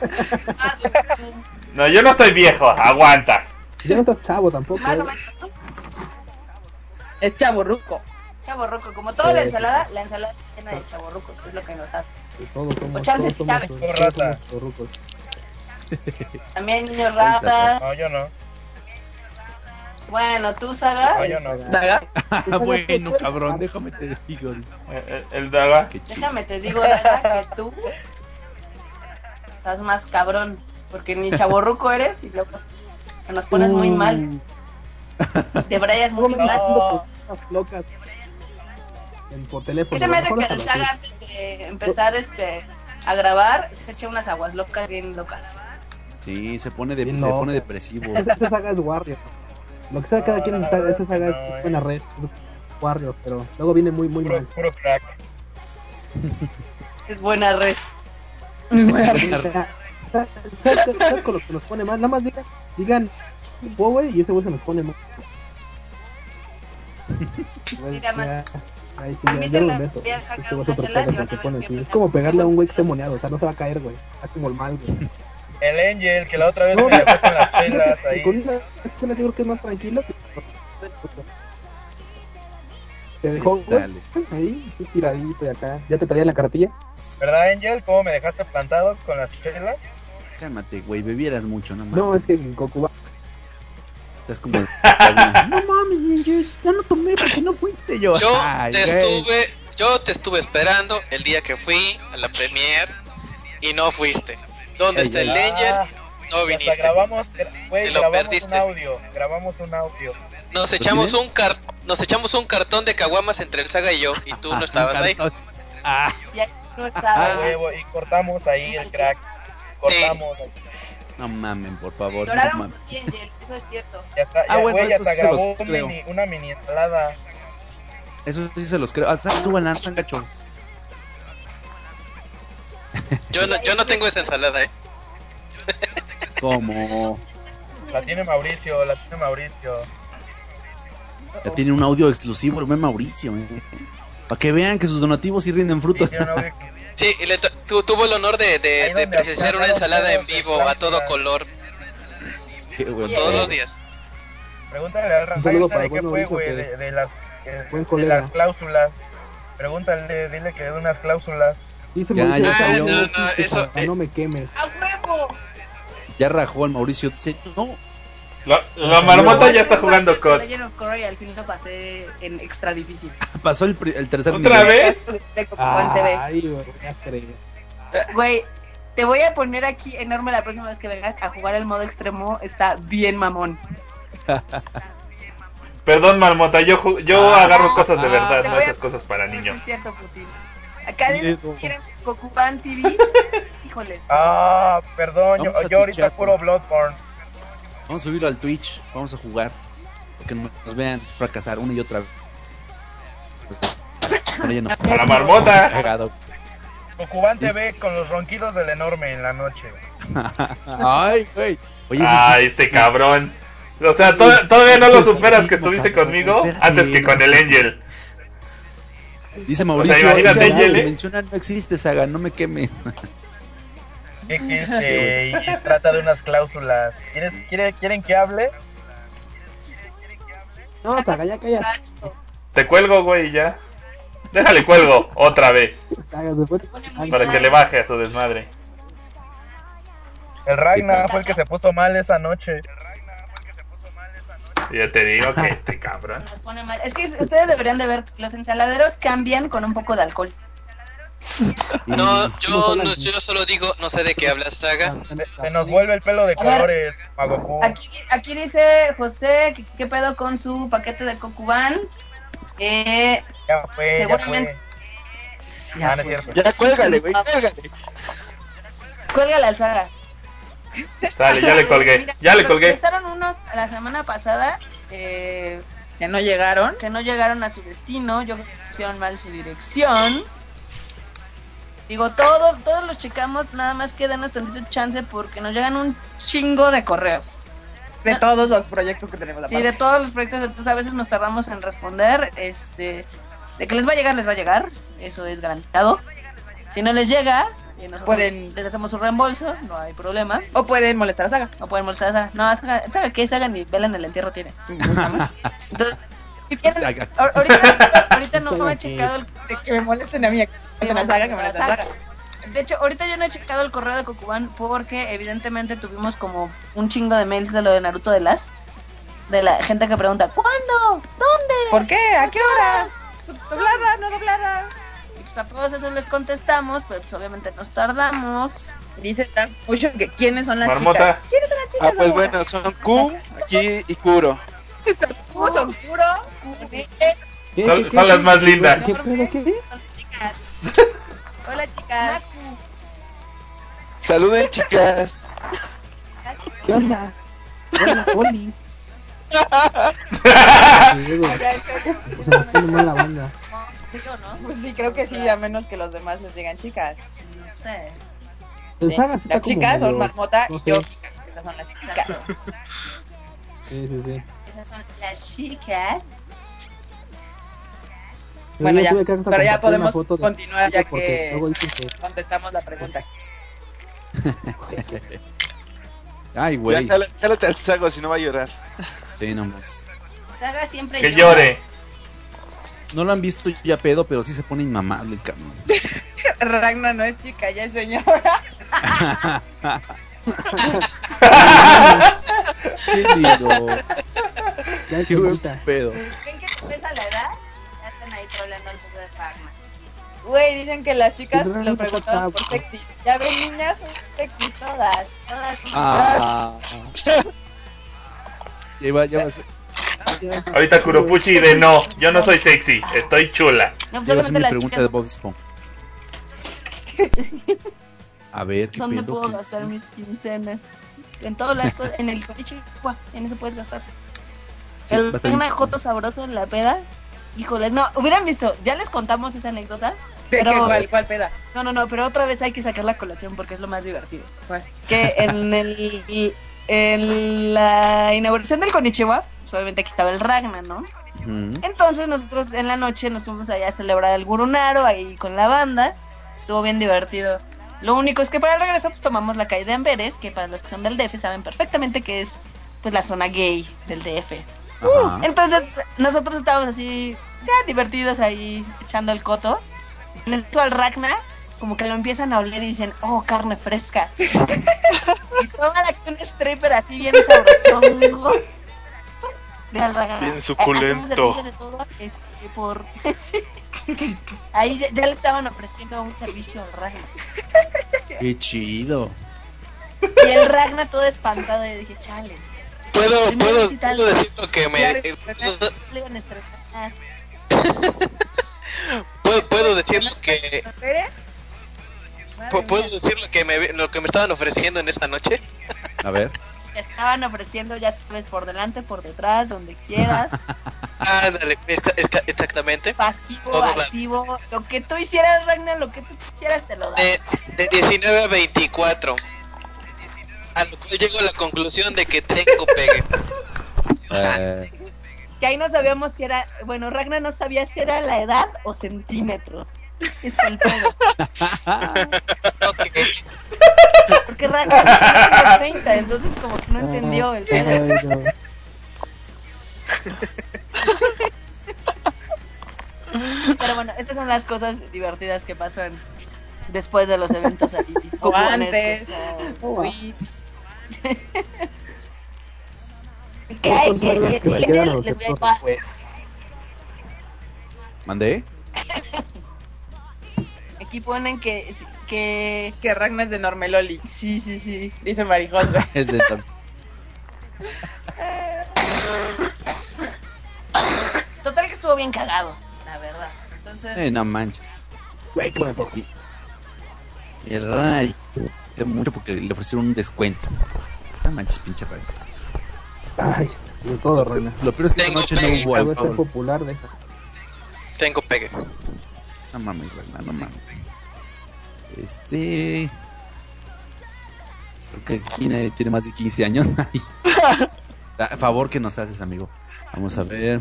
Ah, No, yo no estoy viejo, aguanta. Ya no estás chavo tampoco. Más o ¿eh? menos. ¿no? Es chaborruco. Chaborruco, como toda la ensalada, la ensalada está llena de chaborrucos, es lo que nos hace. Todos somos, O chance somos, sabe. rata. También hay niños ratas. No, yo no. Bueno, tú, Saga, No, yo no. Daga. Ah, bueno, cabrón, déjame te digo. Eh, El Daga. Déjame te digo, Daga, que tú estás más cabrón, porque ni chaborruco eres y luego nos pones muy mal, te brayas muy mal. locas. En, por teléfono. Se me hace que el Saga antes de empezar este a grabar se echa unas aguas locas bien locas. Sí, se pone, de, se pone depresivo. Esa, saga es Warrior. Lo que sea, cada No, quien no, esa saga no, es buena red. Warrior, pero luego viene muy, muy Puro, mal. puro crack. Es buena red. ¿Sabes, sabes- sabes con lo que nos pone mal? Nada más digan, digan, "Oh, güey, y ese güey se nos pone Mira, más. Ahí sí, ya, lo meto. Este güey una porque ver pone así. Es como pegarle a un güey que esté moneado, o sea, no se va a caer, güey. Está como el mal, güey. El Angel, que la otra vez me dejó con las chelas ahí. con esa chela seguro que es más tranquilo. Te dejó, güey, Dale. ahí, tiradito y acá. Ya te traía la cartilla. ¿Verdad, Angel? ¿Cómo me dejaste plantado con las chelas? Cálmate, güey, bebieras mucho, no mames. No, es que Goku va. Estás como. no mames, Miguel, ya no tomé porque no fuiste yo. Yo Ay, te güey. estuve, yo te estuve esperando el día que fui a la premier y no fuiste. ¿Dónde está el Angel? Ah, No y hasta viniste. grabamos, güey, Te lo grabamos perdiste. un audio. Grabamos un audio. Nos echamos un car nos echamos un cartón de caguamas entre el Saga y yo y tú no estabas ahí. Ah, Ya no A estaba. huevo, y cortamos ahí el crack. Cortamos. no mamen, por favor. No Lloraron mamen. bien, eso es cierto. Ya está, Ah, ya, bueno, eso sí se los creo. mini- una mini ensalada. Eso sí se los creo. Ah, suban la están gachos. Yo no, yo no tengo esa ensalada, eh. Como. La tiene Mauricio, la tiene Mauricio. Ya tiene un audio exclusivo el buen Mauricio. eh. Para que vean que sus donativos sí rinden Sí, frutos. tiene un audio que- Sí, y le, to- tu- tuvo el honor de, de, de presenciar una ensalada en vivo a todo color Qué bueno. todos los días. Pregúntale al Rafael de qué fue, güey, de, de las, eh, de las cláusulas. Pregúntale, dile que de unas cláusulas. Ya, ya "Ah, salió. no, No, eso, eh. no me quemes. ¡A huevo! Ya rajó al Mauricio. Dice, no. La, la marmota ya está jugando COD. Legend of Korra y al fin lo pasé en extra difícil. Pasó el, pri- el tercer ¿Otra nivel. vez? De Cocoban TV. Ay, güey, ya creí. Güey, te voy a poner aquí enorme la próxima vez que vengas a jugar el modo extremo. Está bien mamón. Perdón, marmota, yo, ju- yo Ah. agarro cosas de verdad, Te no voy a- esas cosas para Sí, niños. es cierto, Putin. Acá dicen que quieren TV. Híjoles. Ah, perdón, yo, Vamos a yo ahorita puro Bloodborne. Vamos a subirlo al Twitch. Vamos a jugar. Que nos vean fracasar una y otra vez. No. La marmota. Cocuban TV con los ronquidos del enorme en la noche. Ay, güey. Oye, Ay, sí- este cabrón. O sea, to- todavía no lo superas que estuviste cabrón, conmigo antes que con el Angel. Dice Mauricio, imagínate, Angel, ¿eh? menciona no existe, Saga, no me queme. ¿Qué existe? y trata de unas cláusulas. ¿Quieres, quiere, ¿Quieren que hable? No, Saga, ya calla. Te cuelgo, güey, ya. Déjale cuelgo otra vez para que le baje a su desmadre. El Ragnar fue el que se puso mal esa noche. Ya te digo que este cabrón. Nos pone mal. Es que ustedes deberían de ver, los ensaladeros cambian con un poco de alcohol. No, ¿Cómo yo, no, yo solo digo, no sé de qué hablas, Saga. Se, se nos vuelve el pelo de A ver. colores, Magoku. Aquí, aquí dice José, ¿qué, qué pedo con su paquete de Cocuban? Eh, Ya fue, ya Seguramente- fue. Ah, no es cierto. Ya cuélgale, güey, cuélgale. cuelga la alzaga. Sale, ya le colgué. Mira, Ya le colgué. Empezaron unos la semana pasada eh, Que no llegaron. que no llegaron a su destino, yo creo que pusieron mal su dirección. Digo, todo, todos los checamos, nada más que denos tantito chance porque nos llegan un chingo de correos. De todos los proyectos que tenemos. Sí, de todos los proyectos, entonces a veces nos tardamos en responder. Este, de que les va a llegar, les va a llegar. Eso es garantizado. Si no les llega, eh, nosotros Pueden- les hacemos su reembolso, no hay problema. O pueden molestar a Saga. No pueden molestar a Saga. No, Saga, Saga que Saga ni vela en el entierro tiene. Entonces, quieren- ahorita, ahorita no Saga he checado el De que me molesten a mí. Que me Saga, que me Saga. De hecho, ahorita yo no he checado el correo de Kokuban porque evidentemente tuvimos como un chingo de mails de lo de Naruto de Last. De la gente que pregunta, ¿cuándo? ¿Dónde? ¿Por qué? ¿A qué horas? ¿Doblada? ¿No doblada? Y pues a todos esos les contestamos, pero pues obviamente nos tardamos. Dice tan mucho que quiénes son las Marmota. chicas. ¿Quiénes son las chicas? Ah, pues bueno, son Q, aquí y Kuro. Son son puro. ¿Qué, Son- qué, son qué? las más lindas. ¿Qué pedo, qué? Hola, chicas. Saluden, chicas. ¿Qué onda? Hola, Oli. Pues banda. Pues sí, creo que sí, a menos que los demás les digan chicas. No sé. Sí. Las chicas son Marmota y yo. Esas son las chicas. Sí, sí, sí. Esas son las chicas. Bueno, ya. Pero ya podemos continuar ya que contestamos la pregunta. Ay, Ya, güey. jala- jálate al sago si no va a llorar. Sí, no más. Saga siempre Que llora. llore. No lo han visto ya pedo, pero sí se pone inmamable el cabrón. Ragnar no es chica, ya es señora. Qué lindo. ya es Qué buen pedo. ¿Ven que empieza la edad? Ya están ahí problemas el poco de farma. Güey, dicen que las chicas lo no preguntaron por sexy. Ya ven, niñas, son sexy todas. Todas Ah. Lleva, lleva, Ahorita Kuropuchi de no, yo no soy sexy, estoy chula. No, lleva solamente mi las pregunta chicas, de Bob Esponja. A ver, ¿qué ¿Dónde puedo ¿Qué gastar mis quincenas? En todas las cosas, en el coche, en eso puedes gastar. Sí, el va a estar bien una joto sabroso en la peda. Híjole, no, hubieran visto, ya les contamos esa anécdota. ¿De Pero- qué? ¿Cuál, ¿Cuál peda? No, no, no, pero otra vez hay que sacar la colación porque es lo más divertido. ¿Cuál? Que en el en la inauguración del Konichiwa, obviamente aquí estaba el Ragna, ¿no? Entonces nosotros en la noche nos fuimos allá a celebrar el Gurunaro ahí con la banda. Estuvo bien divertido. Lo único es que para el regreso pues tomamos la calle de Amberes, que para los que son del DF saben perfectamente que es pues la zona gay del DF. Ajá. Entonces nosotros estábamos así ya divertidos ahí echando el coto. En eso al Ragnar como que lo empiezan a oler y dicen, oh, carne fresca. y toman aquí un stripper así bien sabrosongo. De. Bien Eh, suculento. servicio de todo, este, por... Ahí ya, ya le estaban ofreciendo un servicio al Ragnar. Qué chido. Y el Ragnar todo espantado y dije, chale. Puedo, puedo, puedo decir lo que me. Puedo, puedo decir lo que. ¿Puedo decir lo que, me, lo que me estaban ofreciendo en esta noche? A ver. Estaban ofreciendo, ya sabes, por delante, por detrás, donde quieras. Ándale, exa- exactamente. Pasivo, Todo la- activo. Lo que tú hicieras, Ragnar, lo que tú quisieras, te lo da. De, de 19 a 24. A lo cual llego a la conclusión de que tengo pegue. Eh, Que ahí no sabíamos si era. Bueno, Ragnar no sabía si era la edad o centímetros. Es el pedo. Porque Ragnar tiene 30, entonces como que no entendió el. Pero bueno, estas son las cosas divertidas que pasan después de los eventos ahí. O antes. cuponescos, o- Uy. ¿Qué? Son reglas que me Aquí ponen que, que... Que Ragnar es de Normeloli. Sí, sí, sí. Dice Marijosa. Es de tal. Total que estuvo bien cagado, la verdad. Entonces, Eh, no manches. Güey, qué bueno. Y el Ray. de mucho porque le ofrecieron un descuento. No manches, pinche Ray. Ay, de todo, Reina. Lo peor es que Tengo noche no hubo alcohol. popular, deja. Tengo pegue. No mames, Ragnar, no mames. Este. Creo que aquí nadie tiene más de 15 años. A favor que nos haces, amigo. Vamos a ver.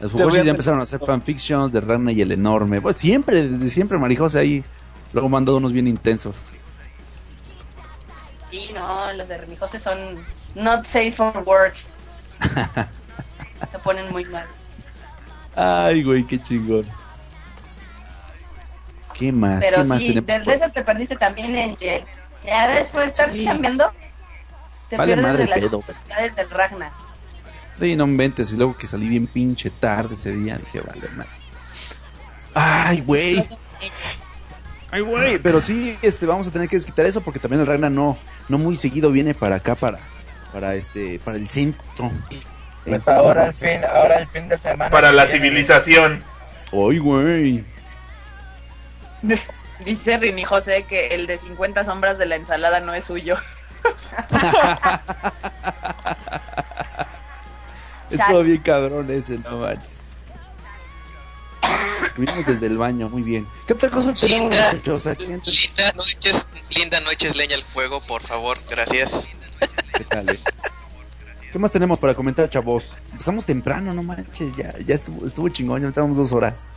Los Fujoshi ya empezaron a hacer fanfictions de Ragnar y el enorme. Bueno, siempre, desde siempre, Marijose ahí. Luego mandó unos bien intensos. sí, no, los de Remijose son not safe for work. Se ponen muy mal. Ay, güey, qué chingón. ¿Qué más? Pero ¿Qué más sí, tenemos? desde eso te perdiste también en Jet. Ya después de estar Sí. cambiando, te Vale pierdes madre de las pedo. curiosidades del Ragnar. Sí, no inventes. Y luego que salí bien pinche tarde ese día, dije, vale, madre. Ay, güey. Ay, güey. Pero sí, este, vamos a tener que desquitar eso porque también el Ragnar no, no muy seguido viene para acá, para, para este, para el centro. pues ahora el fin, ahora el fin de semana. Para la civilización. Ay, güey. Dice Rini José que el de 50 sombras de la ensalada no es suyo. Estuvo bien cabrón ese, no manches. Escribimos desde el baño, muy bien. ¿Qué otra cosa tenemos, Linda, muchachos? Aquí linda noches, linda noches, leña al fuego, por favor, gracias. ¿Qué tal, eh? ¿Qué más tenemos para comentar, chavos? Empezamos temprano, no manches, ya, ya estuvo, estuvo chingón, ya estamos dos horas.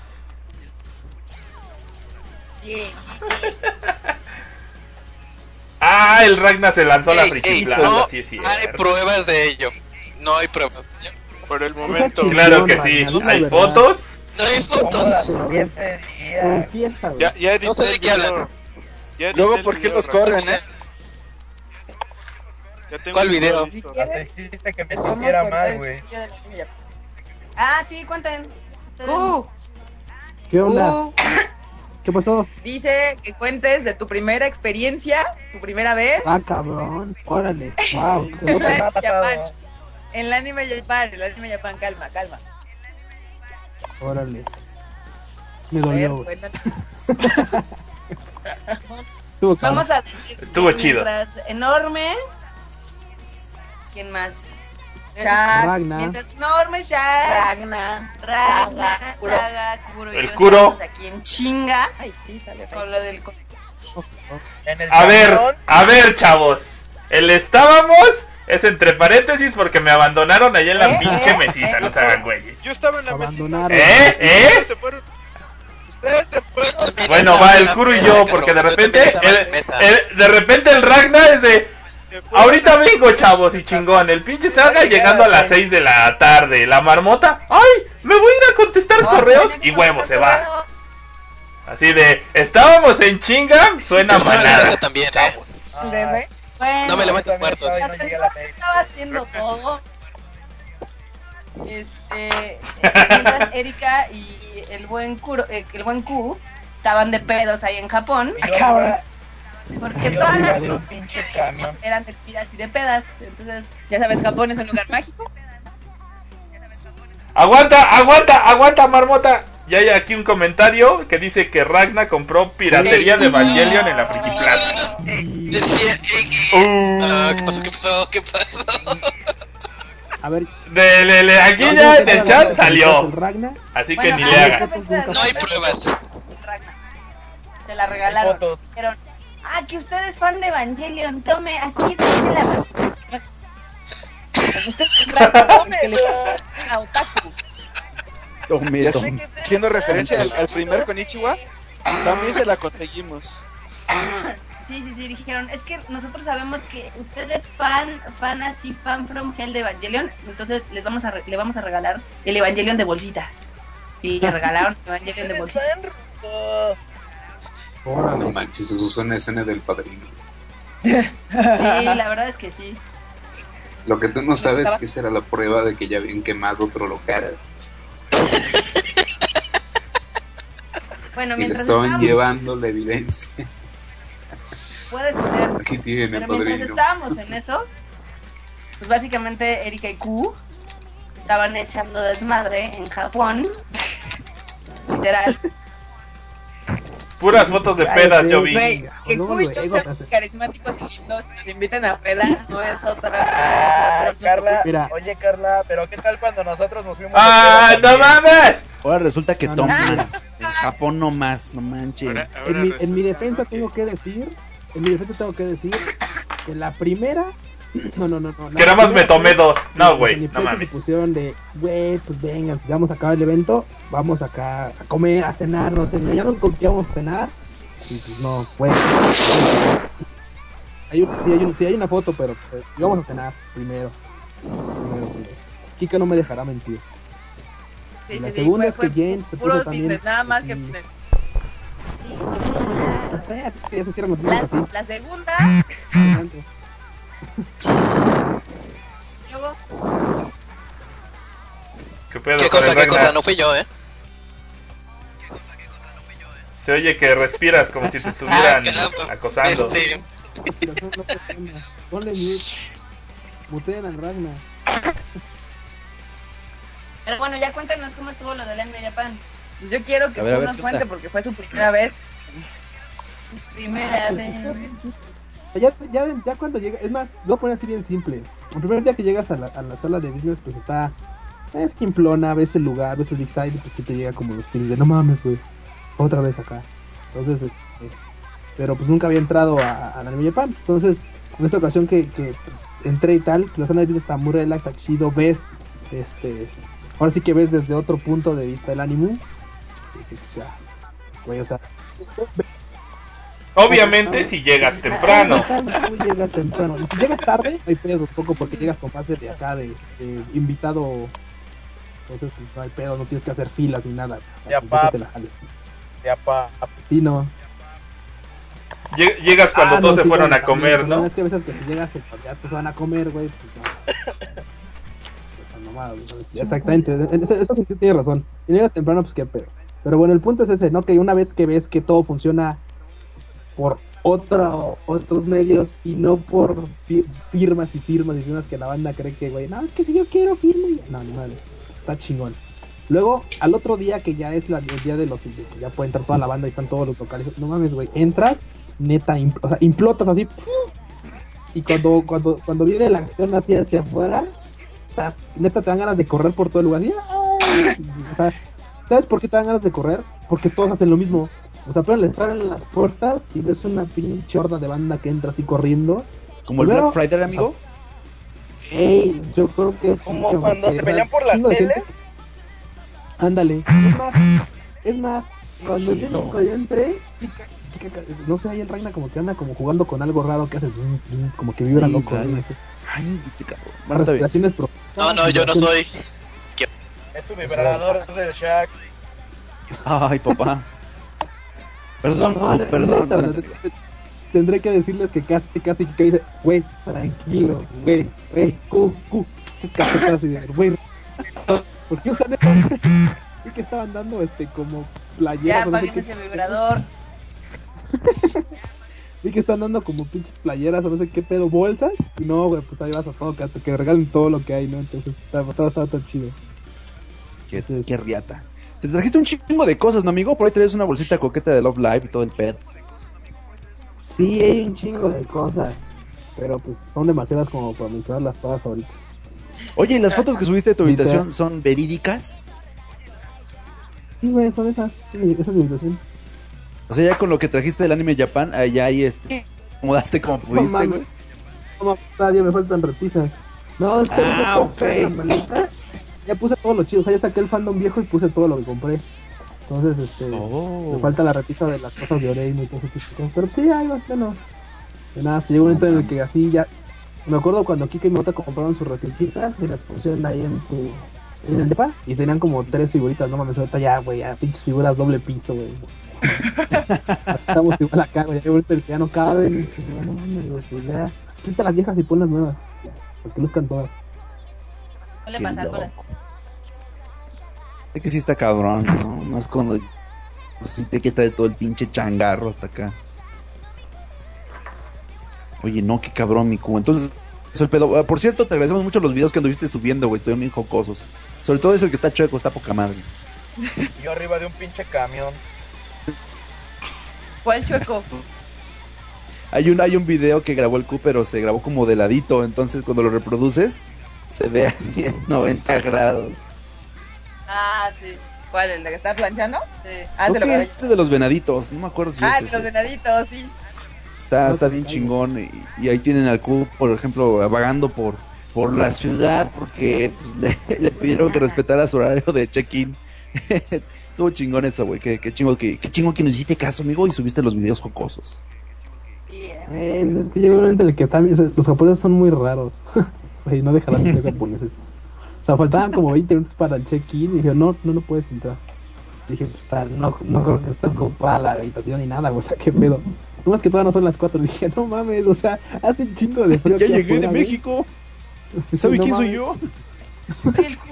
Ah, el Ragnar se lanzó a la Ey, Friki ey, Plaza, no sí es hay pruebas de ello. No hay pruebas. Por el momento. Claro que sí, hay fotos. No hay fotos. Ya, ya No sé de qué hablan. Luego, ¿por qué los corren, eh? Ya tengo ¿Cuál video? hiciste que me sintiera mal, güey. Ah, sí, cuenten. Uh, ¿Qué onda? uh, ¿Qué pasó? dice que cuentes de tu primera experiencia, tu primera vez Ah, cabrón. Órale. Wow. ¿Qué te ha Japan. pasado? en el anime Japan. El anime Japan, calma, calma. Órale. Me A ver, dolió. Estuvo. Vamos a decir Estuvo chido. Enorme. ¿Quién más? Shaq, Ragnar. Mientras Enorme, Shaq, Ragnar, Ragnar, Saga, Kuro. Saga, Kuro. El Kuro. aquí en chinga Ay, sí, sale con lo del. co- En el A ver, a ver, chavos. El estábamos es entre paréntesis porque me abandonaron allá en la ¿Eh? pinche ¿Eh? mesita, ¿Eh? no se hagan güeyes. Yo estaba en la Abandonaron. ¿Eh? ¿Eh? Se fueron. Ustedes se fueron. Bueno, va el Kuro y yo, porque de repente, el, el- de repente el Ragnar es de... Ahorita vengo, chavos, y chingón. El pinche Saga llegando a las 6 de la tarde. La marmota, ¡ay! Me voy a ir a contestar correos y huevo, se va. Así de, estábamos en chinga, suena manada. también, ¿eh? Bueno, No me levantes muertos. la estaba haciendo todo. Este, mientras Erika y el buen Kuro, eh, el buen Q estaban de pedos ahí en Japón. Yo ahora- Porque todas las arriba de un pinche camión. eran de piras y de pedas. Entonces, Ya sabes, Japón es un lugar mágico. Aguanta, aguanta, aguanta, marmota. Y hay aquí un comentario que dice que Ragna compró piratería de Evangelion en la Friki Plaza. Decía, Uh, ¿qué pasó? ¿Qué pasó? ¿Qué pasó? A ver. de- le- le- aquí ¿no? ya ¿Qué en el tal chat salió. Así que Bueno, ni ah, le ¿qué hagas. No hay pruebas. Se la regalaron. Fotos. Ah, que usted es fan de Evangelion, tome, aquí dice la versión. Usted es raro, que le pasa a Otaku. Tome, tome. haciendo referencia al, al primer Konichiwa, también se la conseguimos. Sí, sí, sí, dijeron, es que nosotros sabemos que usted es fan, fan así, fan from hell de Evangelion, entonces les vamos a re- le vamos a regalar el Evangelion de bolsita. Y le regalaron el Evangelion de bolsita. No manches, eso suena a escena del padrino. Sí, la verdad es que sí. Lo que tú no sabes es que esa era la prueba de que ya habían quemado otro local Bueno, y le mientras estaban estábamos, llevando la evidencia. puede ser, Aquí tiene pero el mientras padrino. estábamos en eso, pues básicamente Erika y Q estaban echando desmadre en Japón. Literal. Puras fotos de pedas yo vi. Güey, que No, yo no, seamos pues. carismáticos y lindos y nos invitan a pedar, no es otra. Ah, no es otro- Carla, Mira. oye Carla, pero ¿qué tal cuando nosotros nos fuimos? ¡Ah, de no mames! Ahora resulta que No, no. toman. En Japón no más, no manches. Ahora- ahora En mi, en mi defensa ¿no? tengo que decir, en mi defensa tengo que decir que la primera, no, no, no, no. la Que nada más me tomé dos. No, güey, no mames. Se pusieron de, güey, pues vengan, si vamos a acabar el evento, vamos acá a comer, a cenar, no sé, ya nos con qué vamos a cenar. Y pues no, pues. Hay un, sí, hay un- sí, hay una foto, pero pues, vamos a cenar primero. Primero, primero. Kika no me dejará mentir. Sí, la segunda fue- es que Jane se puso también. nada más que business. no los libros La, así. la segunda, adelante. Luego, ¿Qué ¿Qué cosa, qué cosa? No fui yo, ¿eh? Se oye que respiras como si te estuvieran acosando. Este, no- no. Ponle mute. Muteen al Ragnar. pero bueno, ya cuéntanos cómo estuvo lo del Anime Japan. yo quiero que ver, nos ¿qué cuente porque fue su primera vez. Primera vez. Ya, ya, cuando llega, es más, lo voy a poner así bien simple. El primer día que llegas a la, a la sala de business, pues está. Es simplona, ves el lugar, ves el y pues sí te llega como los feelings de no mames, güey. Otra vez acá. Entonces, este, pero pues nunca había entrado a, a Anime Japan. Entonces, en esta ocasión que, que pues, entré y tal, la sala de business está muy relax, está chido, ves, este. Ahora sí que ves desde otro punto de vista el anime. Y dices, ya, güey, o sea, Obviamente si llegas temprano. Llegas temprano. Si llegas tarde, no hay pedo tampoco porque llegas con pase de acá de, de invitado. Entonces pues, no hay pedo, no tienes que hacer filas ni nada. O sea, Ya, pues, pap. te la jales. Ya, pa. Sí, no. Lle- Llegas cuando Ah, todos no, se sí, fueron a comer, también, ¿no? Es que a veces que si llegas pues, ya te van a comer, güey, pues no. Pues, Exactamente, eso, eso sí tiene razón. Si llegas temprano, pues qué pedo. Pero bueno, el punto es ese, ¿no? Que una vez que ves que todo funciona por otro, otros medios y no por fi- firmas y firmas y firmas que la banda cree que, güey, no, es que si yo quiero firma y... No, no, está chingón. Luego, al otro día que ya es la, el día de los de que ya puede entrar toda la banda y están todos los locales, no mames, güey, entras, neta, impl- o sea, implotas así, y cuando, cuando, cuando viene la acción así hacia afuera, neta te dan ganas de correr por todo el lugar, así, ¡ay! o sea, ¿sabes por qué te dan ganas de correr? Porque todos hacen lo mismo. O sea, pero les abren las puertas y ves una pinche horda de banda que entra así corriendo. Como el Black Friday, amigo. Ey, yo creo que sí, Como cuando se pelean por la tele. gente- Ándale. Es más, es más, Cuando yo, cuando yo entré, no sé, ahí el Reina como que anda como jugando con algo raro que hace como que vibra loco. ¿no? Ay, este cabrón. Respiraciones pro- No, no, yo no soy. Es tu vibrador del Shaq. Ay, papá. Perdón, No, perdón. Tendré que decirles que casi, casi que dice, güey, tranquilo, güey, güey, cu, cu. Es casi, casi de, güey, ¿por qué usan eso? Es que estaban dando, este, como playeras. Ya apaguen ese vibrador. Vi que están dando como pinches playeras o no sé qué pedo, bolsas. Y no, güey, pues ahí vas a todo, que, hasta que regalen todo lo que hay, ¿no? Entonces está, está, está, está chido. Qué, qué riata. Te trajiste un chingo de cosas, ¿no, amigo? Por ahí traes una bolsita coqueta de Love Live y todo el pedo. Sí, hay un chingo de cosas. Pero pues son demasiadas como para mencionarlas todas ahorita. Oye, ¿y las fotos que subiste de tu habitación son verídicas? Sí, güey, son esas. Sí, esa es mi invitación. O sea, ya con lo que trajiste del anime Japan, allá ahí este. Acomodaste como pudiste, güey. No, todavía me faltan repisas. No, es que Ah, ok. Ya puse todo lo chido. O sea, ya saqué el fandom viejo y puse todo lo que compré. Entonces, este. Oh. Me falta la repisa de las cosas de Oreimo y cosas. Pero sí, ahí más o menos. De nada, que llegó un momento en el que así ya. Me acuerdo cuando Kika y Mota compraron sus repisitas y las pusieron ahí en su. En el depa y tenían como tres figuritas, no mames, ahorita ya, güey, ya pinches figuras doble piso, güey. Estamos igual acá, güey, ahorita el que ya no caben. pues, no mames, güey, pues ya. Quita las viejas y pon las nuevas. Para que luzcan todas. Suele Qué pasar con. Es que sí está cabrón, ¿no? Más cuando. Pues sí, te que traer todo el pinche changarro hasta acá. Oye, no, qué cabrón, mi cubo. Entonces, eso el pedo. Ah, Por cierto, te agradecemos mucho los videos que anduviste subiendo, güey. Estuvieron bien jocosos. Sobre todo ese el que está chueco, está poca madre. Yo arriba de un pinche camión. ¿Cuál chueco? Hay un, hay un video que grabó el Q, pero se grabó como de ladito. Entonces, cuando lo reproduces, se ve así en 90 grados. Ah, sí. ¿Cuál? ¿El de que está planchando? Sí. Ah, Creo que es este de los venaditos. No me acuerdo si Ah, es de ese. los venaditos, sí. Está, está bien chingón. Y, y ahí tienen al Q, por ejemplo, vagando por, por la ciudad porque pues, le, le pidieron que respetara su horario de check-in. Estuvo chingón eso, güey. Qué, qué chingo que, qué chingo que nos hiciste caso, amigo, y subiste los videos jocosos. Eh, pues es que en el que están, los japoneses son muy raros. Güey, no dejarán de ser japoneses. O sea, faltaban como 20 minutos para el check-in y dije, no, no, no puedes entrar. Dije, pues no, no creo que esté ocupada la habitación ni nada, güey, o sea, qué pedo. No más que todavía no son las 4. Dije, no mames, o sea, hace un chingo de frío. ya llegué de güey. México. Sí, ¿Sabe no quién soy yo? Soy el Q.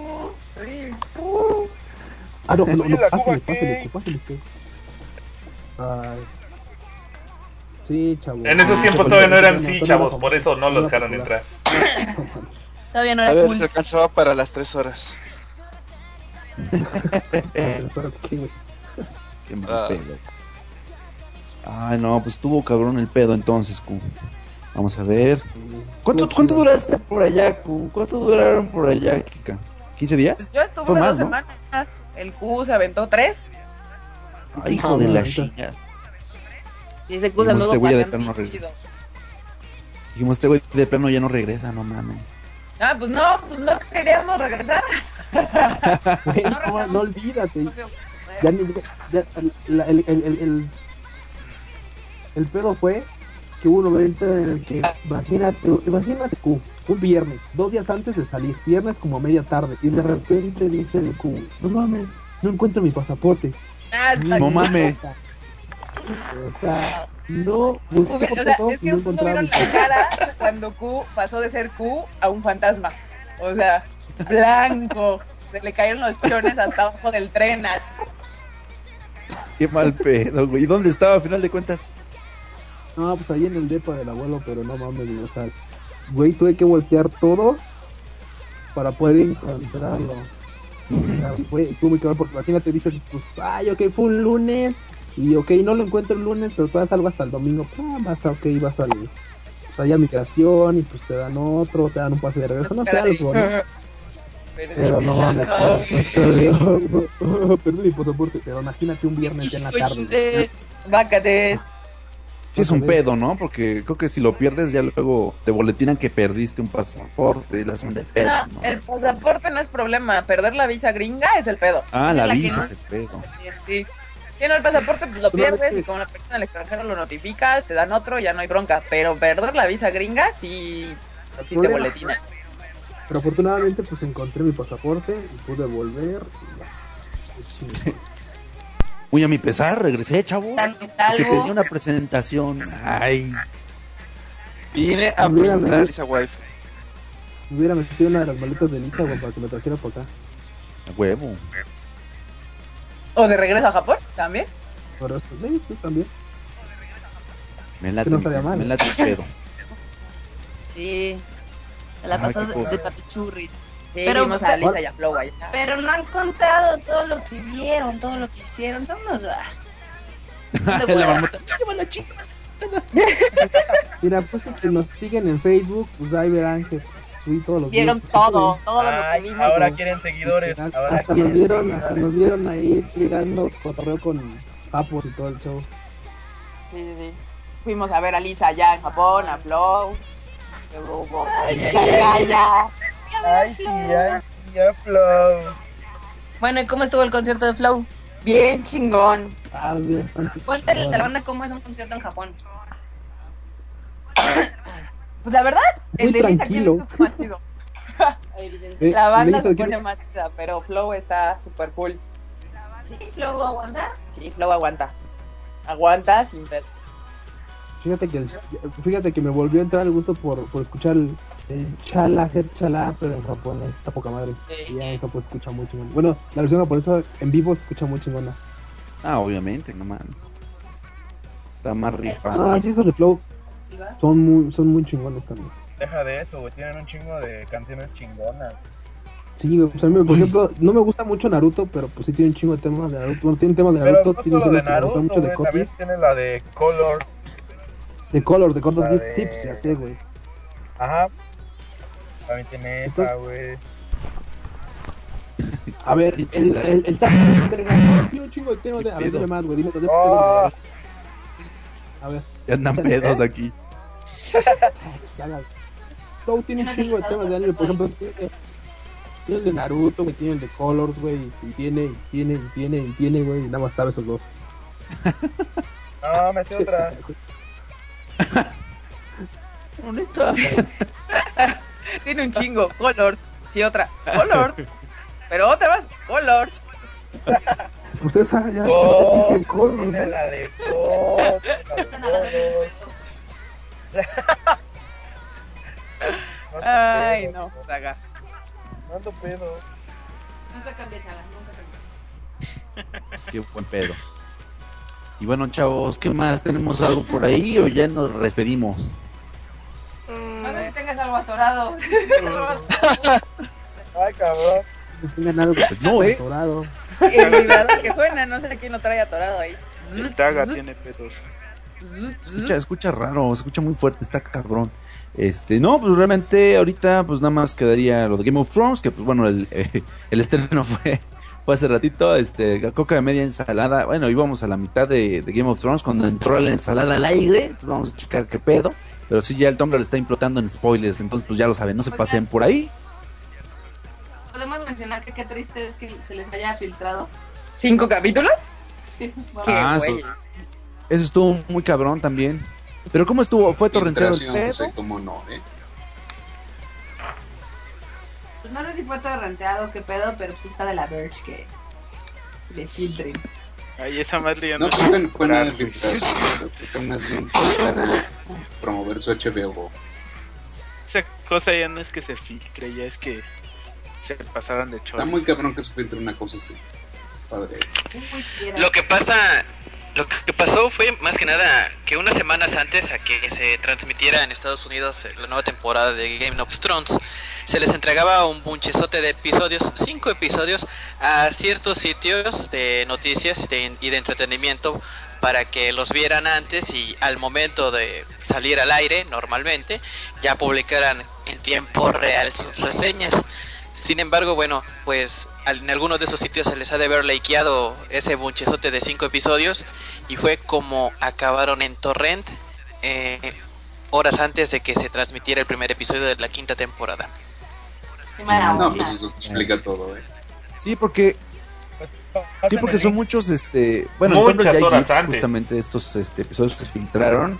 Soy el Q. Ah, no, no, no, pásale, pásale, pásale, pásale. Ay. Sí, chavo. En esos Ah, tiempos todavía no eran sí, chavos, por eso no era dejaron entrar. Todavía no A era ver, cool. se alcanzaba para las 3 horas. ¿Qué, mal Ah. pedo. Ay, no, pues estuvo cabrón el pedo entonces, Q. Vamos a ver. ¿Cuánto, cuánto duraste por allá, Q? ¿Cuánto duraron por allá, Kika? ¿15 días? Yo estuve Fue más, dos ¿no? semanas. El Q se aventó tres. Ay, hijo de la ahorita. Y ese se anduvo este güey de plano no regresa. Dijimos, este güey de plano ya no regresa, no mames. Ah, pues no, pues no queríamos regresar. No, no olvídate. Ya, ni- ya- la- el, el, el, el, el pedo fue que hubo un momento en el que, imagínate, imagínate Q, un viernes, dos días antes de salir, viernes como a media tarde, y de repente dice el Q, no mames, no encuentro mi pasaporte. Ah, No mames. O sea, no busqué Ube- por o sea, todo, es que no ustedes no vieron la cara cuando Q pasó de ser Q a un fantasma. O sea, blanco. Se le cayeron los chones hasta abajo del tren. Qué mal pedo, güey. ¿Y dónde estaba a final de cuentas? No, pues ahí en el depa del abuelo, pero no mames, o sea, güey, tuve que voltear todo para poder encontrarlo. O sea, fue, estuvo muy cabrón porque imagínate, dices, pues, ay, ok, fue un lunes, y ok, no lo encuentro el lunes, pero todavía salgo hasta el domingo, ah, vas a, ok, vas al, pues, a migración, y pues te dan otro, te dan un pase de regreso, no sé, algo, ¿no? Pero no mames, perdí mi pasaporte, pero imagínate un viernes ya en la tarde. Vácades. Sí, es un pedo, ¿no? Porque creo que si lo pierdes, ya luego te boletinan que perdiste un pasaporte y la hacen de pedo, No, ¿no? el pasaporte no es problema. Perder la visa gringa es el pedo. Ah, la que visa no- es el pedo. Sí. Tiene el pasaporte, pues lo pierdes y como la persona del extranjero lo notificas, te dan otro, ya no hay bronca. Pero perder la visa gringa sí, sí te boletina. Pero afortunadamente pues encontré mi pasaporte y pude volver. y ya. Muy a mi pesar, regresé, chavo. Que tenía una presentación. Ay, Vine a presentar a Lisa Wife. Hubiera metido una de las maletas de Lisa para que me trajera para acá. a huevo. O de regreso a Japón también. Por eso, sí, sí, también. Me late, no me late el pedo. Sí. Se la Ay, pasó de, papichurris. Sí, Pero- vimos a Lisa y a Flow allá. Pero no han contado todo lo que vieron, todo lo que hicieron. Son unos. ah. No la puedo. marmota. Lleva la chica. Mira, pues que nos siguen en Facebook, pues ahí verán que subí todos los Vieron todo, todo lo que Ay, vimos. ahora quieren seguidores. Hasta Ahora hasta nos quieren vieron, seguidores. hasta nos vieron ahí tirando cotorreo con papos y todo el show. Sí, sí, sí. Fuimos a ver a Lisa allá en Japón, a Flow. Ay. Ay, ay, sí, ya, Flow. Bueno, ¿y cómo estuvo el concierto de Flow? Bien chingón. Ah, bien. Cuéntale a la banda cómo es un concierto en Japón. Pues la verdad, el Muy de Lisa aquí tranquilo. está más chido. Eh, La banda se ¿qué- pone más chida, pero Flow está súper cool. ¿Sí? ¿Flow aguanta? Sí, Flow aguanta. Aguanta sin ver. Fíjate que, el- fíjate que me volvió a entrar el gusto por, por escuchar el, el chala, hacer chala, pero en japonés, está poca madre. Sí. Y ya en Japón se escucha muy chingón. Bueno, la versión japonesa en vivo se escucha muy chingona. Ah, obviamente, no mames. Está más rifado. Ah, sí, esos de Flow son muy, son muy chingones también. Deja de eso, güey. Tienen un chingo de canciones chingonas. Sí, güey, pues a mí, por ejemplo, no me gusta mucho Naruto, pero pues sí tiene un chingo de temas de Naruto. Bueno, tiene temas de Pero Naruto, no tiene solo de temas gustan Naruto, mucho de. También tiene la de Color. de Color, de Color de- sí, pues ya sé, güey. Ajá. También tiene esa, güey. A ver, el, el, el, el tiene un chingo de temas de... A ver, dime más, güey, dime, dime, Oh. A ver, Ya andan pedos aquí. Flow tiene un chingo de temas de anime, por ejemplo, tiene, el de Naruto, güey, tiene el de Colors, güey, y tiene, y tiene, y tiene, y tiene, güey, y nada más sabe esos dos. No, me sé otra. Tiene un chingo. Colors. Sí, otra. Colors. Pero otra más. Colors. Pues esa, ya, Oh, Colors, la de Color. Ay, pedo, no, saga. No ando pedo. Nunca cambies, Alan, nunca cambies. Qué buen pedo. Y bueno, chavos, ¿qué más? ¿Tenemos algo por ahí o ya nos despedimos? No sé si tengas algo atorado. Ay, cabrón. Que tengan algo Pues no, ¿eh? atorado. El vibrador que suena, no sé quién lo trae atorado ahí. El Taga tiene pedos. Escucha, escucha raro, escucha muy fuerte, está cabrón. Este, no, pues realmente ahorita pues nada más quedaría lo de Game of Thrones, que pues bueno, el, eh, el estreno fue, fue hace ratito, este, coca de media ensalada, bueno, íbamos a la mitad de, de Game of Thrones cuando entró la ensalada al aire, entonces vamos a checar qué pedo, pero sí ya el Tumblr está implotando en spoilers, entonces pues ya lo saben, no se pasen por ahí. Podemos mencionar que qué triste es que se les haya filtrado. ¿Cinco capítulos? Sí, bueno. Qué Ah, güey. Eso, estuvo muy cabrón también. Pero ¿cómo estuvo? ¿Fue torrentero el pedo? José, cómo no, ¿eh? Pues no sé si fue todo renteado, qué pedo, pero sí está de la Verge que les filtren. Ay, esa madre ya no, No que fue nada de fue para promover su HBO. Esa cosa ya no es que se filtre, ya es que se pasaran de Está chorro. muy cabrón que se filtre una cosa así. Padre. Lo que pasa, lo que pasó fue más que nada que unas semanas antes a que se transmitiera en Estados Unidos la nueva temporada de Game of Thrones, se les entregaba un bunchezote de episodios, cinco episodios, a ciertos sitios de noticias y de entretenimiento para que los vieran antes y al momento de salir al aire normalmente ya publicaran en tiempo real sus reseñas. Sin embargo, bueno, pues en algunos de esos sitios se les ha de haber likeado ese bunchezote de cinco episodios y fue como acabaron en Torrent eh, horas antes de que se transmitiera el primer episodio de la quinta temporada. No, pues eso explica todo, ¿eh? Sí, porque Sí, porque son muchos, este, bueno, Muchas ya hay justamente estos este, episodios que se filtraron.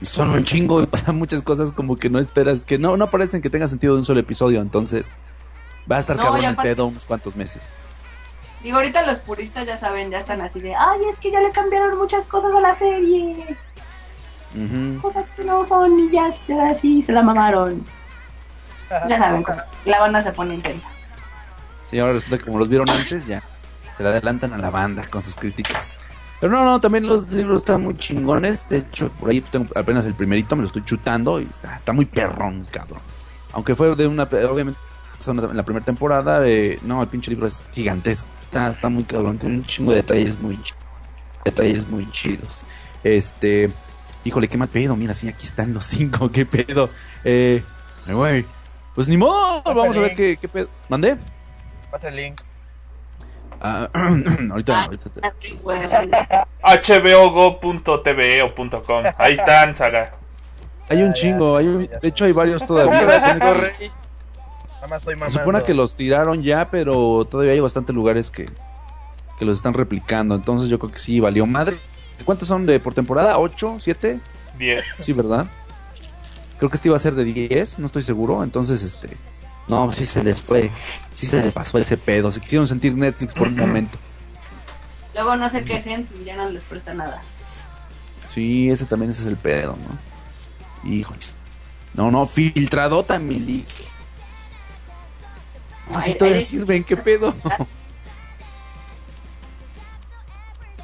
Y son un chingo y pasan muchas cosas como que no esperas, que no, no parecen que tenga sentido de un solo episodio, entonces va a estar No, cabrón el aparte- pedo unos cuantos meses. Digo, ahorita los puristas ya saben, ya están así de, ay, es que ya le cambiaron muchas cosas a la serie. Cosas que no son y ya, ya sí, se la mamaron. Ya saben, la banda se pone intensa. Sí, ahora resulta que como los vieron antes, ya se le adelantan a la banda con sus críticas. Pero no, no, también los libros están muy chingones. De hecho, por ahí tengo apenas el primerito, me lo estoy chutando y está, está muy perrón, cabrón. Aunque fue de una, obviamente, en la primera temporada, eh, no, el pinche libro es gigantesco. Está, está muy cabrón, tiene un chingo de detalles muy, detalles muy chidos. Este, híjole, qué mal pedo, mira, sí, aquí están los cinco, qué pedo. Eh, güey, pues ni modo, vamos a ver qué, qué pedo. ¿Mandé? Pasa el link. Ah, ahorita, ahorita. hbogo.tv o punto .com. Ahí están, saga. Hay un chingo, hay un- de hecho hay varios todavía. Se supone que- Nada más estoy Se supone que los tiraron ya, pero todavía hay bastantes lugares que, que los están replicando. Entonces yo creo que sí, valió madre. ¿Cuántos son de por temporada? ¿8? ¿7? 10. Sí, ¿verdad? Creo que este iba a ser de 10, no estoy seguro. Entonces, este... No, sí se les fue. Sí se les pasó ese pedo. Se quisieron sentir Netflix por un momento. Luego no se quejen si ya no les presta nada. Sí, ese también ese es el pedo, ¿no? Híjoles. No, no, filtradota, mi leak. No, si Ay, todavía ay, sirven, ¿qué pedo?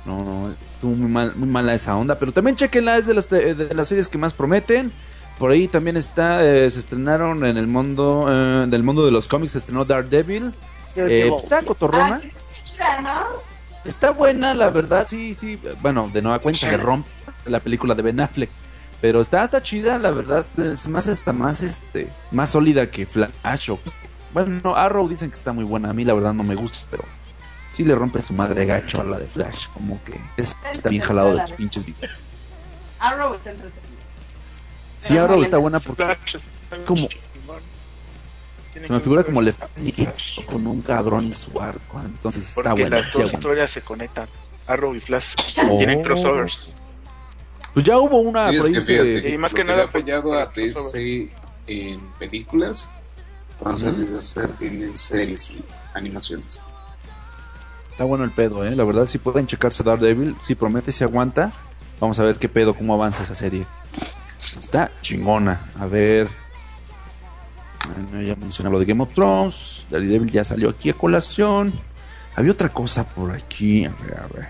No, no, estuvo muy, mal, muy mala esa onda. Pero también chequenla, es de las, de, de las series que más prometen. Por ahí también está, eh, se estrenaron en el mundo, eh, del mundo de los cómics, se estrenó Daredevil. Eh, está cotorrona. Ah, ¿no? Está buena, la verdad, sí, sí. Bueno, de nueva cuenta le rompe la película de Ben Affleck. Pero está, está chida, la verdad. Es más, está más, este, más sólida que Flash. o- bueno, no, Arrow dicen que está muy buena. A mí, la verdad, no me gusta, pero sí le rompe su madre gacho a la de Flash. Como que es, está bien jalado de los pinches videos. Arrow está entretenido. Sí, Arrow está buena porque como se me figura como le con un cabrón y su arco. Entonces está Porque buena. las dos historias se conectan. Arrow y Flash Oh. tienen crossovers. Pues ya hubo una Sí, es que Y más que que nada a. DC en películas, han salido a hacer en series y animaciones. Está bueno el pedo, ¿eh? La verdad, si pueden checarse Daredevil, si promete, si aguanta. Vamos a ver qué pedo, cómo avanza esa serie. Está chingona. A ver. Bueno, ya mencioné lo de Game of Thrones. Daredevil ya salió aquí a colación. Había otra cosa por aquí. A ver, a ver.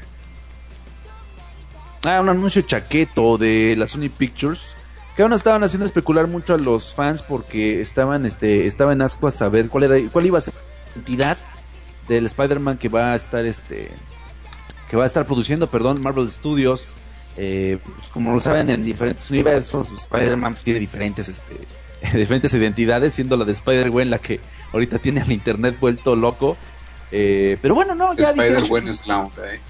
Ah, un anuncio chaqueto de la Sony Pictures. Que aún estaban haciendo especular mucho a los fans porque estaban, este, estaban en asco a saber cuál era, cuál iba a ser la entidad del Spider-Man que va a estar este que va a estar produciendo, perdón, Marvel Studios. Eh, pues, como lo saben, en diferentes universos, Spider-Man tiene diferentes este diferentes identidades, siendo la de Spider-Gwen la que ahorita tiene al internet vuelto loco. Eh, pero bueno, no, ya Spider-Man es la onda, ¿eh?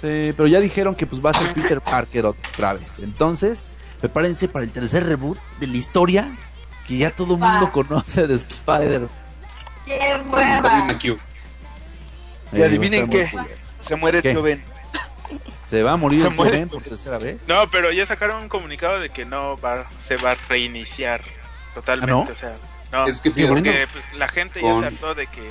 Sí, pero ya dijeron que pues va a ser Peter Parker otra vez. Entonces, prepárense para el tercer reboot de la historia que ya todo el mundo conoce de Spider. ¡Qué hueva! Y adivinen qué, se muere ¿Qué? Ben. Se va a morir Se. Ben por tercera vez. No, pero ya sacaron un comunicado de que no va, se va a reiniciar totalmente. ¿Ah, no? O sea, no. Es que Sí, porque pues, la gente con- ya se hartó de que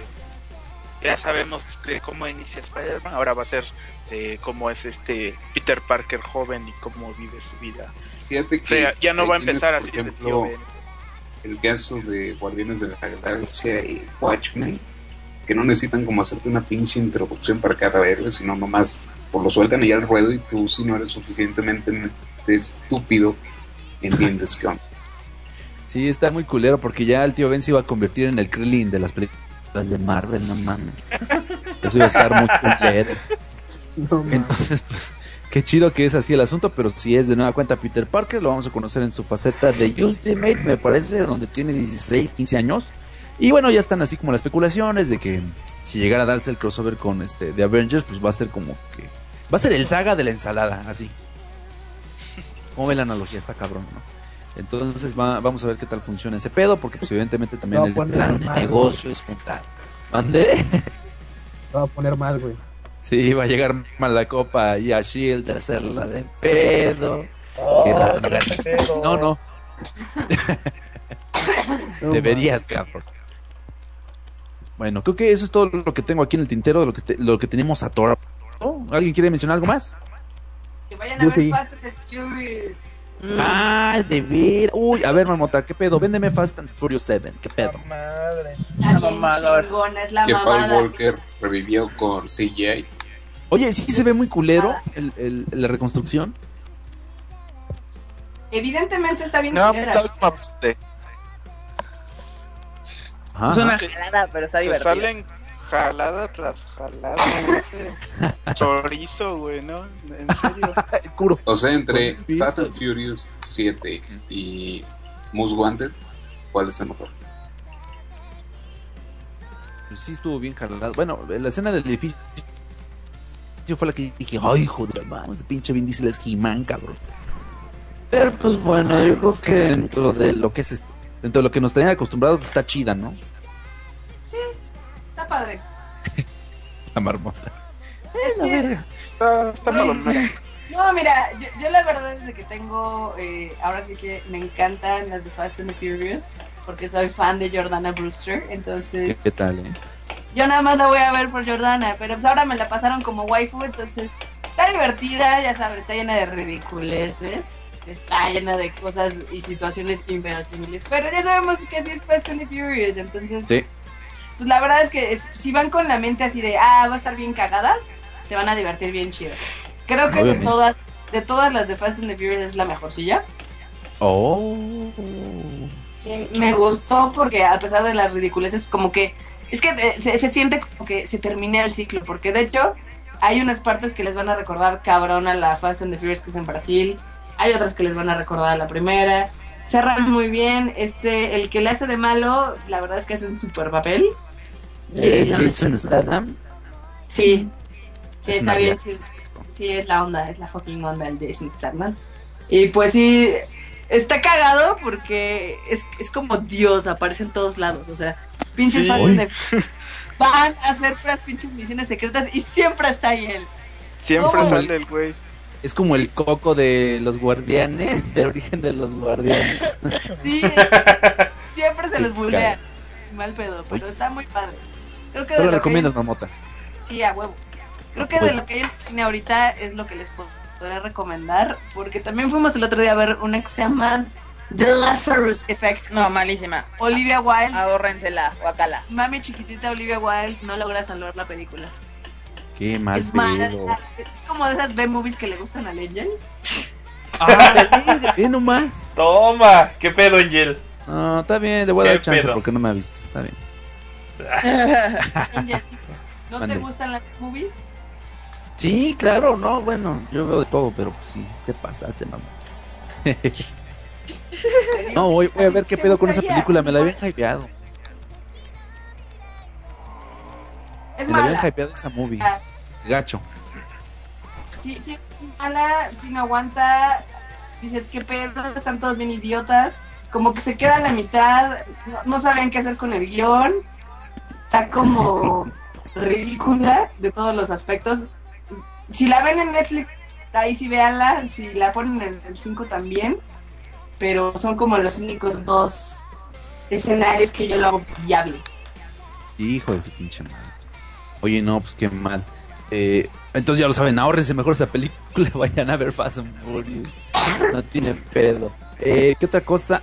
ya sabemos de cómo inicia Spider-Man. Ahora va a ser de cómo es este Peter Parker joven y cómo vive su vida. Fíjate O que sea, ya no va a tienes, empezar así tío ejemplo, Ben. el caso de Guardianes de la Galaxia y Watchmen, que no necesitan como hacerte una pinche introducción para cada héroe, sino nomás por lo sueltan y ya al ruedo y tú si no eres suficientemente estúpido, entiendes que onda. Sí, está muy culero porque ya el tío Ben se iba a convertir en el Krillin de las películas de Marvel, no mames. Eso iba a estar muy culero. No. Entonces, qué chido que es así el asunto, pero si es de nueva cuenta Peter Parker, lo vamos a conocer en su faceta de Ultimate, me parece, donde tiene 16, 15 años. Y bueno, ya están así como las especulaciones de que si llegara a darse el crossover con este de Avengers, pues va a ser como que va a ser el saga de la ensalada, así. ¿Cómo ve la analogía? Está cabrón, ¿no? Entonces va- vamos a ver qué tal funciona ese pedo, porque pues evidentemente también el plan de negocio es juntar. ¿Mande? Va a poner mal, güey. Sí, va a llegar Malacopa y a Shield a hacerla de pedo. Que no, no, pedo. no, no. No, Deberías, cabrón. Bueno, creo que eso es todo lo que tengo aquí en el tintero de lo que, te- lo que tenemos a Thor. ¿Alguien quiere mencionar algo más? Que vayan a Yo ver sí. Furious. Ah, de ver. Uy, a ver, Marmota, ¿qué pedo? Véndeme Fast and Furious 7. ¿Qué pedo? Madre. Está bien chingona, es la Que Paul mamada. Walker revivió con CGI. Oye, sí se ve muy culero el, el- la reconstrucción. Evidentemente está bien No, culera. pues la parte. Ajá. Es una jalada, pero está Se divertido. salen jalada tras jalada. güey. Chorizo, güey, ¿no? En serio. Curo. O sea, entre Fast and. Furious 7 y Most Wanted, ¿cuál está mejor? Pues sí estuvo bien jalado. Bueno, la escena del edificio fue la que dije, ay, hijo de la madre, ese pinche Vin Diesel es He-Man, cabrón. Pero pues bueno, yo creo que dentro de lo que es este, dentro de lo que nos tenían acostumbrados, pues, está chida, ¿no? Está padre. La marmota. Está, está palomera. No, mira, yo, yo la verdad es de que tengo, eh, ahora sí que me encantan las de Fast and the Furious, porque soy fan de Jordana Brewster, ¿Qué, entonces qué tal, eh? yo nada más la voy a ver por Jordana, pero pues ahora me la pasaron como waifu, entonces está divertida, ya sabes, está llena de ridiculeces, está llena de cosas y situaciones inverosímiles, pero ya sabemos que así es Fast and the Furious, entonces Sí. Pues la verdad es que es- si van con la mente así de, ah, va a estar bien cagada, se van a divertir bien chido. Creo que de todas, de todas las de Fast and the Furious es la mejorcilla. Oh. Sí, me gustó porque a pesar de las ridiculeces, como que es que eh, se, se siente como que se termina el ciclo, porque de hecho hay unas partes que les van a recordar cabrón a la Fast and the Furious que es en Brasil, hay otras que les van a recordar a la primera. Cerran muy bien, este, el que le hace de malo, la verdad es que hace un super papel. Jason Statham. Sí, sí, Es está bien. Sí, es la onda, es la fucking onda el Jason Statham. Y pues sí, está cagado porque es, es como Dios, aparece en todos lados. O sea, pinches Sí. fans de. Van a hacer puras pinches misiones secretas y siempre está ahí él. Siempre ¿Cómo? sale el güey. Es como el coco de los guardianes, de origen de los guardianes. Sí, siempre se los bulea. Mal pedo, pero está muy padre. Creo que de ¿Qué lo que recomiendas, hay- Marmota? Sí, a huevo. Creo que de lo que hay en el cine ahorita es lo que les podré recomendar, porque también fuimos el otro día a ver una que se llama The Lazarus Effect. No, malísima. Olivia Wilde, Ahórrensela, guacala. mami chiquitita Olivia Wilde, no logra salvar la película. Qué mal es mala, es como de esas B-movies que le gustan al Angel. Ah, sí, nomás. Toma, qué pedo, Angel. No, está bien, le voy a ¿Qué dar chance pedo? porque no me ha visto. Está bien. Angel, ¿no Mande. te gustan las movies? Sí, claro, no, bueno, yo veo de todo, pero pues sí, te pasaste, mamá. no, voy, voy a ver qué ¿Te pedo con esa película, me la habían hypeado. Es Me la habían hypeado esa movie. Ah. Gacho. Sí, sí, es mala, si no aguanta, dices, ¿qué pedo? Están todos bien idiotas. Como que se queda a la mitad, no, no saben qué hacer con el guion. Está como ridícula de todos los aspectos. Si la ven en Netflix, ahí sí véanla. Si la ponen en el 5 también. Pero son como los únicos dos escenarios que yo lo hago viable. Hijo de su pinche madre. Oye, no, pues qué mal. Eh, entonces ya lo saben, ahorrense mejor esa película, vayan a ver Fast and Furious. No tiene pedo. Eh, ¿Qué otra cosa?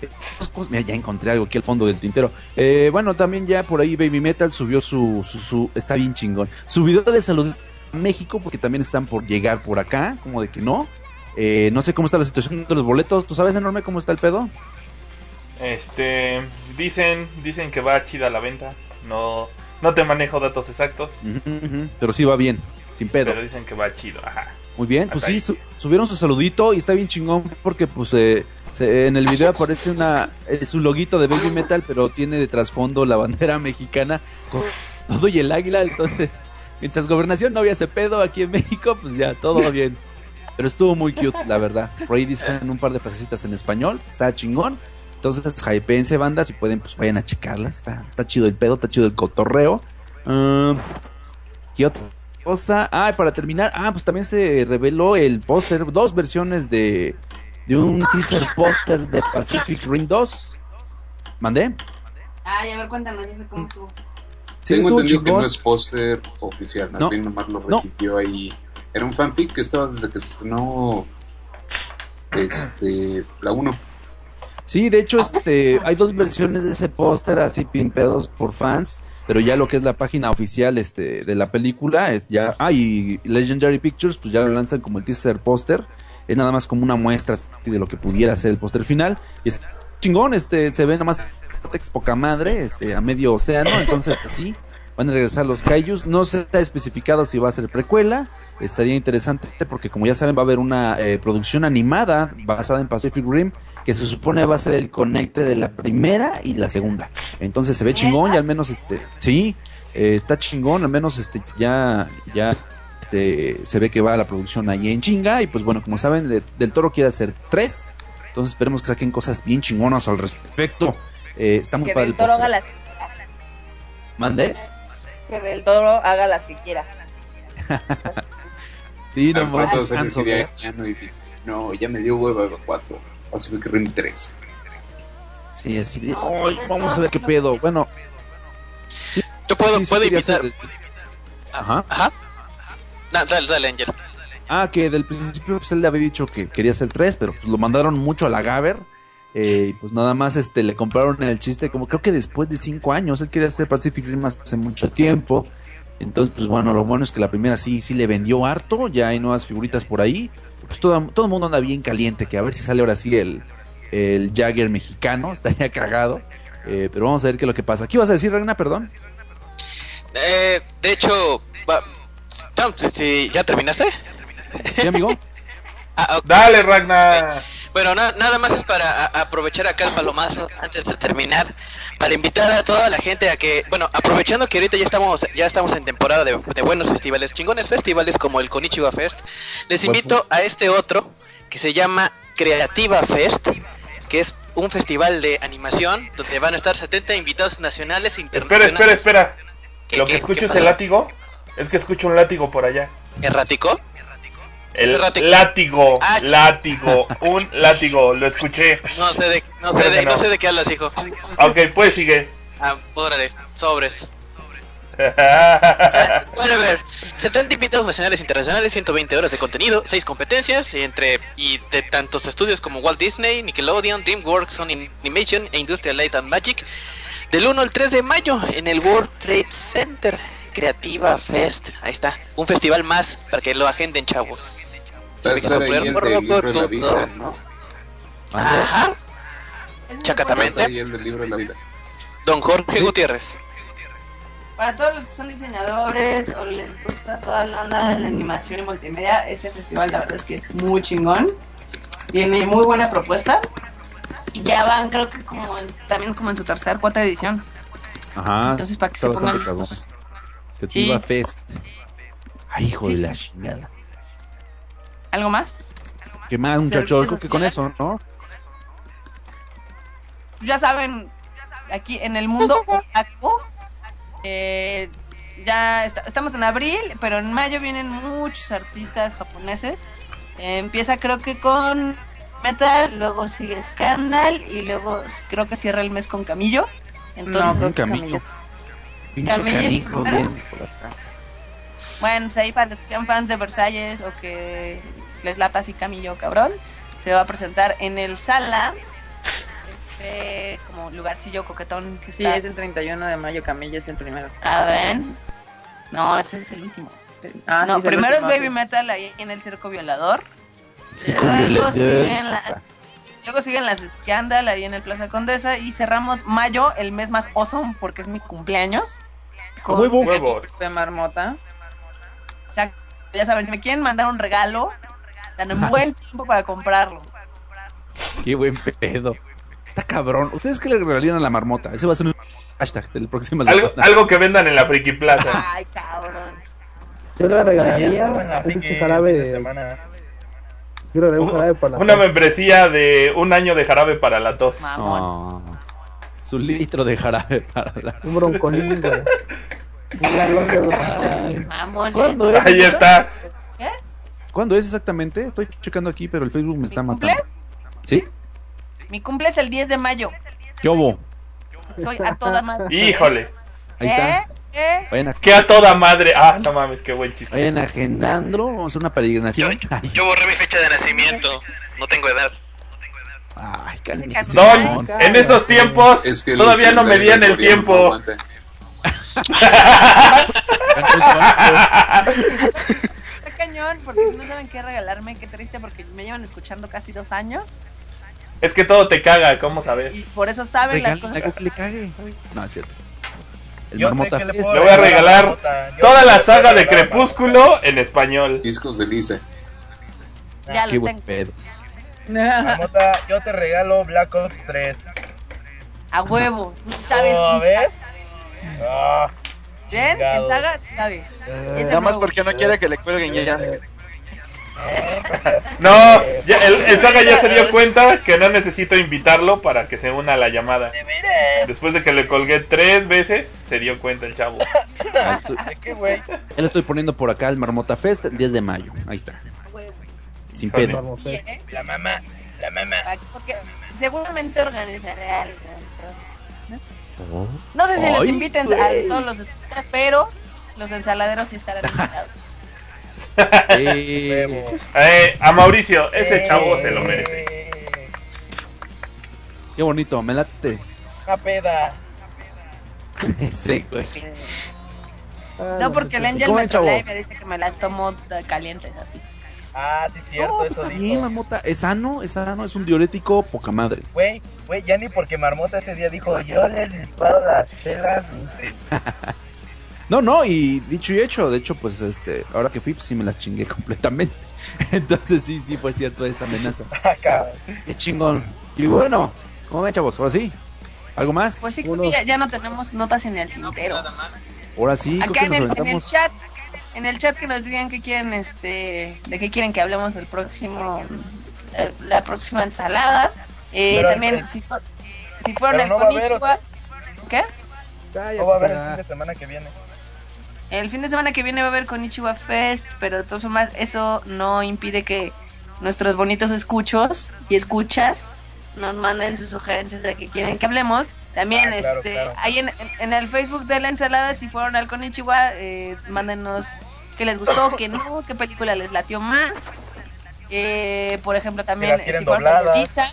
Cosas- Mira, ya encontré algo aquí al fondo del tintero. Eh, bueno, también ya por ahí Baby Metal subió su, su, su- Está bien chingón. Su video de salud a México, porque también están por llegar por acá, como de que no. Eh, no sé cómo está la situación de los boletos. ¿Tú sabes, enorme, cómo está el pedo? Este, dicen, dicen que va chida la venta. No, no te manejo datos exactos. Pero sí va bien, sin pedo. pero dicen que va chido. Ajá. Muy bien, pues sí, su- subieron su saludito y está bien chingón porque pues eh, se- en el video aparece una eh, su loguito de Baby Metal, pero tiene de trasfondo la bandera mexicana con todo y el águila, entonces mientras gobernación no había ese pedo aquí en México, pues ya todo bien. Pero estuvo muy cute, la verdad. Por ahí dicen un par de frasecitas en español, está chingón. Entonces, hypeense bandas si pueden, pues vayan a checarlas. Está, está chido el pedo, está chido el cotorreo. Ah, ¿Qué otra cosa? Ah, para terminar, ah, pues también se reveló el póster, dos versiones de, de un teaser póster de Pacific Rim 2. ¿Mandé? Ay, a ver, cuéntanos, ese cómo tú. Sí, Tengo estuvo entendido que chingón. no es póster oficial, más No. bien nomás lo No. repitió ahí. Era un fanfic que estaba desde que se estrenó este, la 1. Sí, de hecho, este, hay dos versiones de ese póster así pimpeados por fans, pero ya lo que es la página oficial este, de la película es ya, ah, y Legendary Pictures, pues ya lo lanzan como el teaser póster, es nada más como una muestra así de lo que pudiera ser el póster final, y es chingón, este, se ve nada más poca madre, este, a medio océano, entonces pues, sí, van a regresar los Kaijus, no se ha especificado si va a ser precuela, estaría interesante porque como ya saben va a haber una eh, producción animada basada en Pacific Rim que se supone va a ser el conecte de la primera y la segunda. Entonces se ve chingón y al menos este, sí, eh, está chingón, al menos este ya ya este se ve que va la producción ahí en chinga y pues bueno, como saben, de- Del Toro quiere hacer tres. Entonces esperemos que saquen cosas bien chingonas al respecto. Eh, está muy Que padre del el toro haga las ¿Mande? que del toro haga las que quiera. Sí, no Al rato manches, se Hanzo, refiere ¿eh? a Keanu y dice, no, ya me dio hueva 4, Pacific Rim 3. Sí, así de, "Ay, vamos a ver qué pedo. Bueno, Yo puedo, sí, sí puedo Ajá. Ajá. Dale, dale, Angel. Ah, que del principio pues, él le había dicho que quería hacer tres, pero pues lo mandaron mucho a la Gaber. eh, y pues nada más este le compraron el chiste, como creo que después de cinco años, él quería hacer Pacific Rim hace mucho tiempo. Entonces, pues bueno, lo bueno es que la primera sí, sí le vendió harto, ya hay nuevas figuritas por ahí. Pues todo, todo el mundo anda bien caliente, que a ver si sale ahora sí el, el Jagger mexicano, estaría cagado. Eh, pero vamos a ver qué es lo que pasa. ¿Qué ibas a decir, Reina? Perdón. Eh, de hecho, va- ¿ya terminaste? ¿Sí, amigo? Ah. Dale, Ragnar. Bueno, na- nada más es para aprovechar acá el palomazo antes de terminar, para invitar a toda la gente a que, bueno, aprovechando que ahorita ya estamos ya estamos en temporada de, de buenos festivales, chingones festivales como el Konichiwa Fest, les invito a este otro que se llama Creativa Fest, que es un festival de animación donde van a estar 70 invitados nacionales e Espera, internacionales. espera, espera. ¿Qué- Lo que escucho es el látigo. Es que escucho un látigo por allá. ¿Errático? El látigo, Ah, látigo, un látigo, lo escuché. No sé de no sé de, no no. sé de qué hablas, hijo. Ok, pues sigue. Ah, órale, sobres. Bueno, a ver, 70 invitados nacionales e internacionales, 120 horas de contenido, 6 competencias entre y de tantos estudios como Walt Disney, Nickelodeon, DreamWorks, Sony Animation e Industrial Light and Magic, del 1 al 3 de mayo en el World Trade Center Creativa Fest. Ahí está, un festival más para que lo agenden, chavos. Ajá, chacatamente. ahí el del libro de la vida. Don Jorge Gutiérrez. Para todos los que son diseñadores o les gusta toda la onda de la animación y multimedia, ese festival la verdad es que es muy chingón. Tiene muy buena propuesta. Y ya van, creo que como en- también como en su tercera, cuarta edición. Ajá. Entonces, para que se pongan listos. Sí. Fest. Ay, hijo de la chingada. ¿Algo más? ¿Qué más, muchachos? Creo que con eso. ¿no? ya saben, aquí en el mundo otaku, eh, ya está- estamos en abril, pero en mayo vienen muchos artistas japoneses. Eh, empieza creo que con Metal, luego sigue Scandal y luego creo que cierra el mes con Camillo. Entonces, camillo. Pinche Camillo. bien por acá. Bueno, pues ahí para los que sean fans de Versalles o que les lata así Camillo cabrón, se va a presentar en el Sala, este como lugarcillo coquetón que Sí, está es el 31 de mayo, Camilla es el primero. A ver. No, ese es el último. Ah, no, sí, es el primero último, es Baby sí. Metal ahí en el circo violador. Circo luego, Violador. siguen la- luego siguen las Scandal ahí en el Plaza Condesa. Y cerramos mayo, el mes más awesome porque es mi cumpleaños. ¡A huevo! Huevos. De marmota. Exacto. Ya saben, si me quieren mandar un regalo, están en buen tiempo para comprarlo. Qué buen pedo. Está cabrón. ¿Ustedes qué le regalarían a la marmota? Ese va a ser un hashtag del próximo Algo, algo que vendan en la Friki Plaza. Ay, cabrón. Yo le regalaría un jarabe de. semana. Yo le regalaría un jarabe para la Una tos. membresía de un año de jarabe para la tos. Mamón. Oh, su litro de jarabe para la... Un broncolín, güey. Mamón. ¿Cuándo es? Ahí está. ¿Qué? ¿Cuándo es exactamente? Estoy checando aquí, pero el Facebook me está ¿Mi matando. cumple? ¿Sí? Mi cumple es el 10 de mayo. ¿Qué hubo? Soy a toda madre. Híjole. Ahí está. ¿Eh? ¿Eh? Vayan, a- Que a toda madre. Ah, no mames, qué buen chiste. vayan agendando. Vamos a hacer una peregrinación. Ay, Yo borré mi fecha de nacimiento. No tengo edad. ay, cálmate. Don, en esos tiempos Es que todavía no medían el no tiempo. Está cañón, porque no saben qué regalarme. Qué triste, porque me llevan escuchando casi dos años. Es que todo te caga, ¿cómo sabes? Y por eso saben las Regalen cosas. algo que le cague. No, es cierto. El Yo Marmota le Le voy a regalar toda la saga de Crepúsculo en español. Discos de Lisa. Ya Qué buen tengo. pedo. Marmota, yo te regalo Black Ops 3. A huevo. Sabes. Oh, ¿ves? Ah. Chingado. En saga sí sabe. Ese Nada más porque no quiere que le cuelguen ya. No, ya, el, el Saga ya se dio cuenta que no necesito invitarlo para que se una a la llamada. Después de que le colgué tres veces, se dio cuenta el chavo. Ahí estoy- ¿de qué, güey? Ya lo estoy poniendo por acá, el Marmota Fest, el 10 de mayo. Ahí está. Sin pedo. Eh. ¿Eh? La mamá, la mamá. Porque seguramente organizaré algo. No sé si los inviten a todos los escuchas, pero los ensaladeros sí estarán invitados. Eh. Eh, a Mauricio, ese chavo se lo merece. Eh, qué bonito, me late. Una peda. sí, güey. No, porque el Angel ¿Cómo me y me dice que me las tomo eh, calientes así. Ah, sí, cierto, No, eso está dijo. bien, Marmota. Es sano, es sano, es un diurético poca madre. Güey, güey, ya ni porque Marmota ese día dijo, yo les disparo las chelas. No, no, y dicho y hecho, de hecho, pues este, ahora que fui, pues sí me las chingué completamente. Entonces sí, sí, fue cierto esa amenaza. Acá. Qué chingón. Y bueno, ¿cómo ven, chavos? Ahora sí. ¿Algo más? Pues sí, creo que ya, ya no tenemos notas en el tintero. Ahora sí, creo Acá que en nos el, en el chat, en el chat que nos digan qué quieren, este, de qué quieren que hablemos el próximo, el- la próxima ensalada. Eh, Pero- también, si, fu- si fueron el no Konichiwa, ¿qué? No va a haber el fin de semana que viene. El fin de semana que viene va a haber Konichiwa Fest, pero de todas formas eso no impide que nuestros bonitos escuchos y escuchas nos manden sus sugerencias de que quieren que hablemos. También Ah, claro, este claro. ahí en, en- el Facebook de la ensalada, si fueron al Konichiwa, eh, mándenos qué les gustó, qué no, qué película les latió más. Eh, por ejemplo, también si fueron dobladas. Lisa,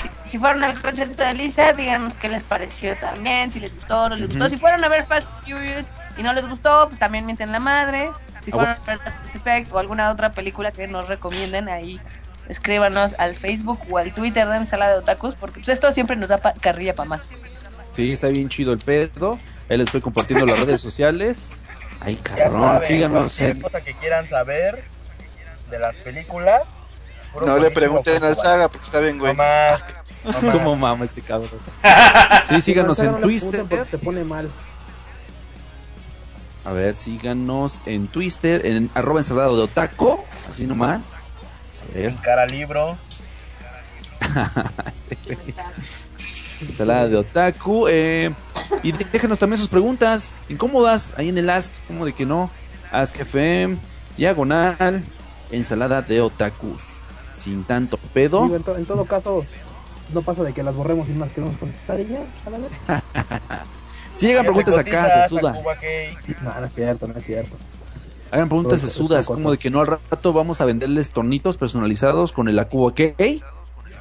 si, si fueron al concierto de Lisa, díganos qué les pareció también, si les gustó o no les gustó. Si fueron a ver Fast Furious y no les gustó, pues también mienten la madre. Si Ah, fueron a ver Effect o alguna otra película que nos recomienden, ahí escríbanos al Facebook o al Twitter de Ensalada de Otakus, porque pues esto siempre nos da pa- carrilla para más. Sí, está bien chido el pedo. Ahí les estoy compartiendo las redes sociales. Ay, cabrón, síganos en... cosa que quieran saber de las películas. No le pregunten al. Saga porque está bien, güey. Más. ¿Cómo mama este cabrón? Sí, síganos No, no en Twitter. porque Te pone mal. A ver, síganos en Twitter, en arroba ensalada de otaco. Así nomás. Cara libro. ensalada de otaku. Eh, y déjenos también sus preguntas incómodas ahí en el Ask, como de que no. Ask FM, diagonal, ensalada de otakus. Sin tanto pedo. Digo, en, to- en todo caso, no pasa de que las borremos y no las queremos contestar y ya. Si llegan preguntas acá, se suda. No, no es cierto, no es cierto. Hagan preguntas sesudas, es como de que no al rato vamos a venderles tornitos personalizados con el Acuba K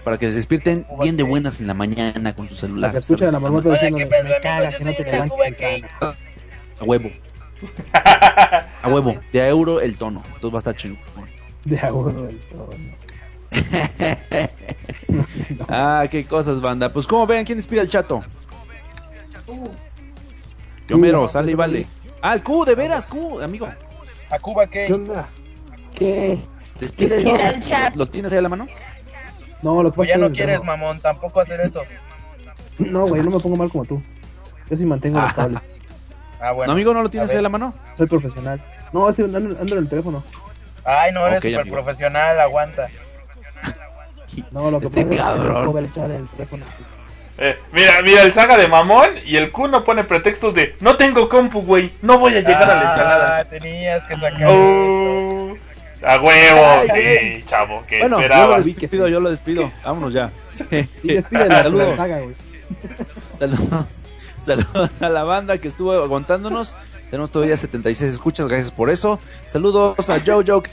para que se despierten bien de buenas en la mañana con su La celular. que escucha a la marmota diciendo, ¿qué me caga Yo que no te el levantes. A huevo. A huevo. De a euro el tono. Entonces va a estar chingón. De acuerdo, el tono. Ah, qué cosas, banda. Pues como ven, ¿quién despide al chato? Yomero, sale y vale. Ah, el Q, de veras, Q, amigo. A Cuba ¿Qué Cake. onda? ¿Qué? Chat. ¿Lo tienes ahí a la mano? No, lo que Pues pasa ya no quieres, mamón, tampoco hacer eso. No, güey, no me pongo mal como tú. Yo sí mantengo los cables. Ah, bueno. ¿No, amigo, no lo tienes A ahí a la mano? Soy profesional. No, sí, ando, ando en el teléfono. Ay, no, eres Ok, súper amigo. profesional, aguanta. No, lo que Este pasa cabrón. es que el teléfono. Eh, mira, mira, el saga de mamón y el Q no pone pretextos de no tengo compu, güey, no voy a llegar a la Ah, ensalada. tenías que sacar. Oh, a huevo, Ay, sí, güey. chavo, que Bueno, yo lo despido, yo lo despido. Vámonos ya. Y despide la, Saludos. saga, güey. Saludos. Saludos a la banda que estuvo aguantándonos. Tenemos todavía 76 escuchas, gracias por eso. Saludos a Jojo,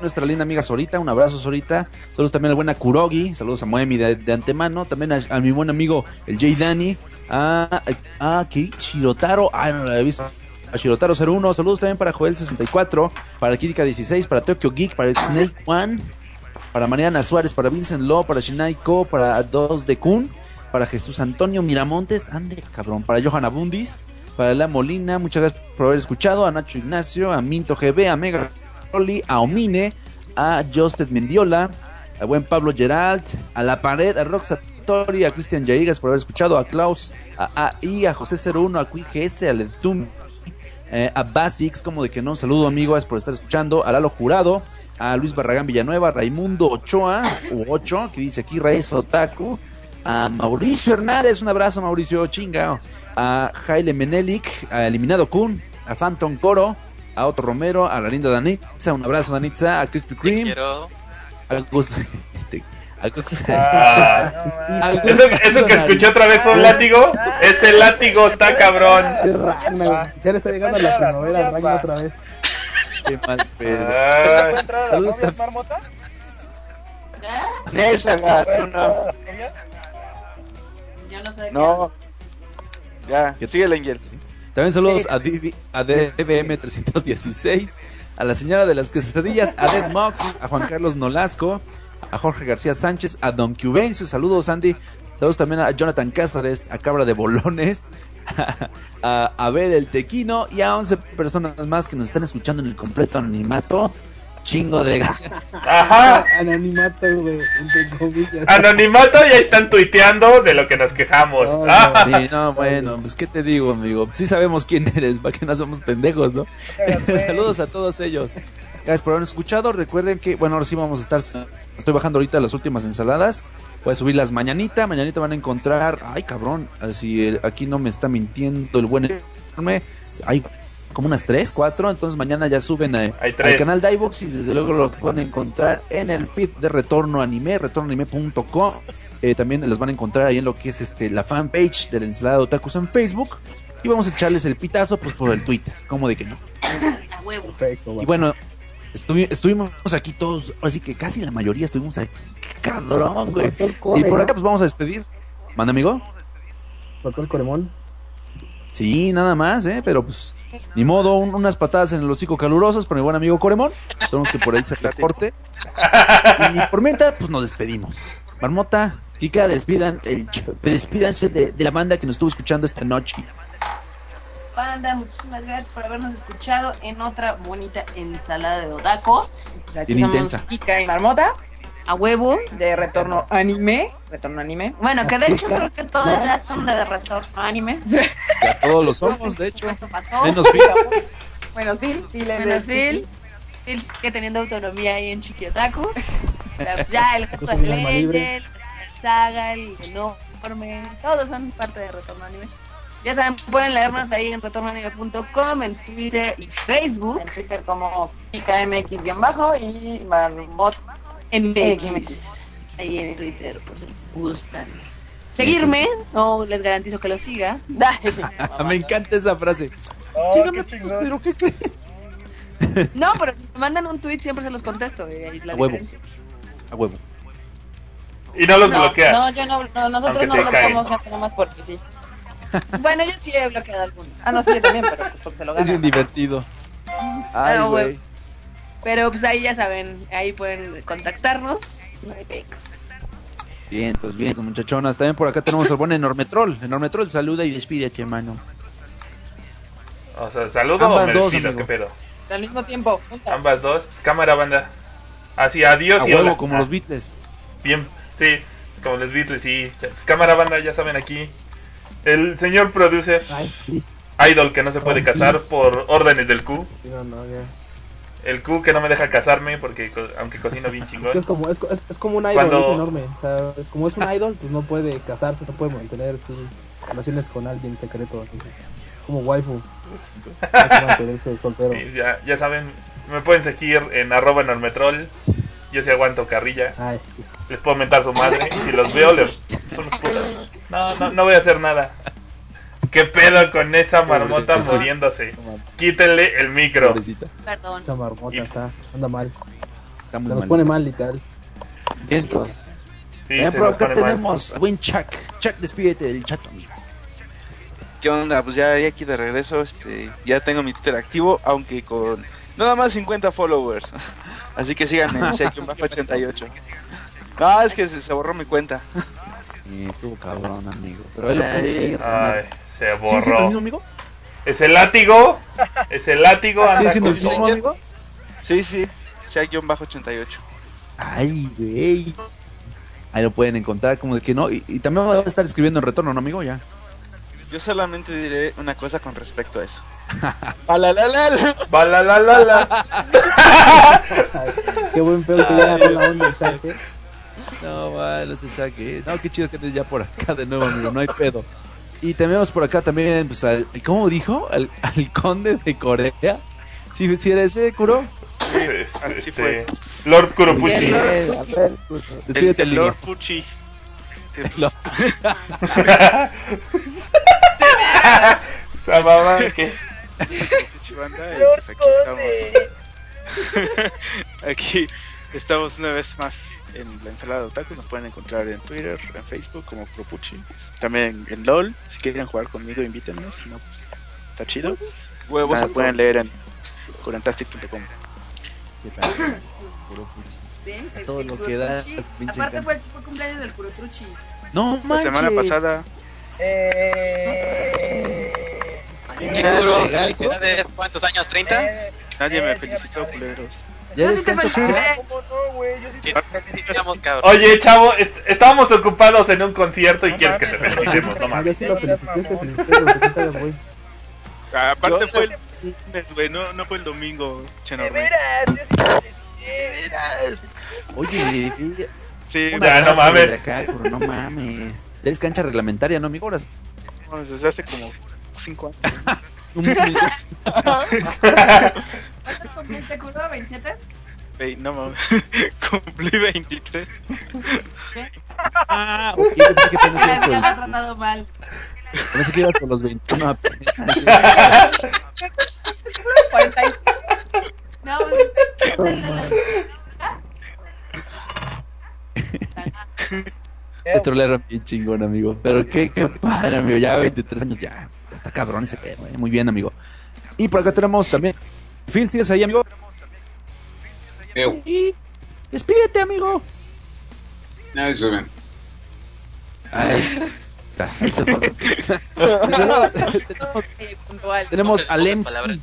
nuestra linda amiga Sorita. Un abrazo, Sorita. Saludos también al buen Kurogi. Saludos a Moemi de, de antemano. También a, a mi buen amigo, el J Dani. A, a, a. Shirotaro. Ah, no lo había visto. A Shirotaro 01. Saludos también para Joel64. Para Kirika 16. Para Tokyo Geek. Para Snake One. Para Mariana Suárez. Para Vincent Law. Para Shinaiko. Para 2 de Kun para Jesús Antonio Miramontes, ande cabrón, para Johanna Bundis, para La Molina, muchas gracias por haber escuchado, a Nacho Ignacio, a Minto GB, a Mega A Omine, a Josted Mendiola, al buen Pablo Gerald, a La Pared, a Roxa Tori, a Cristian Yaigas por haber escuchado, a Klaus, a AI, a José 01, a Quick GS, a Ledtum, eh, a Basix, como de que no, un saludo amigo, gracias por estar escuchando, a Lalo Jurado, a Luis Barragán Villanueva, a Raimundo Ochoa, u Ocho, que dice aquí Raiz Otaku, a Mauricio Hernández, un abrazo Mauricio Chingao, a Jaile Menelik, a Eliminado Kun, a Phantom Coro, a Otto Romero, a la linda Danitza, un abrazo Danitza, a Krispy Te Kreme, quiero. a Gusto, este, a Gusto- Ah, a eso, Gusto eso que escuché otra vez fue un látigo, ese látigo está cabrón. Ya le está llegando la primavera a otra vez. Qué mal pedo. Ah, ¿Puede entrar a Saludos tam- marmota? Esa la- ¿Puede tú entrar a no. Yo no sé de qué No. Ya, sigue el Angel. También saludos a, Didi- a DBM 316, a la señora de las quesadillas, a Dead Mox, a Juan Carlos Nolasco, a Jorge García Sánchez, a Don Cubencio, saludos Andy, saludos también a Jonathan Cázares, a Cabra de Bolones, a Abel el Tequino y a 11 personas más que nos están escuchando en el completo animato. Chingo de gracias. Ajá. Anonimato, güey. Anonimato ya están tuiteando de lo que nos quejamos. No, no. Ah, Sí, no, bueno, pues qué te digo, amigo. Sí sabemos quién eres, para que no somos pendejos, ¿no? Saludos a todos ellos. Gracias por haber escuchado. Recuerden que, bueno, ahora sí vamos a estar. Estoy bajando ahorita las últimas ensaladas. Voy a subir las mañanita. Mañanita van a encontrar. Ay, cabrón. Si aquí no me está mintiendo el buen. Hay como unas 3, 4. Entonces mañana ya suben a- al canal de iVoox y desde luego lo pueden encontrar en el feed de Retorno Anime, retornoanime.com. Eh, también las van a encontrar ahí en lo que es este la fanpage de la ensalada de otakus en Facebook. Y vamos a echarles el pitazo pues por el Twitter. como de que no? A huevo. Perfecto, Y bueno, estuvi- estuvimos aquí todos, así que casi la mayoría estuvimos aquí. Cabrón, güey. Y por acá pues vamos a despedir. ¿Manda amigo? Doctor Coremón. Sí, nada más, ¿eh? Pero pues, ni modo, un- unas patadas en el hocico calurosas por mi buen amigo Coremón. Esperemos que por ahí se reporte. Y por mientras, pues nos despedimos. Marmota, Kika, despidan el, despídanse de, de la banda que nos estuvo escuchando esta noche. Panda, muchísimas gracias por habernos escuchado en otra bonita ensalada de odacos. Bien intensa. Kika y Marmota. A huevo, de retorno anime. Retorno anime. Bueno, que de hecho creo que todas ya son de retorno anime. Ya todos lo somos, de hecho. Denos fin. Buenos Phil, Phil Menos de Phil. Phil sigue teniendo autonomía ahí en Chiquiotaku. Pues ya el alma libre. Angel, el Saga, el enorme, todos son parte de Retorno Anime. Ya saben, pueden leernos ahí en retornoanime.com, en Twitter y Facebook. En Twitter como KMX-bajo y Marmot. MX. Ahí en Twitter, por si gustan. Seguirme, no les garantizo que lo siga. Me encanta esa frase. Oh, Síganme, qué chingón. pero ¿qué crees? No, pero si me mandan un tweet siempre se los contesto. y ahí es la A huevo. diferencia. A huevo. y no los No, bloquea. no, yo no, no nosotros Aunque no bloqueamos gente nomás porque sí. Bueno, yo sí he bloqueado algunos. Ah, no, sí, yo también, pero pues porque lo Es bien divertido. Ay, Ah, güey. Pero pues ahí ya saben, ahí pueden contactarnos. No hay pex. Bien, pues bien, muchachonas. También por acá tenemos al buen Enorme Troll. Enorme Troll, saluda y despídete, hermano. O sea, saludo Ambas o me dos, despido, amigo. qué pedo. Al mismo tiempo, juntas. Ambas dos, pues, cámara banda. Así, adiós A y huevo, hola. como Ah, los Beatles. Bien, sí, como los Beatles, sí. Pues, cámara banda, ya saben aquí. El señor producer, Ay, sí. idol que no se puede casar por órdenes del Q. Sí, No, no, ya. El Q que no me deja casarme porque co- aunque cocino bien chingón. es como, es, es, es como un idol, Cuando- es enorme. O sea, como es un idol, pues no puede casarse, no puede mantener sí, relaciones con alguien secreto. así. Como waifu. Mantenerse soltero. Sí, ya, ya saben, me pueden seguir en arroba enormetrol. Yo sí aguanto carrilla. Ay, Les puedo mentar su madre. Y si los veo, les. son putos. No, no, no voy a hacer nada. ¿Qué pedo con esa marmota Pobrecita. muriéndose? Quítenle el micro. Pobrecita. Perdón. esa marmota Y- está, anda mal. Está muy Se nos mal. pone mal, literal. Vientos. Sí, Eh, pero acá mal. tenemos a buen Chuck. Chuck, despídete del chato, amigo. ¿Qué onda? Pues ya, ya aquí de regreso, este, ya tengo mi Twitter activo, aunque con nada más 50 followers. Así que síganme en Shake88. No, es que se, se borró mi cuenta. Estuvo cabrón, amigo. Pero ahí lo puedes seguir. Se ¿Sigue siendo el borró. mismo, amigo? ¿Es el látigo? ¿Es el látigo? ¿Sigue Anda siendo el mismo, amigo? Sí, sí, Shake-88. Ay, güey. Ahí lo pueden encontrar, como de que no. Y, y también va a estar escribiendo en retorno, ¿no, amigo? Ya. Yo solamente diré una cosa con respecto a eso. Balalalala. Qué buen pedo que ya agarró la onda el Shaq, ¿eh? No, vale, ese Shaq. eh. No, qué chido que estés ya por acá de nuevo, amigo. No hay pedo. Y tenemos por acá también, pues, al, ¿cómo dijo? Al, al conde de Corea. ¿Sí, sí era ese, Kuro? Sí, Así este, fue. Lord Kuropuchi. A ver, Kuro, El, Despídete, el. Lord Pucci. Lo- Esa mamá que. Y pues aquí estamos. aquí estamos una vez más en la ensalada de otaku. Nos pueden encontrar en Twitter, en Facebook como Propuchi. También en LOL. Si quieren jugar conmigo, invítenme. Si no, pues está chido. Huevos Ah, a pueden leer en curantastic.com. ¿Qué tal? Todo el lo que da, Kurotruchi. es pinche Aparte fue, fue cumpleaños del Kurotruchi. No La manches. semana pasada. Eh, ¿Qué duro? Felicidades. ¿Cuántos años? ¿30? Nadie me felicitó, culeros. Ya Yo eres sí te cancha felicité. oficial. ¿Cómo no, güey? Yo sí Sí, te felicitamos, cabrón. Oye, chavo, est- estábamos ocupados en un concierto y quieres que te felicitemos, no Ah, yo mames. sí lo felicité, te güey. Aparte fue el lunes, güey, no, no fue el domingo, De Chenorme. veras, yo sí te felicité. Oye, Sí, Ya, no mames. de acá, no mames. Eres cancha reglamentaria, ¿no, amigo? Ahora bueno, desde hace como 5 años. ¿Cuánto cumpliste, Kuro? ¿27? Ey, no mames, cumplí 23. Ah, ok, pensé que por me había tratado mal. pensé que ibas por los 21 apenas. 45. No, Te trolearon bien chingón, amigo. Pero qué, qué padre, amigo. Ya 23 años, ya. ya Está cabrón ese pedo, eh. Muy bien, amigo. Y por acá tenemos también. Phil, ¿sigues ahí, amigo? Eu. Y despídete, amigo. No, eso ven. Ahí está. Luego, tenemos, al MC.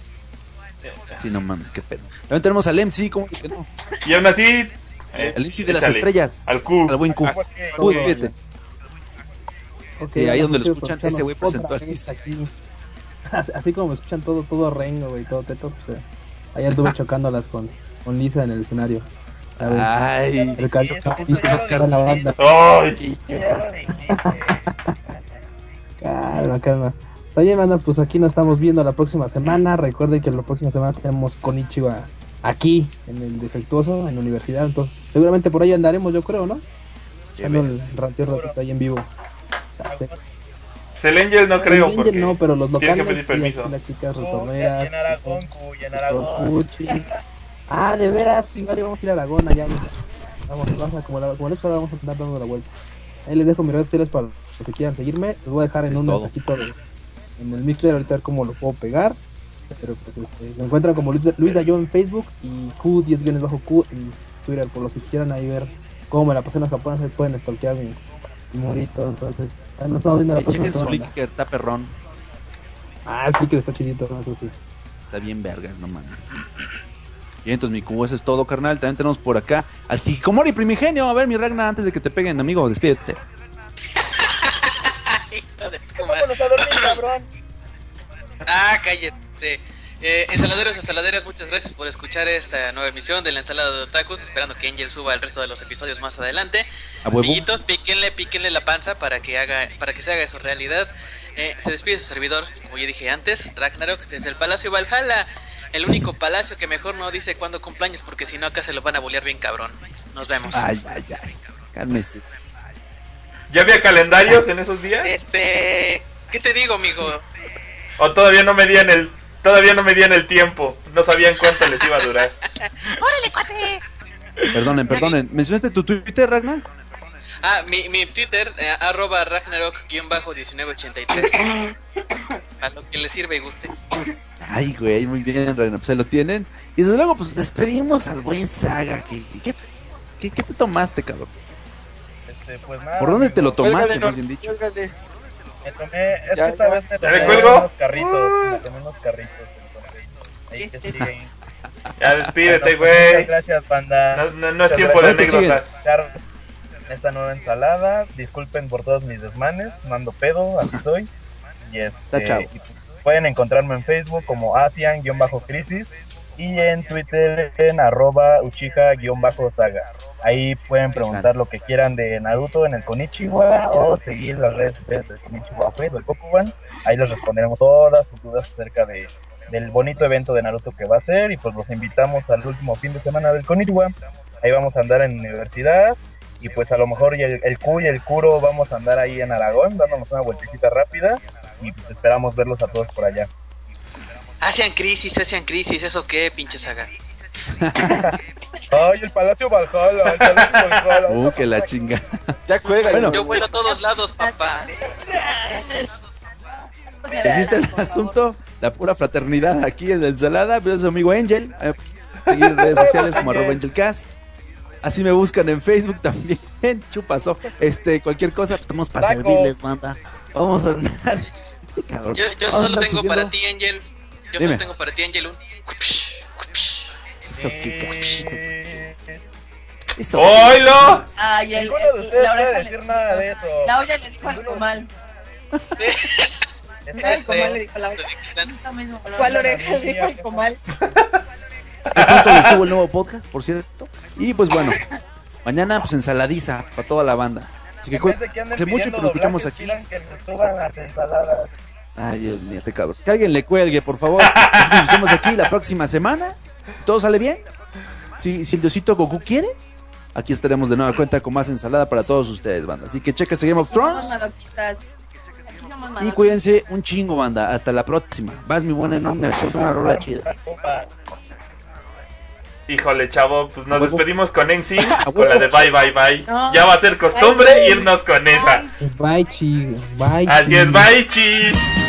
Sí, no mames, qué pedo. También tenemos al MC, ¿cómo que no? Y aún así. eh, El MC de las estrellas. Al Q. Al buen Q. Q, despídete. Ok, Sí, ahí donde lo escuchan, ese güey presentó al. Así- como me escuchan todo, todo rengo, güey, todo teto, pues eh, ahí anduve chocándolas con, con Lisa en el escenario. Ver, Ay. el Oscar a la banda. Ay, Calma, calma. Está bien, banda, pues aquí nos estamos viendo la próxima semana. Recuerden que la próxima semana tenemos con Ichiba aquí, en el defectuoso, en la universidad. Entonces, seguramente por ahí andaremos, yo creo, ¿no? Echando el ratito, ratito ahí en vivo. Angel no creo porque no, pero los locales. que pedir permiso. aquí las chicas retorneras. y en Aragón, en Aragón. Ah, de veras, igual vamos a ir a Aragón allá. Vamos, vamos a, como, la, como la vez vamos a andar dando la vuelta. Ahí les dejo mis redes sociales para los que quieran seguirme. Les voy a dejar en Es un todo. mensajito de- en el mixer ahorita a ver cómo lo puedo pegar. Pero pues este, me encuentran como Luis, Luis Dayo en Facebook y Q10 guiones bajo Q en Twitter. Por los que quieran ahí ver cómo me la pasé en las ahí pueden stalkear mi, mi morito. Entonces, ahí nos estamos viendo la Eh, próxima Chequen su semana. Flickr, está perrón. Ah, el Flickr está chidito, ¿no? eso sí. Está bien vergas, no mames. Y entonces, mi cubo, eso es todo, carnal. También tenemos por acá al Hikikomori primigenio. A ver, mi Ragna, antes de que te peguen, amigo, despídete. Vámonos a dormir, cabrón. Ah, cállese. Eh, ensaladeros, ensaladeras, muchas gracias por escuchar esta nueva emisión de la ensalada de otakus. Esperando que Angel suba el resto de los episodios más adelante. Amiguitos, píquenle, píquenle la panza para que haga, para que se haga eso realidad. Eh, se despide su servidor, como ya dije antes, Ragnarok, desde el Palacio Valhalla. El único palacio que mejor no dice cuándo cumpleaños, porque si no acá se lo van a bolear bien cabrón. Nos vemos. Ay, ay, ay. Cálmese. ¿Ya había calendarios en esos días? Este, ¿qué te digo, amigo? ¿O todavía no medían el todavía no medían el tiempo? No sabían cuánto les iba a durar. ¡Órale, cuate! Perdonen, perdonen. ¿Mencionaste tu Twitter, Ragnar? Ah, mi, mi Twitter, eh, arroba Ragnarok-1983. A lo que le sirve y guste. Ay, güey, muy bien, Ragnar. Pues ahí lo tienen. Y desde luego, pues despedimos al buen Saga. ¿Qué, qué, qué, qué te tomaste, cabrón? Este, pues nada, ¿Por dónde te lo tomaste, más bien dicho? Cuélgale. Me tomé, es que Ya, esta ya. vez me ¿Ya tomé unos carritos, me tomé unos carritos, entonces, ahí que siguen. Ya despídete, Bueno, güey. Muchas gracias, banda. No, no, no es tiempo de anécdotas. Esta nueva ensalada. Disculpen por todos mis desmanes, no ando pedo, así soy. Y este, y pueden encontrarme en Facebook como Asian-crisis y en Twitter en arroba Uchiha-saga. Ahí pueden preguntar lo que quieran de Naruto en el Konichiwa o seguir las redes sociales del Konichiwa Fred o el Kokuban. Ahí les responderemos todas sus dudas acerca de, del bonito evento de Naruto que va a ser y pues los invitamos al último fin de semana del Konichiwa. Ahí vamos a andar en universidad y pues a lo mejor el, el y el Kuro vamos a andar ahí en Aragón dándonos una vueltecita rápida y pues esperamos verlos a todos por allá. Hacían crisis, hacían crisis, ¿eso qué, pinche saga? Ay, el Palacio Valhalla, el Palacio Valhalla. Uh, que la chinga. Ya cuelga. Bueno. Yo vuelo a todos lados, papá. Existe el asunto, la pura fraternidad aquí en la ensalada. Veo a su amigo Angel. eh, seguir en redes sociales como arroba AngelCast. Así me buscan en Facebook también. Chupazo. Este, cualquier cosa, pues estamos para servirles, banda. Vamos a andar. Este cabrón. Yo, yo solo tengo subiendo- para ti, Angel. Yo Dime. solo tengo para ti, Angel, un. Eso qué, cabrón, eso- ¡Oilo! Ay, el, de el- ustedes la oreja decir le- nada de eso. La olla le dijo al comal. Está El comal le dijo a la oreja. ¿Cuál oreja le dijo al comal? Que pronto les subo el nuevo podcast, por cierto. Y pues bueno, mañana pues ensaladiza para toda la banda. Así que En vez de cu- que anden hace mucho que pidiendo nos escuchamos aquí. que les suban las ensaladas. Ay, Dios mío, este cabrón. Que alguien le cuelgue, por favor. Nos vemos aquí la próxima semana. Si todo sale bien. Si, si el diosito Goku quiere. Aquí estaremos de nueva cuenta con más ensalada para todos ustedes, banda. Así que chequense Game of Thrones. Y cuídense un chingo, banda. Hasta la próxima. Vas, mi buena enorme. Fue una rola chida. Híjole, chavo, pues nos despedimos con Ensign, A con la de bye bye bye. No. Ya va a ser costumbre Bye, irnos con esa. Bye, chi. Bye, Así es, bye, chi.